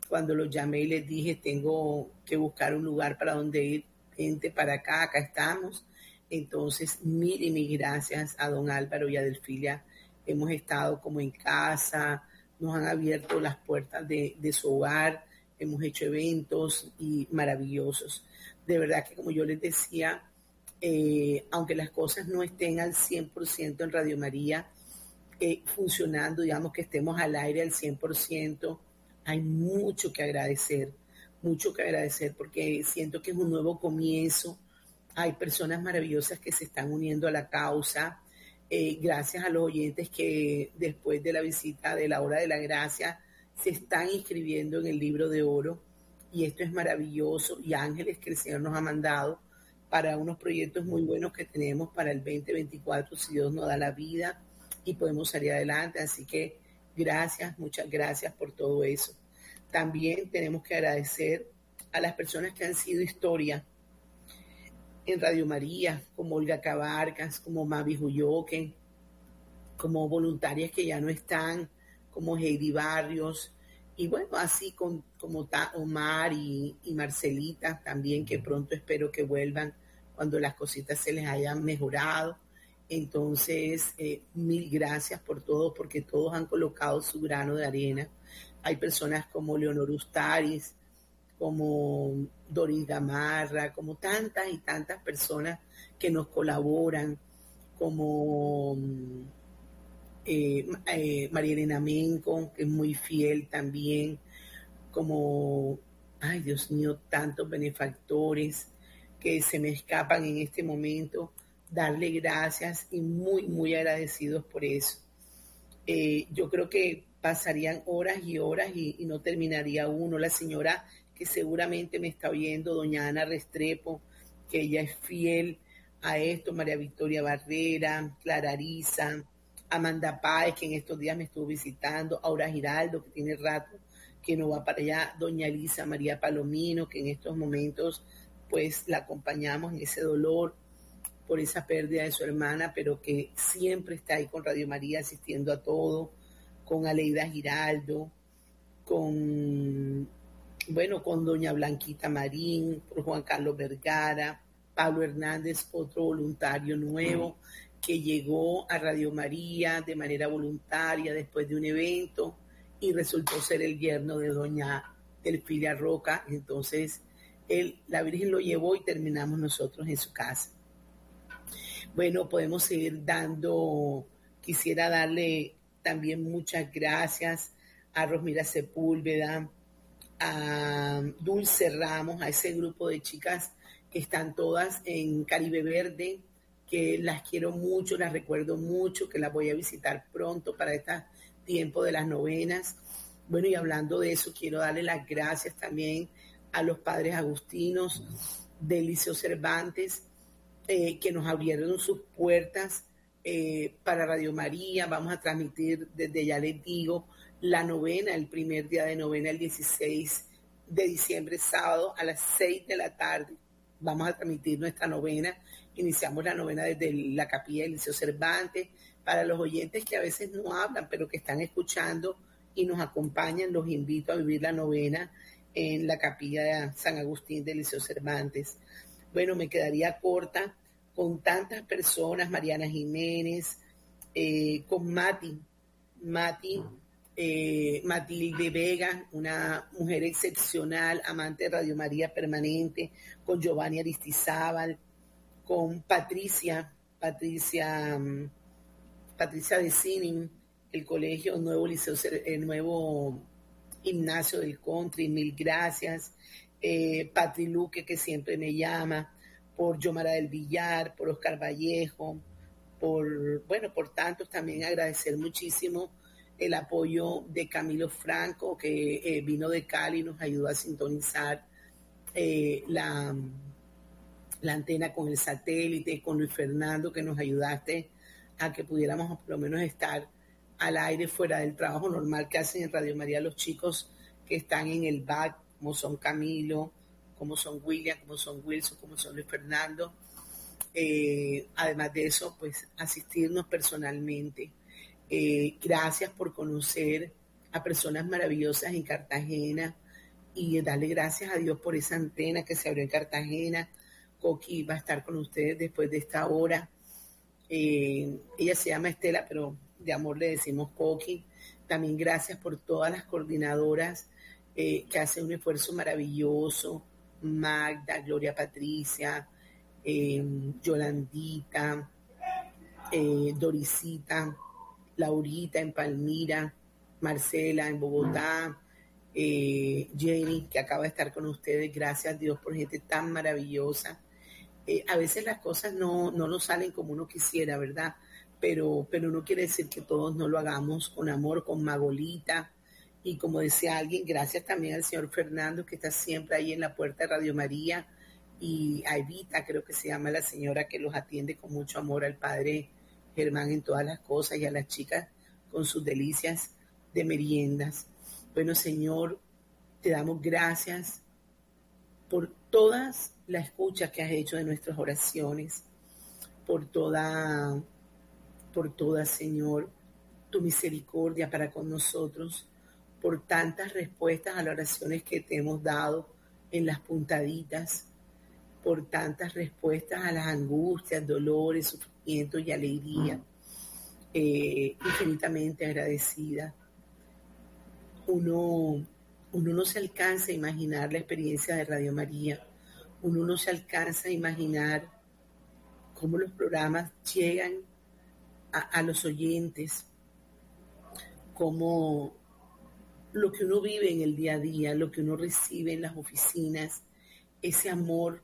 cuando los llamé y les dije, tengo que buscar un lugar para donde ir, gente para acá, acá estamos. Entonces, mil y mil gracias a don Álvaro y a Delfilia. Hemos estado como en casa, nos han abierto las puertas de, de su hogar, hemos hecho eventos y maravillosos. De verdad que como yo les decía, eh, aunque las cosas no estén al 100% en Radio María eh, funcionando, digamos que estemos al aire al 100%, hay mucho que agradecer, mucho que agradecer porque siento que es un nuevo comienzo, hay personas maravillosas que se están uniendo a la causa, eh, gracias a los oyentes que después de la visita de la hora de la gracia se están inscribiendo en el libro de oro y esto es maravilloso y ángeles que el Señor nos ha mandado para unos proyectos muy buenos que tenemos para el 2024 si Dios nos da la vida y podemos salir adelante. Así que gracias, muchas gracias por todo eso. También tenemos que agradecer a las personas que han sido historia en Radio María, como Olga Cabarcas, como Mavi Juyoque, como voluntarias que ya no están, como Heidi Barrios, y bueno, así con, como Omar y, y Marcelita también, que pronto espero que vuelvan cuando las cositas se les hayan mejorado. Entonces, eh, mil gracias por todo, porque todos han colocado su grano de arena. Hay personas como Leonor Ustaris, como Doris Gamarra, como tantas y tantas personas que nos colaboran, como eh, eh, María Elena Menco, que es muy fiel también, como, ay Dios mío, tantos benefactores que se me escapan en este momento, darle gracias y muy, muy agradecidos por eso. Eh, yo creo que pasarían horas y horas y no terminaría uno. La señora que seguramente me está oyendo, doña Ana Restrepo, que ella es fiel a esto, María Victoria Barrera, Clara Arisa, Amanda Páez, que en estos días me estuvo visitando, Aura Giraldo, que tiene rato que no va para allá, doña Elisa María Palomino, que en estos momentos pues la acompañamos en ese dolor por esa pérdida de su hermana, pero que siempre está ahí con Radio María asistiendo a todo, con Aleida Giraldo, con bueno, con doña Blanquita Marín, por Juan Carlos Vergara, Pablo Hernández, otro voluntario nuevo que llegó a Radio María de manera voluntaria después de un evento y resultó ser el yerno de doña Delfilia Roca. Entonces, él, la Virgen lo llevó y terminamos nosotros en su casa. Bueno, podemos seguir dando, quisiera darle también muchas gracias a Rosmira Sepúlveda, a Dulce Ramos, a ese grupo de chicas que están todas en Caribe Verde, que las quiero mucho, las recuerdo mucho, que las voy a visitar pronto para este tiempo de las novenas. Bueno, y hablando de eso, quiero darle las gracias también a los padres agustinos del Liceo Cervantes, eh, que nos abrieron sus puertas eh, para Radio María. Vamos a transmitir, desde ya les digo, la novena, el primer día de novena, el 16 de diciembre, sábado, a las 6 de la tarde. Vamos a transmitir nuestra novena. Iniciamos la novena desde la capilla del Liceo Cervantes. Para los oyentes que a veces no hablan, pero que están escuchando y nos acompañan, los invito a vivir la novena en la capilla de San Agustín del Liceo Cervantes. Bueno, me quedaría corta con tantas personas, Mariana Jiménez, eh, con Mati, Mati eh, Matilde Vega, una mujer excepcional, amante de Radio María permanente, con Giovanni Aristizábal, con Patricia, Patricia, mm, Patricia de Sinin, el colegio Nuevo Liceo, el nuevo gimnasio del country, mil gracias. Eh, Patri Luque, que siempre me llama, por Yomara del Villar, por Oscar Vallejo, por, bueno, por tantos también agradecer muchísimo el apoyo de Camilo Franco, que eh, vino de Cali y nos ayudó a sintonizar eh, la, la antena con el satélite, con Luis Fernando, que nos ayudaste a que pudiéramos por lo menos estar al aire fuera del trabajo normal que hacen en Radio María los chicos que están en el back, como son Camilo, como son William, como son Wilson, como son Luis Fernando. Eh, además de eso, pues asistirnos personalmente eh, gracias por conocer a personas maravillosas en Cartagena y darle gracias a Dios por esa antena que se abrió en Cartagena. Coqui va a estar con ustedes después de esta hora. Eh, ella se llama Estela, pero de amor le decimos Coqui. También gracias por todas las coordinadoras eh, que hacen un esfuerzo maravilloso. Magda, Gloria Patricia, Yolandita, Dorisita, Laurita en Palmira, Marcela en Bogotá, eh, Jenny, que acaba de estar con ustedes. Gracias Dios por gente tan maravillosa. Eh, a veces las cosas no, no nos salen como uno quisiera, ¿verdad? Pero, pero no quiere decir que todos no lo hagamos con amor, con Magolita. Y como decía alguien, gracias también al señor Fernando, que está siempre ahí en la puerta de Radio María. Y a Evita, creo que se llama la señora que los atiende con mucho amor al padre Germán en todas las cosas y a las chicas con sus delicias de meriendas. Bueno, Señor, te damos gracias por todas las escuchas que has hecho de nuestras oraciones, por toda, por toda, Señor, tu misericordia para con nosotros, por tantas respuestas a las oraciones que te hemos dado en las puntaditas, por tantas respuestas a las angustias, dolores, sufrimientos y alegría. Eh, infinitamente agradecida. Uno, uno no se alcanza a imaginar la experiencia de Radio María, uno no se alcanza a imaginar cómo los programas llegan a, a los oyentes, cómo lo que uno vive en el día a día, lo que uno recibe en las oficinas, ese amor,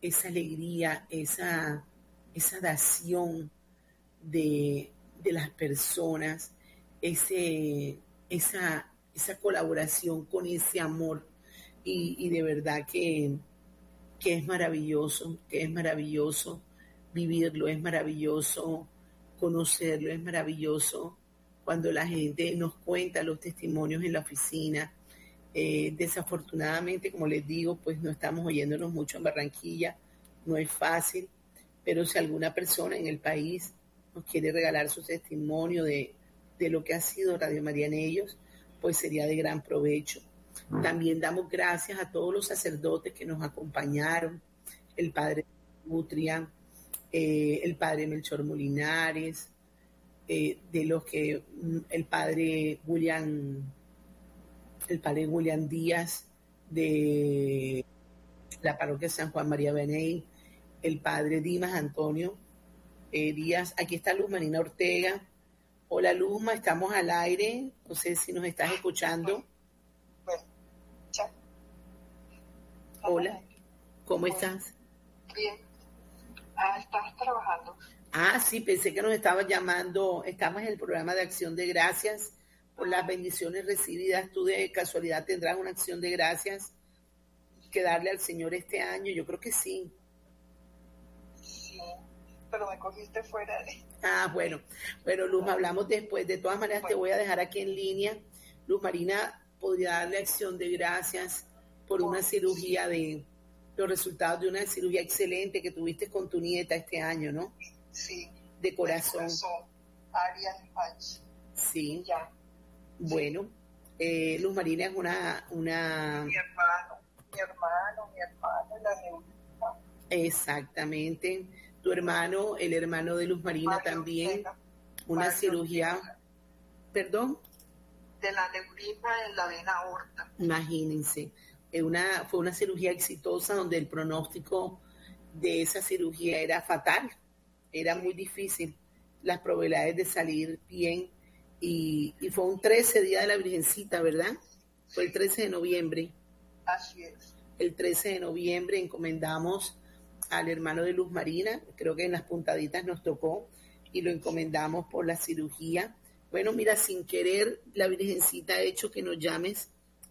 esa alegría, esa, esa dación de, de las personas, ese, esa, esa colaboración con ese amor. Y, y de verdad que, que es maravilloso, que es maravilloso vivirlo, es maravilloso conocerlo, es maravilloso cuando la gente nos cuenta los testimonios en la oficina. Eh, desafortunadamente, como les digo, pues no estamos oyéndonos mucho en Barranquilla, no es fácil, pero si alguna persona en el país nos quiere regalar su testimonio de, de lo que ha sido Radio María en ellos, pues sería de gran provecho. También damos gracias a todos los sacerdotes que nos acompañaron, el padre Nutria, eh, el padre Melchor Molinares, eh, de los que mm, el padre William, el padre William Díaz de la parroquia San Juan María Beney, el padre Dimas Antonio eh, Díaz, aquí está Luz Marina Ortega, Hola Luzma, estamos al aire. No sé si nos estás escuchando. Hola, ¿cómo estás? Bien. Ah, estás trabajando. Ah, sí, pensé que nos estabas llamando. Estamos en el programa de Acción de Gracias por las bendiciones recibidas. Tú de casualidad tendrás una acción de gracias que darle al Señor este año. Yo creo que sí. Sí, pero me cogiste fuera de... Ah, bueno. Bueno, Luz, hablamos después. De todas maneras, te voy a dejar aquí en línea. Luz Marina podría darle acción de gracias por una cirugía de los resultados de una cirugía excelente que tuviste con tu nieta este año, ¿no? Sí. De corazón. Arias Pach. Sí. Ya. Bueno, eh, Luz Marina es una, una... Mi hermano, mi hermano, mi hermano, la neurita. Exactamente tu hermano, el hermano de Luz Marina Mario también, Ortega. una Mario cirugía, Ortega. perdón, De la neurisma en la vena aorta. imagínense, una, fue una cirugía exitosa donde el pronóstico de esa cirugía era fatal, era muy difícil las probabilidades de salir bien y, y fue un 13 día de la Virgencita, ¿verdad? Fue el 13 de noviembre. Así es. El 13 de noviembre encomendamos al hermano de Luz Marina, creo que en las puntaditas nos tocó, y lo encomendamos por la cirugía. Bueno, mira, sin querer, la Virgencita ha hecho que nos llames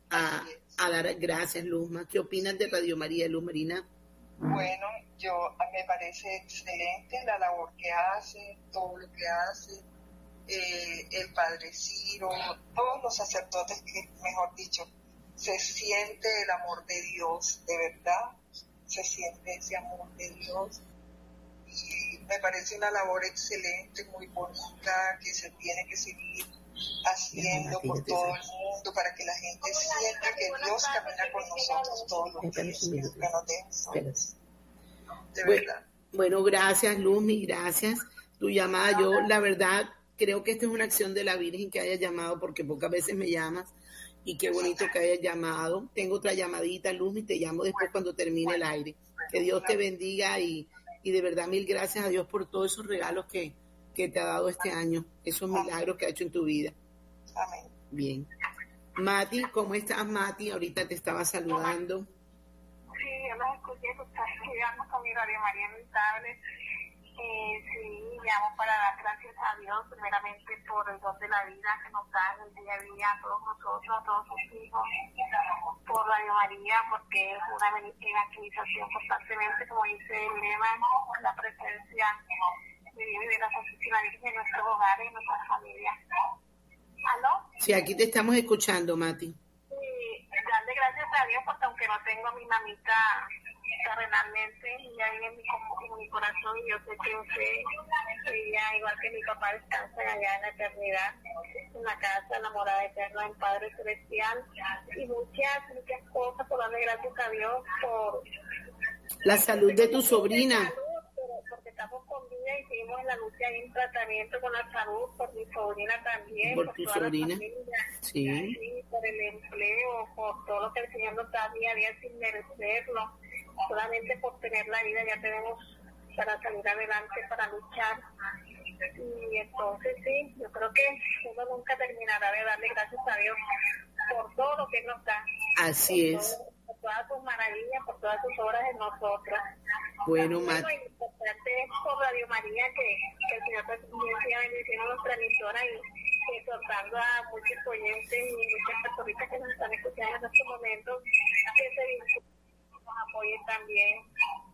a, a dar gracias, Luzma. ¿Qué opinas de Radio María, Luz Marina? Bueno, yo me parece excelente la labor que hace, todo lo que hace, eh, el padre Ciro, todos los sacerdotes que, mejor dicho, se siente el amor de Dios, de verdad, se siente ese amor de Dios. Y me parece una labor excelente, muy bonita, que se tiene que seguir haciendo por todo el mundo para que la gente sienta que Dios camina con nosotros todos los días, que nos. De Bueno, verdad. bueno, gracias, Luz, mi gracias. Tu llamada, yo la verdad creo que esta es una acción de la Virgen que haya llamado, porque pocas veces me llamas y qué bonito que hayas llamado. Tengo otra llamadita, Luz, y te llamo después cuando termine el aire. Que Dios te bendiga y, Y de verdad, mil gracias a Dios por todos esos regalos que, que te ha dado este año, esos milagros que ha hecho en tu vida. Amén. Bien. Mati, ¿cómo estás, Mati? Ahorita te estaba saludando. Sí, yo los escuché, pues estás estudiando con mi Radio María en el tablet. Eh, sí, llamo para dar gracias a Dios, primeramente por el don de la vida que nos da el día a día a todos nosotros, a todos sus hijos, por Radio María, porque es una evangelización constantemente, como dice el lema, la presencia de Dios y de la Santísima Virgen en nuestros hogares, en nuestras familias. ¿Aló? Sí, aquí te estamos escuchando, Mati. Darle gracias a Dios porque aunque no tengo a mi mamita terrenalmente, ella vive en mi, en mi corazón y yo sé que usted, ella igual que mi papá descansa allá en la eternidad, en la casa, enamorada eterna en Padre Celestial y muchas, muchas cosas por darle gracias a Dios por La salud de tu sobrina. Estamos con vida y seguimos en la lucha y en tratamiento con la salud, por mi sobrina también, Por tu toda la sobrina. familia. Sí. Por el empleo, por todo lo que el Señor nos da día a día sin merecerlo, solamente por tener la vida ya tenemos para salir adelante, para luchar. Y entonces sí, yo creo que uno nunca terminará de darle gracias a Dios por todo lo que nos da. Así por es. todo- por todas sus maravillas, por todas sus obras en nosotras. Bueno, Mati. lo importante es por Radio María que, que el Señor también siga bendiciendo nuestra emisora y exhortando a muchos oyentes y muchas personitas que nos están escuchando en estos momentos que se vinculen, nos apoyen también.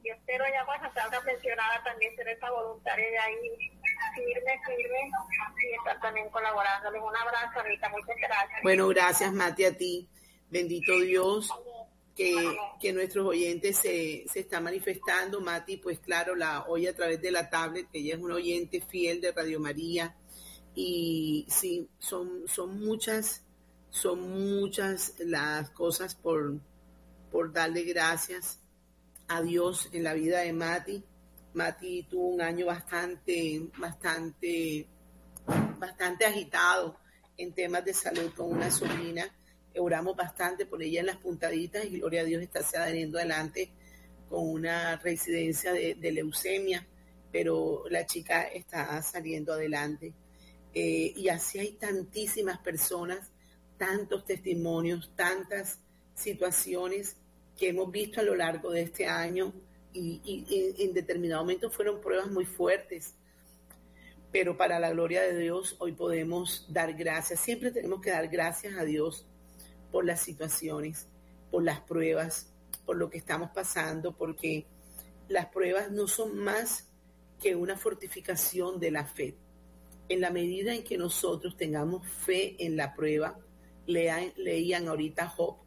Yo espero ya cuando salga pensionada también ser esa voluntaria de ahí firme, firme y estar también colaborándoles. Un abrazo, Anita, muchas gracias. Bueno, gracias, Mati, a ti. Bendito Dios, que, que nuestros oyentes se, se están manifestando. Mati, pues claro, la oye a través de la tablet. Ella es una oyente fiel de Radio María. Y sí, son, son muchas, son muchas las cosas por, por darle gracias a Dios en la vida de Mati. Mati tuvo un año bastante, bastante, bastante agitado en temas de salud con una sobrina. Oramos bastante por ella en las puntaditas y gloria a Dios está saliendo adelante con una residencia de, leucemia, pero la chica está saliendo adelante. Eh, y así hay tantísimas personas, tantos testimonios, tantas situaciones que hemos visto a lo largo de este año y, y- y en determinado momento fueron pruebas muy fuertes. Pero para la gloria de Dios hoy podemos dar gracias. Siempre tenemos que dar gracias a Dios por las situaciones, por las pruebas, por lo que estamos pasando, porque las pruebas no son más que una fortificación de la fe. En la medida en que nosotros tengamos fe en la prueba, lean- leían ahorita Job,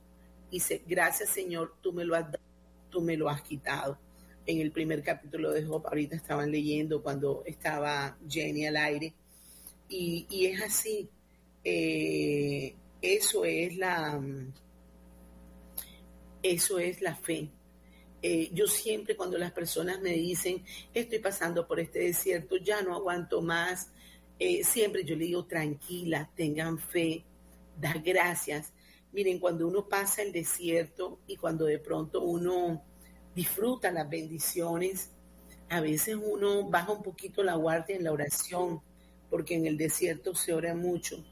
dice, gracias Señor, tú me lo has dado, tú me lo has quitado. En el primer capítulo de Job, ahorita estaban leyendo cuando estaba Jenny al aire, y, es así, eh, eso es la, eso es la fe. Eh, yo siempre cuando las personas me dicen, estoy pasando por este desierto, ya no aguanto más, eh, siempre yo le digo, tranquila, tengan fe, da gracias. Miren, cuando uno pasa el desierto y cuando de pronto uno disfruta las bendiciones, a veces uno baja un poquito la guardia en la oración, porque en el desierto se ora mucho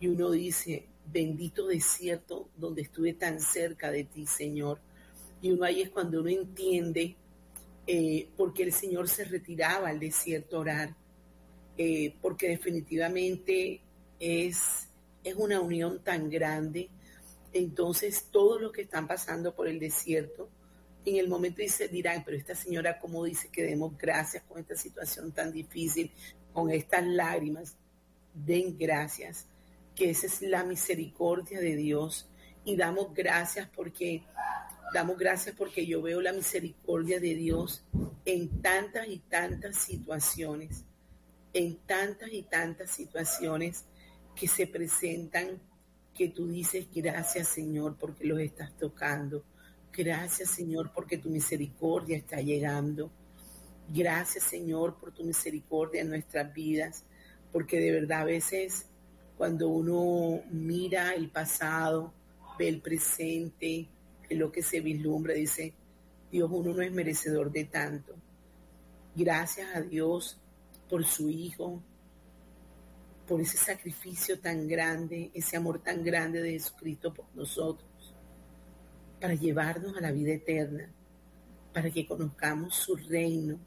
y uno dice, bendito desierto donde estuve tan cerca de ti, Señor. Y uno ahí es cuando uno entiende eh, por qué el Señor se retiraba al desierto orar, eh, porque definitivamente es, es una unión tan grande. Entonces, todos los que están pasando por el desierto, en el momento dice, dirán, pero esta señora, ¿cómo dice que demos gracias con esta situación tan difícil, con estas lágrimas? Den gracias, que esa es la misericordia de Dios. Y damos gracias porque, damos gracias porque yo veo la misericordia de Dios en tantas y tantas situaciones, en tantas y tantas situaciones que se presentan, que tú dices, gracias Señor porque los estás tocando. Gracias Señor porque tu misericordia está llegando. Gracias Señor por tu misericordia en nuestras vidas, porque de verdad a veces cuando uno mira el pasado, ve el presente, lo que se vislumbra, dice, Dios, uno no es merecedor de tanto. Gracias a Dios por su Hijo, por ese sacrificio tan grande, ese amor tan grande de Jesucristo por nosotros, para llevarnos a la vida eterna, para que conozcamos su reino,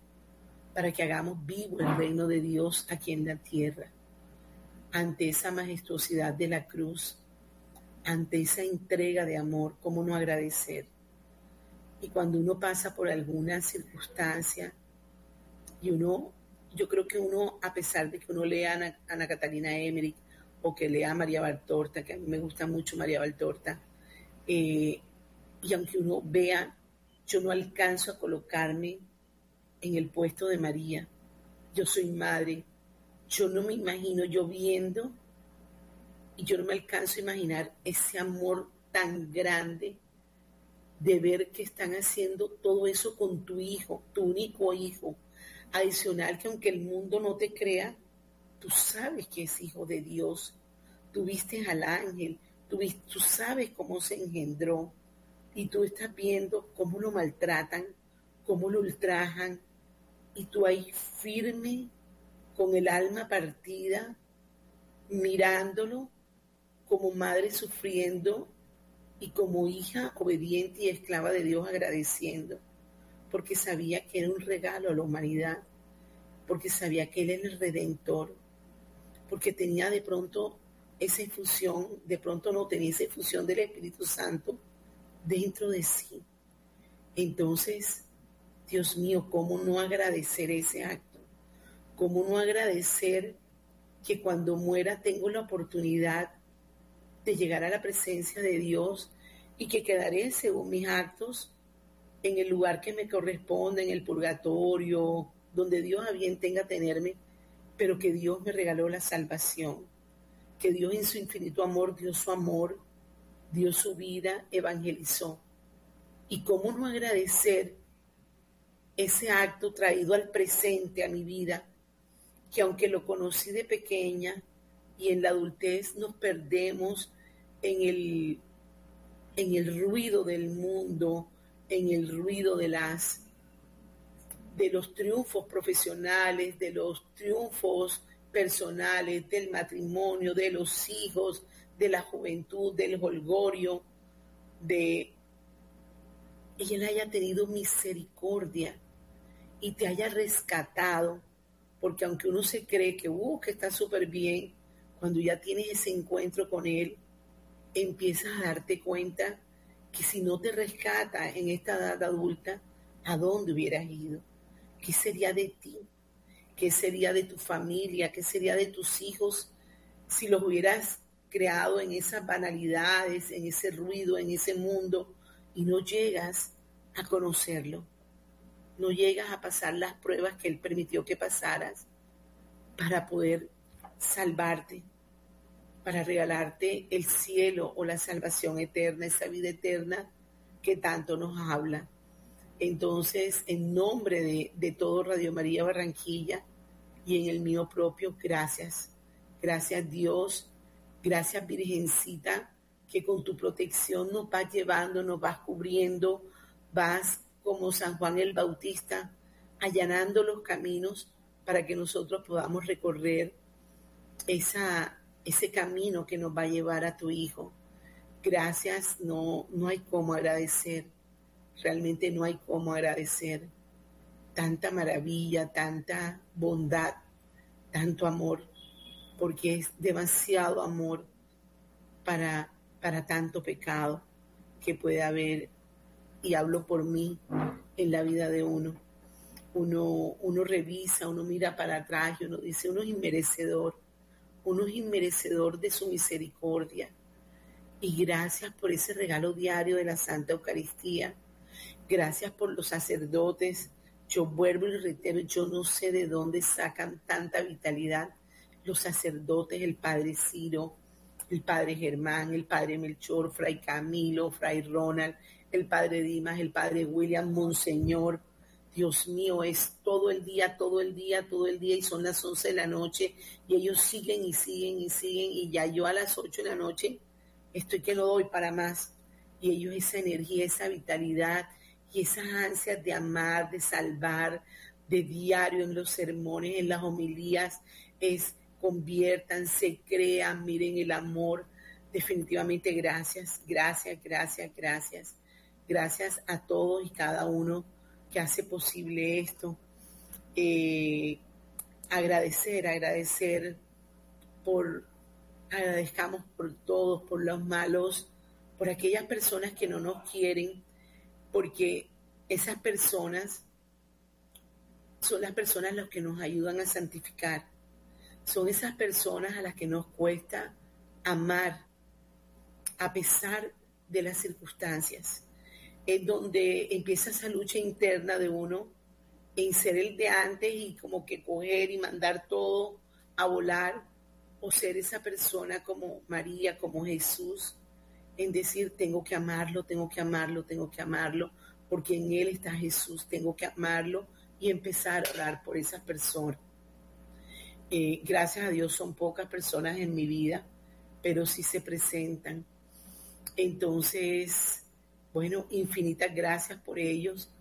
para que hagamos vivo el reino de Dios aquí en la tierra. Ante esa majestuosidad de la cruz, ante esa entrega de amor, ¿cómo no agradecer? Y cuando uno pasa por alguna circunstancia y uno, yo creo que uno, a pesar de que uno lea a Ana, Ana Catalina Emmerich o que lea a María Valtorta, que a mí me gusta mucho María Valtorta, eh, y aunque uno vea, yo no alcanzo a colocarme en el puesto de María. Yo soy madre. Yo no me imagino yo viendo y yo no me alcanzo a imaginar ese amor tan grande de ver que están haciendo todo eso con tu hijo, tu único hijo. Adicional que aunque el mundo no te crea, tú sabes que es hijo de Dios. Tú viste al ángel, tú, tú sabes cómo se engendró y tú estás viendo cómo lo maltratan, cómo lo ultrajan, y tú ahí firme, con el alma partida, mirándolo como madre sufriendo y como hija obediente y esclava de Dios agradeciendo, porque sabía que era un regalo a la humanidad, porque sabía que Él era el redentor, porque tenía de pronto esa infusión, de pronto no tenía esa infusión del Espíritu Santo dentro de sí. Entonces, Dios mío, ¿cómo no agradecer ese acto? ¿Cómo no agradecer que cuando muera tengo la oportunidad de llegar a la presencia de Dios y que quedaré según mis actos en el lugar que me corresponde, en el purgatorio, donde Dios a bien tenga tenerme, pero que Dios me regaló la salvación, que Dios en su infinito amor dio su amor, dio su vida, evangelizó. ¿Y cómo no agradecer ese acto traído al presente, a mi vida, que aunque lo conocí de pequeña y en la adultez nos perdemos en el, en el ruido del mundo, en el ruido de las de los triunfos profesionales, de los triunfos personales, del matrimonio, de los hijos, de la juventud, del holgorio, de y él haya tenido misericordia y te haya rescatado, porque aunque uno se cree que, uh, que está súper bien, cuando ya tienes ese encuentro con Él, empiezas a darte cuenta que si no te rescata en esta edad adulta, ¿a dónde hubieras ido? ¿Qué sería de ti? ¿Qué sería de tu familia? ¿Qué sería de tus hijos si los hubieras creado en esas banalidades, en ese ruido, en ese mundo y no llegas a conocerlo? No llegas a pasar las pruebas que Él permitió que pasaras para poder salvarte, para regalarte el cielo o la salvación eterna, esa vida eterna que tanto nos habla. Entonces, en nombre de, de todo Radio María Barranquilla y en el mío propio, gracias. Gracias Dios, gracias Virgencita, que con tu protección nos vas llevando, nos vas cubriendo, vas como San Juan el Bautista, allanando los caminos para que nosotros podamos recorrer esa, ese camino que nos va a llevar a tu Hijo. Gracias, no, no hay cómo agradecer, realmente no hay cómo agradecer tanta maravilla, tanta bondad, tanto amor, porque es demasiado amor para, para tanto pecado que puede haber y hablo por mí en la vida de uno. Uno, uno revisa, uno mira para atrás y uno dice, uno es inmerecedor, uno es inmerecedor de su misericordia. Y gracias por ese regalo diario de la Santa Eucaristía. Gracias por los sacerdotes. Yo vuelvo y reitero, yo no sé de dónde sacan tanta vitalidad los sacerdotes, el Padre Ciro, el Padre Germán, el Padre Melchor, Fray Camilo, Fray Ronald, el padre Dimas, el padre William, Monseñor. Dios mío, es todo el día, todo el día, todo el día y son las 11 de la noche y ellos siguen y siguen y siguen y ya yo a las 8 de la noche estoy que no doy para más. Y ellos esa energía, esa vitalidad y esas ansias de amar, de salvar, de diario en los sermones, en las homilías, es conviértanse, crean, miren el amor. Definitivamente gracias, gracias, gracias, gracias. Gracias a todos y cada uno que hace posible esto. Eh, agradecer, agradecer por, agradezcamos por todos, por los malos, por aquellas personas que no nos quieren, porque esas personas son las personas las que nos ayudan a santificar. Son esas personas a las que nos cuesta amar a pesar de las circunstancias. Es donde empieza esa lucha interna de uno en ser el de antes y como que coger y mandar todo a volar o ser esa persona como María, como Jesús, en decir, tengo que amarlo, tengo que amarlo, tengo que amarlo, porque en Él está Jesús, tengo que amarlo y empezar a orar por esa persona. Eh, gracias a Dios son pocas personas en mi vida, pero sí se presentan. Entonces, bueno, infinitas gracias por ellos,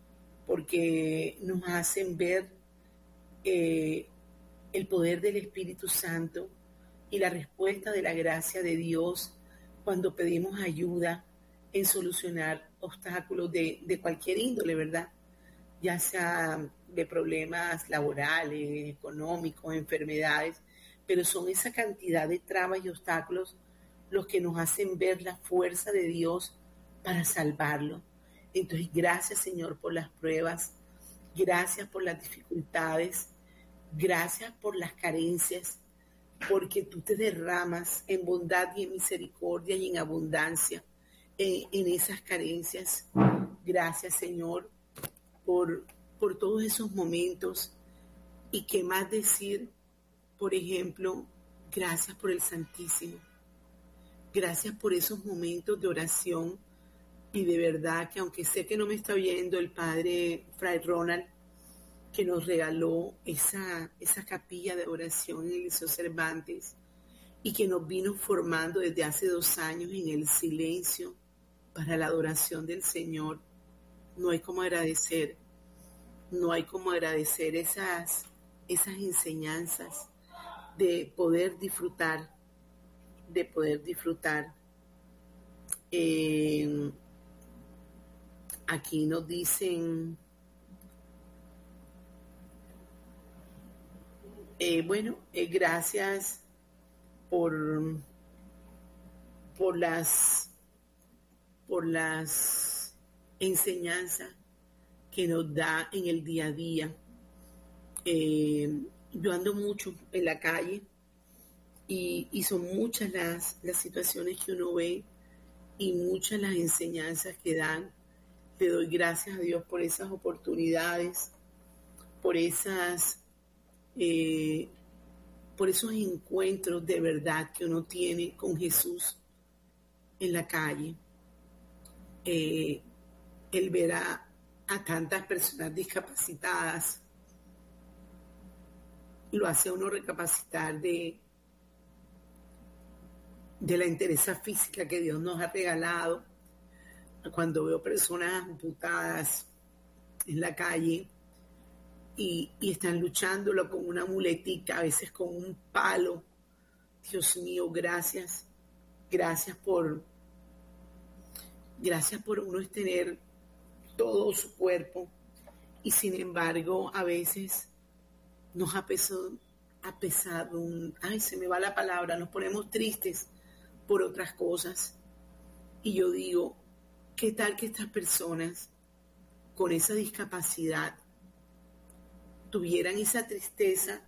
porque nos hacen ver eh, el poder del Espíritu Santo y la respuesta de la gracia de Dios cuando pedimos ayuda en solucionar obstáculos de, de cualquier índole, ¿verdad? Ya sea de problemas laborales, económicos, enfermedades, pero son esa cantidad de trabas y obstáculos los que nos hacen ver la fuerza de Dios para salvarlo. Entonces, gracias Señor por las pruebas, gracias por las dificultades, gracias por las carencias, porque tú te derramas en bondad y en misericordia y en abundancia en, en esas carencias. Gracias Señor por por todos esos momentos y qué más decir, por ejemplo, gracias por el Santísimo. Gracias por esos momentos de oración y de verdad que aunque sé que no me está viendo el Padre Fray Ronald, que nos regaló esa, esa capilla de oración en el Liceo Cervantes y que nos vino formando desde hace dos años en el silencio para la adoración del Señor, no hay como agradecer no hay como agradecer esas, esas enseñanzas de poder disfrutar, de poder disfrutar. Eh, aquí nos dicen, eh, bueno, eh, gracias por, por las por las enseñanzas que nos da en el día a día. Eh, yo ando mucho en la calle y, son muchas las, las situaciones que uno ve y muchas las enseñanzas que dan. Le doy gracias a Dios por esas oportunidades, por esas, eh, por esos encuentros de verdad que uno tiene con Jesús en la calle. Eh, él verá a tantas personas discapacitadas, lo hace a uno recapacitar de, de la interesa física que Dios nos ha regalado. Cuando veo personas amputadas en la calle y, y están luchándolo con una muletita, a veces con un palo. Dios mío, gracias. Gracias por, gracias por uno tener todo su cuerpo y sin embargo a veces nos ha pesado, ha pesado un, ay, se me va la palabra, nos ponemos tristes por otras cosas. Y yo digo, ¿qué tal que estas personas con esa discapacidad tuvieran esa tristeza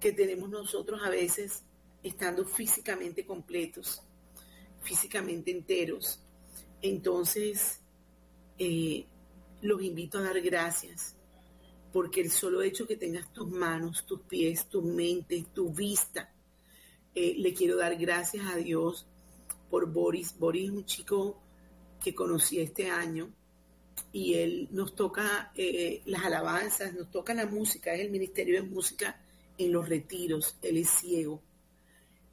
que tenemos nosotros a veces estando físicamente completos, físicamente enteros? Entonces, eh, los invito a dar gracias, porque el solo hecho que tengas tus manos, tus pies, tu mente, tu vista, eh, le quiero dar gracias a Dios por Boris. Boris es un chico que conocí este año y él nos toca eh, las alabanzas, nos toca la música, es el Ministerio de Música en los retiros, él es ciego.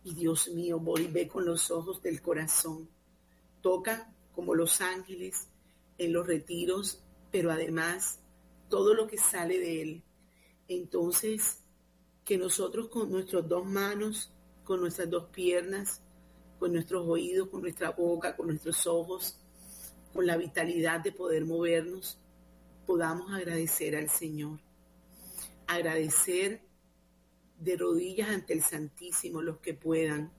Y Dios mío, Boris ve con los ojos del corazón, toca como los ángeles, en los retiros, pero además todo lo que sale de él. Entonces, que nosotros con nuestras dos manos, con nuestras dos piernas, con nuestros oídos, con nuestra boca, con nuestros ojos, con la vitalidad de poder movernos, podamos agradecer al Señor. Agradecer de rodillas ante el Santísimo los que puedan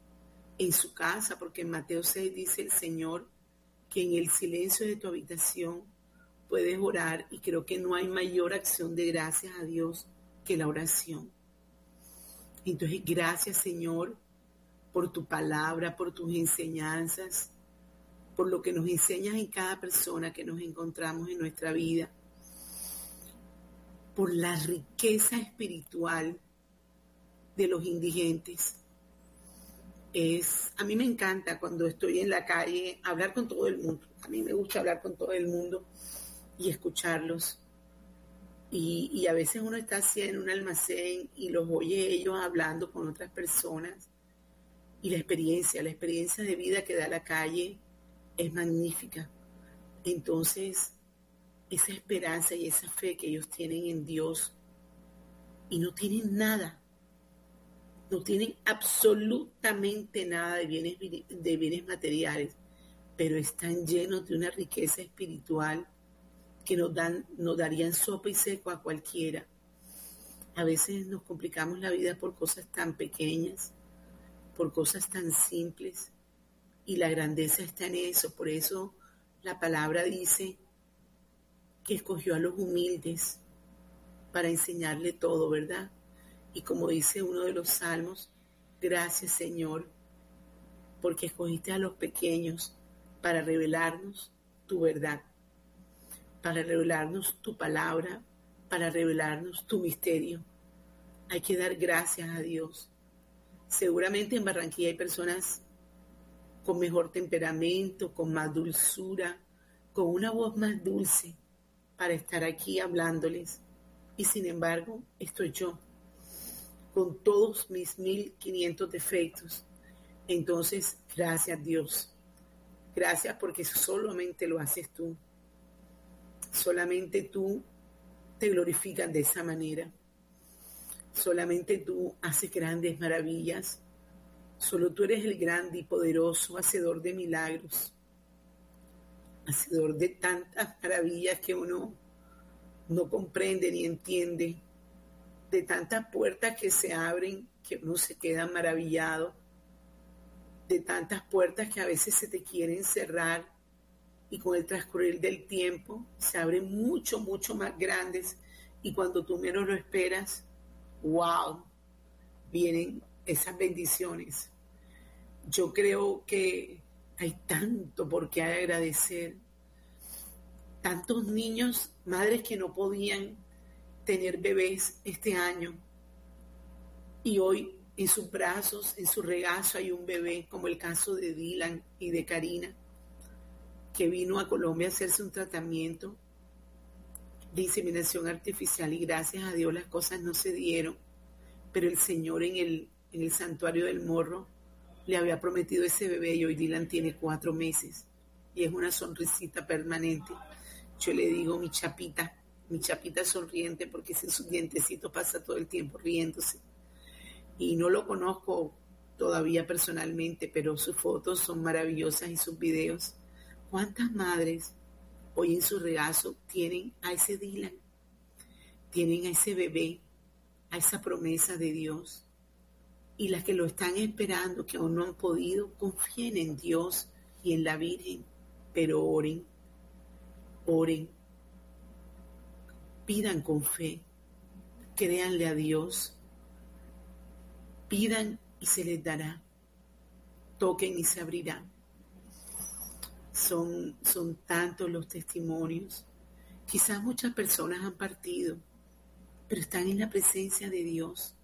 en su casa, porque en Mateo 6 dice el Señor que en el silencio de tu habitación puedes orar y creo que no hay mayor acción de gracias a Dios que la oración. Entonces, gracias Señor por tu palabra, por tus enseñanzas, por lo que nos enseñas en cada persona que nos encontramos en nuestra vida, por la riqueza espiritual de los indigentes. Es, a mí me encanta cuando estoy en la calle hablar con todo el mundo. A mí me gusta hablar con todo el mundo y escucharlos. Y, y, a veces uno está así en un almacén y los oye ellos hablando con otras personas. Y la experiencia, la experiencia de vida que da la calle es magnífica. Entonces, esa esperanza y esa fe que ellos tienen en Dios y no tienen nada, no tienen absolutamente nada de bienes, de bienes materiales, pero están llenos de una riqueza espiritual que nos, dan, nos darían sopa y seco a cualquiera. A veces nos complicamos la vida por cosas tan pequeñas, por cosas tan simples, y la grandeza está en eso. Por eso la palabra dice que escogió a los humildes para enseñarle todo, ¿verdad? Y como dice uno de los salmos, gracias Señor, porque escogiste a los pequeños para revelarnos tu verdad para revelarnos tu palabra, para revelarnos tu misterio. Hay que dar gracias a Dios. Seguramente en Barranquilla hay personas con mejor temperamento, con más dulzura, con una voz más dulce para estar aquí hablándoles. Y sin embargo, estoy yo, con todos mis 1500 defectos. Entonces, gracias Dios. Gracias porque solamente lo haces tú. Solamente tú te glorificas de esa manera. Solamente tú haces grandes maravillas. Solo tú eres el grande y poderoso hacedor de milagros. Hacedor de tantas maravillas que uno no comprende ni entiende. De tantas puertas que se abren que uno se queda maravillado. De tantas puertas que a veces se te quieren cerrar y con el transcurrir del tiempo se abren mucho, mucho más grandes y cuando tú menos lo esperas, wow, vienen esas bendiciones. Yo creo que hay tanto por qué agradecer. Tantos niños, madres que no podían tener bebés este año y hoy en sus brazos, en su regazo hay un bebé, como el caso de Dylan y de Karina que vino a Colombia a hacerse un tratamiento de inseminación artificial y gracias a Dios las cosas no se dieron, pero el Señor en el, en el santuario del morro le había prometido ese bebé y hoy Dylan tiene cuatro meses y es una sonrisita permanente. Yo le digo mi chapita, mi chapita sonriente porque sin sus dientecitos pasa todo el tiempo riéndose. Y no lo conozco todavía personalmente, pero sus fotos son maravillosas y sus videos. ¿Cuántas madres hoy en su regazo tienen a ese Dylan? Tienen a ese bebé, a esa promesa de Dios. Y las que lo están esperando, que aún no han podido, confíen en Dios y en la Virgen, pero oren, oren, pidan con fe, créanle a Dios, pidan y se les dará, toquen y se abrirán. Son, son tantos los testimonios. Quizás muchas personas han partido, pero están en la presencia de Dios.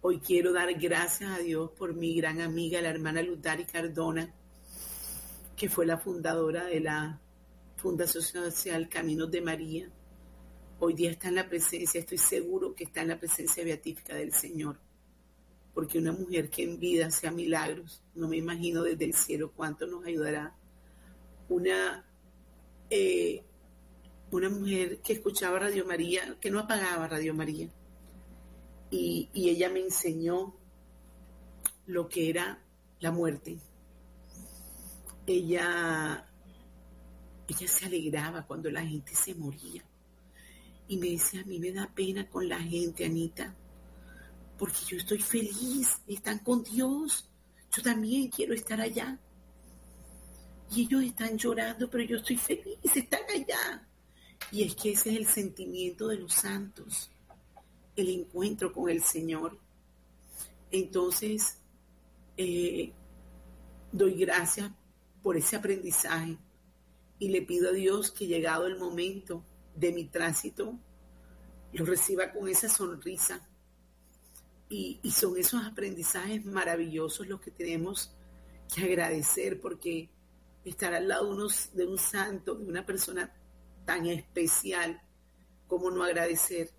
Hoy quiero dar gracias a Dios por mi gran amiga, la hermana Lutari Cardona, que fue la fundadora de la Fundación Social Caminos de María. Hoy día está en la presencia, estoy seguro que está en la presencia beatífica del Señor. Porque una mujer que en vida sea milagros, no me imagino desde el cielo cuánto nos ayudará una, eh, una mujer que escuchaba Radio María, que no apagaba Radio María. Y, ella me enseñó lo que era la muerte. Ella, ella se alegraba cuando la gente se moría. Y me decía, a mí me da pena con la gente, Anita, porque yo estoy feliz, están con Dios. Yo también quiero estar allá. Y ellos están llorando, pero yo estoy feliz, están allá. Y es que ese es el sentimiento de los santos, el encuentro con el Señor. Entonces, eh, doy gracias por ese aprendizaje y le pido a Dios que llegado el momento de mi tránsito, lo reciba con esa sonrisa. Y, son esos aprendizajes maravillosos los que tenemos que agradecer porque estar al lado de un santo, de una persona tan especial, como no agradecer.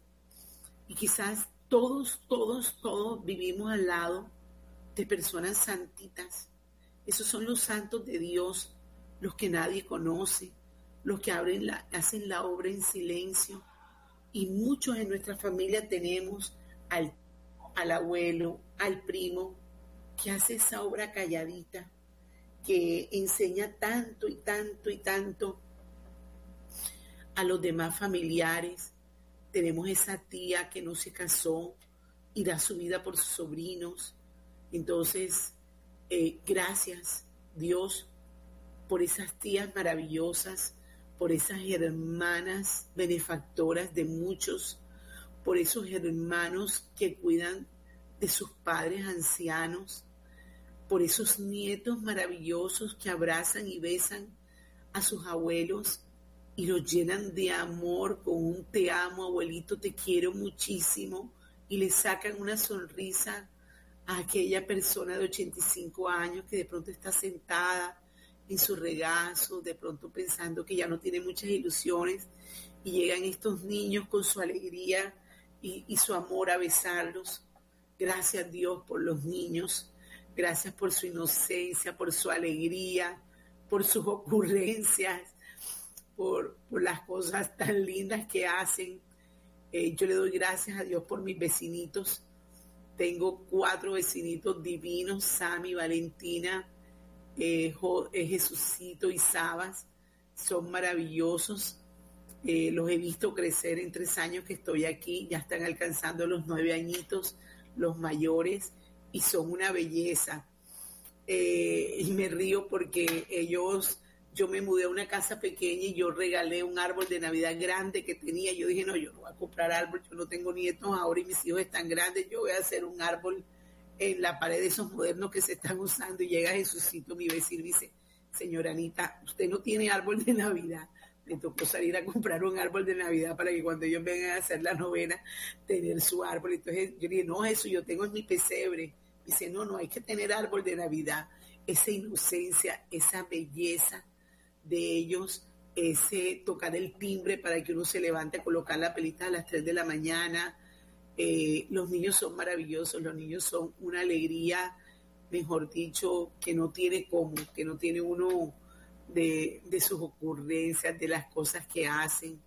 Y quizás todos, todos, todos vivimos al lado de personas santitas. Esos son los santos de Dios, los que nadie conoce, los que hacen la obra en silencio. Y muchos en nuestra familia tenemos al, al abuelo, al primo, que hace esa obra calladita, que enseña tanto y tanto y tanto a los demás familiares. Tenemos esa tía que no se casó y da su vida por sus sobrinos. Entonces, eh, gracias Dios por esas tías maravillosas, por esas hermanas benefactoras de muchos, por esos hermanos que cuidan de sus padres ancianos, por esos nietos maravillosos que abrazan y besan a sus abuelos y los llenan de amor con un te amo, abuelito, te quiero muchísimo, y le sacan una sonrisa a aquella persona de 85 años que de pronto está sentada en su regazo, de pronto pensando que ya no tiene muchas ilusiones, y llegan estos niños con su alegría y, y su amor a besarlos. Gracias Dios por los niños, gracias por su inocencia, por su alegría, por sus ocurrencias, por, las cosas tan lindas que hacen. Eh, yo le doy gracias a Dios por mis vecinitos. Tengo cuatro vecinitos divinos, Sami, Valentina, eh, eh, Jesucito y Sabas. Son maravillosos. Eh, los he visto crecer en tres años que estoy aquí. Ya están alcanzando los nueve añitos, los mayores, y son una belleza. Y me río porque ellos, yo me mudé a una casa pequeña y yo regalé un árbol de Navidad grande que tenía. Yo dije, no, yo no voy a comprar árbol, yo no tengo nietos ahora y mis hijos están grandes, yo voy a hacer un árbol en la pared de esos modernos que se están usando. Y llega Jesucito, mi vecino, y dice, señora Anita, usted no tiene árbol de Navidad. Me tocó salir a comprar un árbol de Navidad para que cuando ellos vengan a hacer la novena, tener su árbol. Entonces yo dije, no, eso yo tengo en mi pesebre. Dice, no, no, hay que tener árbol de Navidad. Esa inocencia, esa belleza de ellos, ese tocar el timbre para que uno se levante a colocar la pelita a las 3 de la mañana. Eh, los niños son maravillosos, los niños son una alegría, mejor dicho, que no tiene como, que no tiene uno de, de sus ocurrencias, de las cosas que hacen.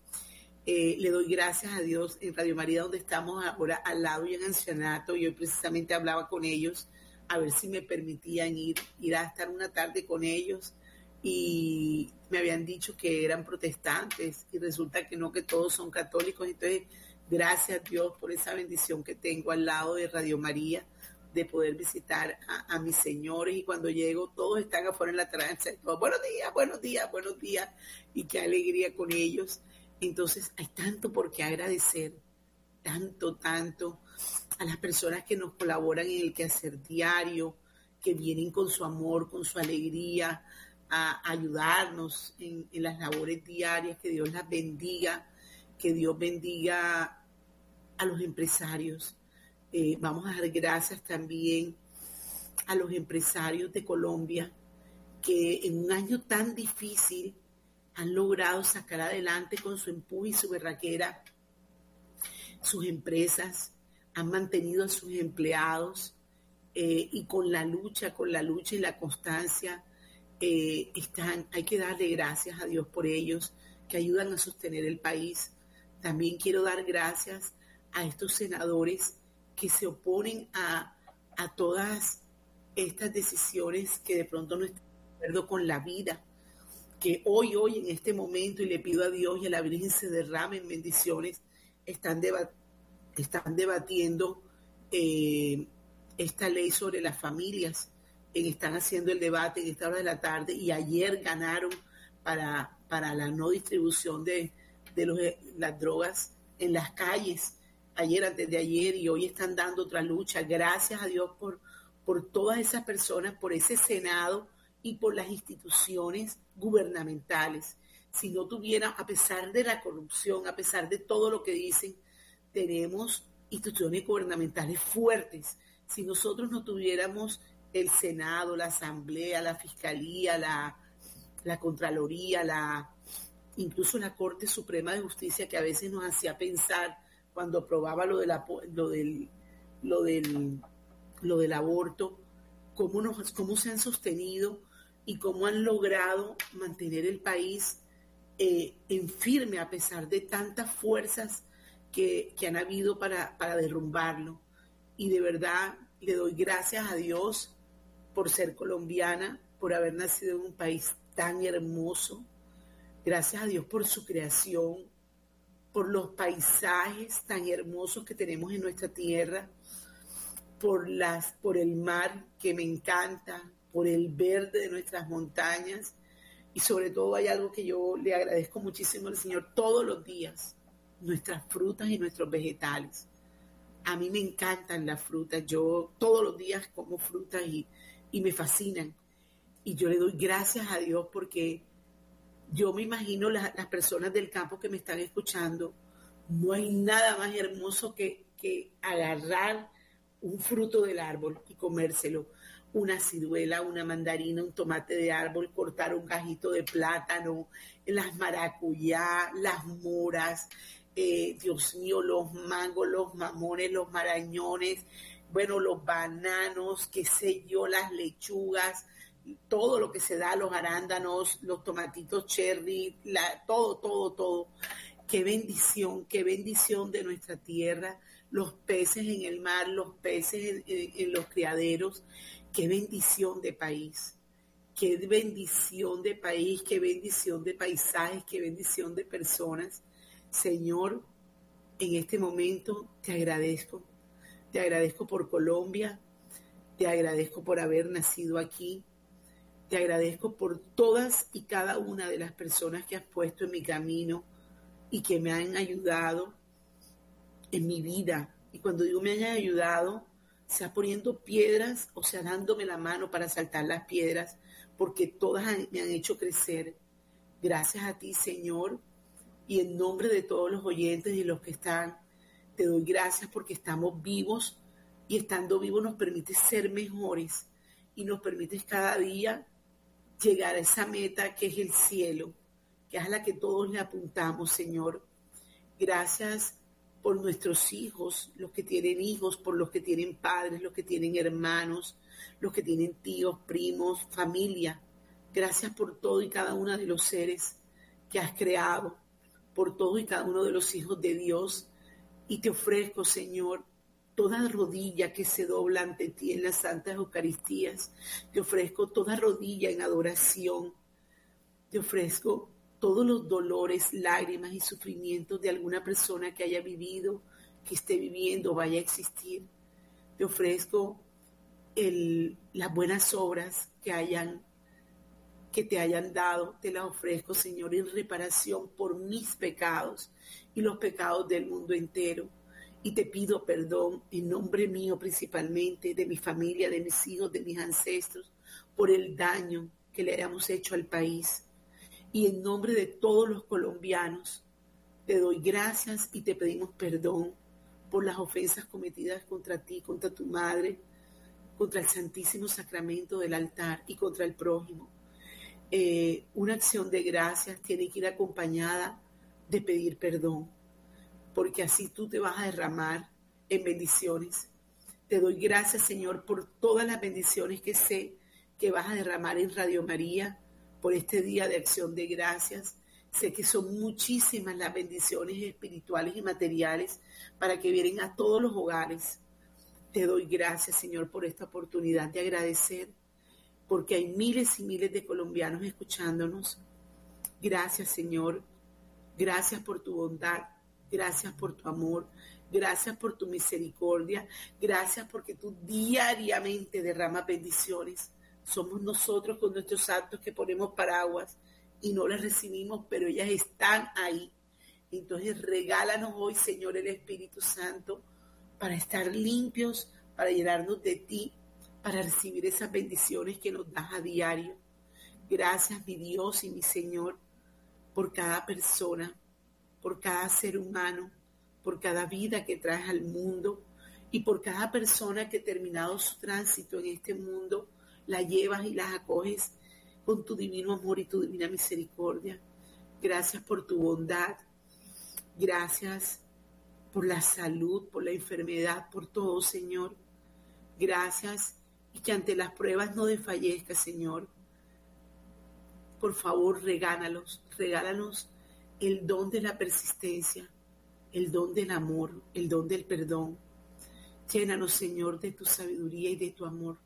Eh, le doy gracias a Dios en Radio María, donde estamos ahora al lado y en ancianato. Y hoy precisamente hablaba con ellos a ver si me permitían ir, ir a estar una tarde con ellos. Y me habían dicho que eran protestantes y resulta que no, que todos son católicos. Entonces, gracias a Dios por esa bendición que tengo al lado de Radio María de poder visitar a, mis señores y cuando llego todos están afuera en la tranza y todos, buenos días, buenos días, buenos días y qué alegría con ellos. Entonces hay tanto por qué agradecer, tanto, tanto a las personas que nos colaboran en el quehacer diario, que vienen con su amor, con su alegría, a ayudarnos en, las labores diarias, que Dios las bendiga, que Dios bendiga a los empresarios. Eh, vamos a dar gracias también a los empresarios de Colombia que en un año tan difícil han logrado sacar adelante con su empuje y su berraquera sus empresas, han mantenido a sus empleados eh, y con la lucha, con la lucha y la constancia, eh, están, hay que darle gracias a Dios por ellos, que ayudan a sostener el país. También quiero dar gracias a estos senadores que se oponen a, a todas estas decisiones que de pronto no están de acuerdo con la vida, que hoy, hoy, en este momento, y le pido a Dios y a la Virgen se derramen bendiciones, están, deba- están debatiendo eh, esta ley sobre las familias, están haciendo el debate en esta hora de la tarde y ayer ganaron para, para la no distribución de, de los, las drogas en las calles, ayer, antes de ayer, y hoy están dando otra lucha. Gracias a Dios por, por todas esas personas, por ese Senado y por las instituciones gubernamentales. Si no tuviera, a pesar de la corrupción, a pesar de todo lo que dicen, tenemos instituciones gubernamentales fuertes. Si nosotros no tuviéramos el Senado, la Asamblea, la Fiscalía, la, Contraloría, la, incluso la Corte Suprema de Justicia, que a veces nos hacía pensar cuando aprobaba lo, lo, del, lo, del, lo del aborto, cómo, nos, cómo se han sostenido y cómo han logrado mantener el país eh, en firme a pesar de tantas fuerzas que, que han habido para, para derrumbarlo. Y de verdad le doy gracias a Dios por ser colombiana, por haber nacido en un país tan hermoso. Gracias a Dios por su creación, por los paisajes tan hermosos que tenemos en nuestra tierra, por, las, por el mar que me encanta, por el verde de nuestras montañas y sobre todo hay algo que yo le agradezco muchísimo al Señor todos los días, nuestras frutas y nuestros vegetales. A mí me encantan las frutas, yo todos los días como frutas y, y me fascinan. Y yo le doy gracias a Dios porque yo me imagino la- las personas del campo que me están escuchando, no hay nada más hermoso que, que agarrar un fruto del árbol y comérselo. Una ciruela, una mandarina, un tomate de árbol, cortar un gajito de plátano, las maracuyá, las moras, eh, Dios mío, los mangos, los mamones, los marañones, bueno, los bananos, qué sé yo, las lechugas, todo lo que se da, los arándanos, los tomatitos cherry, la, todo, todo, todo. Qué bendición, qué bendición de nuestra tierra, los peces en el mar, los peces en, en- en los criaderos, qué bendición de país, qué bendición de país, qué bendición de paisajes, qué bendición de personas. Señor, en este momento te agradezco, te agradezco por Colombia, te agradezco por haber nacido aquí, te agradezco por todas y cada una de las personas que has puesto en mi camino y que me han ayudado en mi vida. Y cuando digo me han ayudado, sea poniendo piedras o sea dándome la mano para saltar las piedras, porque todas me han hecho crecer. Gracias a ti, Señor, y en nombre de todos los oyentes y los que están, te doy gracias porque estamos vivos y estando vivos nos permite ser mejores y nos permites cada día llegar a esa meta que es el cielo, que es a la que todos le apuntamos, Señor. Gracias por nuestros hijos, los que tienen hijos, por los que tienen padres, los que tienen hermanos, los que tienen tíos, primos, familia. Gracias por todo y cada uno de los seres que has creado, por todo y cada uno de los hijos de Dios. Y te ofrezco, Señor, toda rodilla que se dobla ante ti en las santas Eucaristías. Te ofrezco toda rodilla en adoración. Te ofrezco todos los dolores, lágrimas y sufrimientos de alguna persona que haya vivido, que esté viviendo, vaya a existir. Te ofrezco las buenas obras que hayan que te hayan dado, te las ofrezco, Señor, en reparación por mis pecados y los pecados del mundo entero. Y te pido perdón en nombre mío principalmente, de mi familia, de mis hijos, de mis ancestros, por el daño que le hayamos hecho al país. Y en nombre de todos los colombianos, te doy gracias y te pedimos perdón por las ofensas cometidas contra ti, contra tu madre, contra el Santísimo Sacramento del altar y contra el prójimo. Eh, una acción de gracias tiene que ir acompañada de pedir perdón, porque así tú te vas a derramar en bendiciones. Te doy gracias, Señor, por todas las bendiciones que sé que vas a derramar en Radio María por este día de acción de gracias. Sé que son muchísimas las bendiciones espirituales y materiales para que vienen a todos los hogares. Te doy gracias, Señor, por esta oportunidad de agradecer, porque hay miles y miles de colombianos escuchándonos. Gracias, Señor. Gracias por tu bondad. Gracias por tu amor. Gracias por tu misericordia. Gracias porque tú diariamente derramas bendiciones. Somos nosotros con nuestros actos que ponemos paraguas y no las recibimos, pero ellas están ahí. Entonces regálanos hoy, Señor, el Espíritu Santo para estar limpios, para llenarnos de ti, para recibir esas bendiciones que nos das a diario. Gracias, mi Dios y mi Señor, por cada persona, por cada ser humano por cada vida que traes al mundo y por cada persona que terminado su tránsito en este mundo, la llevas y las acoges con tu divino amor y tu divina misericordia. Gracias por tu bondad. Gracias por la salud, por la enfermedad, por todo, Señor. Gracias y que ante las pruebas no desfallezca, Señor. Por favor, regálanos, regálanos el don de la persistencia, el don del amor, el don del perdón. Llénanos, Señor, de tu sabiduría y de tu amor.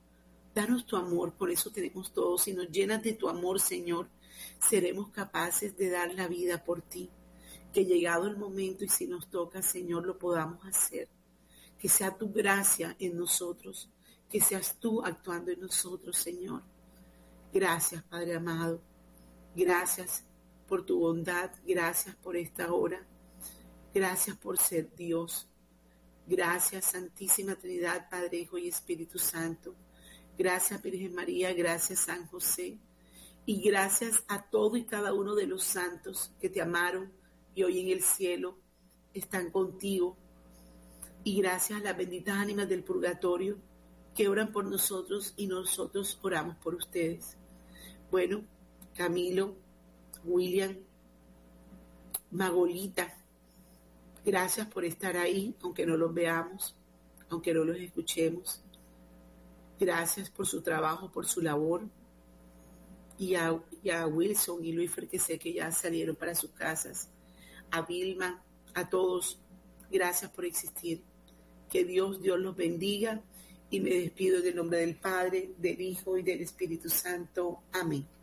Danos tu amor, por eso tenemos todos. Si nos llenas de tu amor, Señor, seremos capaces de dar la vida por ti. Que llegado el momento y si nos toca, Señor, lo podamos hacer. Que sea tu gracia en nosotros, que seas tú actuando en nosotros, Señor. Gracias, Padre amado. Gracias por tu bondad. Gracias por esta hora. Gracias por ser Dios. Gracias, Santísima Trinidad, Padre, Hijo y Espíritu Santo. Gracias, Virgen María. Gracias, San José. Y gracias a todo y cada uno de los santos que te amaron y hoy en el cielo están contigo. Y gracias a las benditas ánimas del purgatorio que oran por nosotros y nosotros oramos por ustedes. Bueno, Camilo, William, Magolita, Gracias por estar ahí, aunque no los veamos, aunque no los escuchemos. Gracias por su trabajo, por su labor. Y a, Wilson y Luis, que sé que ya salieron para sus casas. A Vilma, a todos, gracias por existir. Que Dios, Dios los bendiga. Y me despido en el nombre del Padre, del Hijo y del Espíritu Santo. Amén.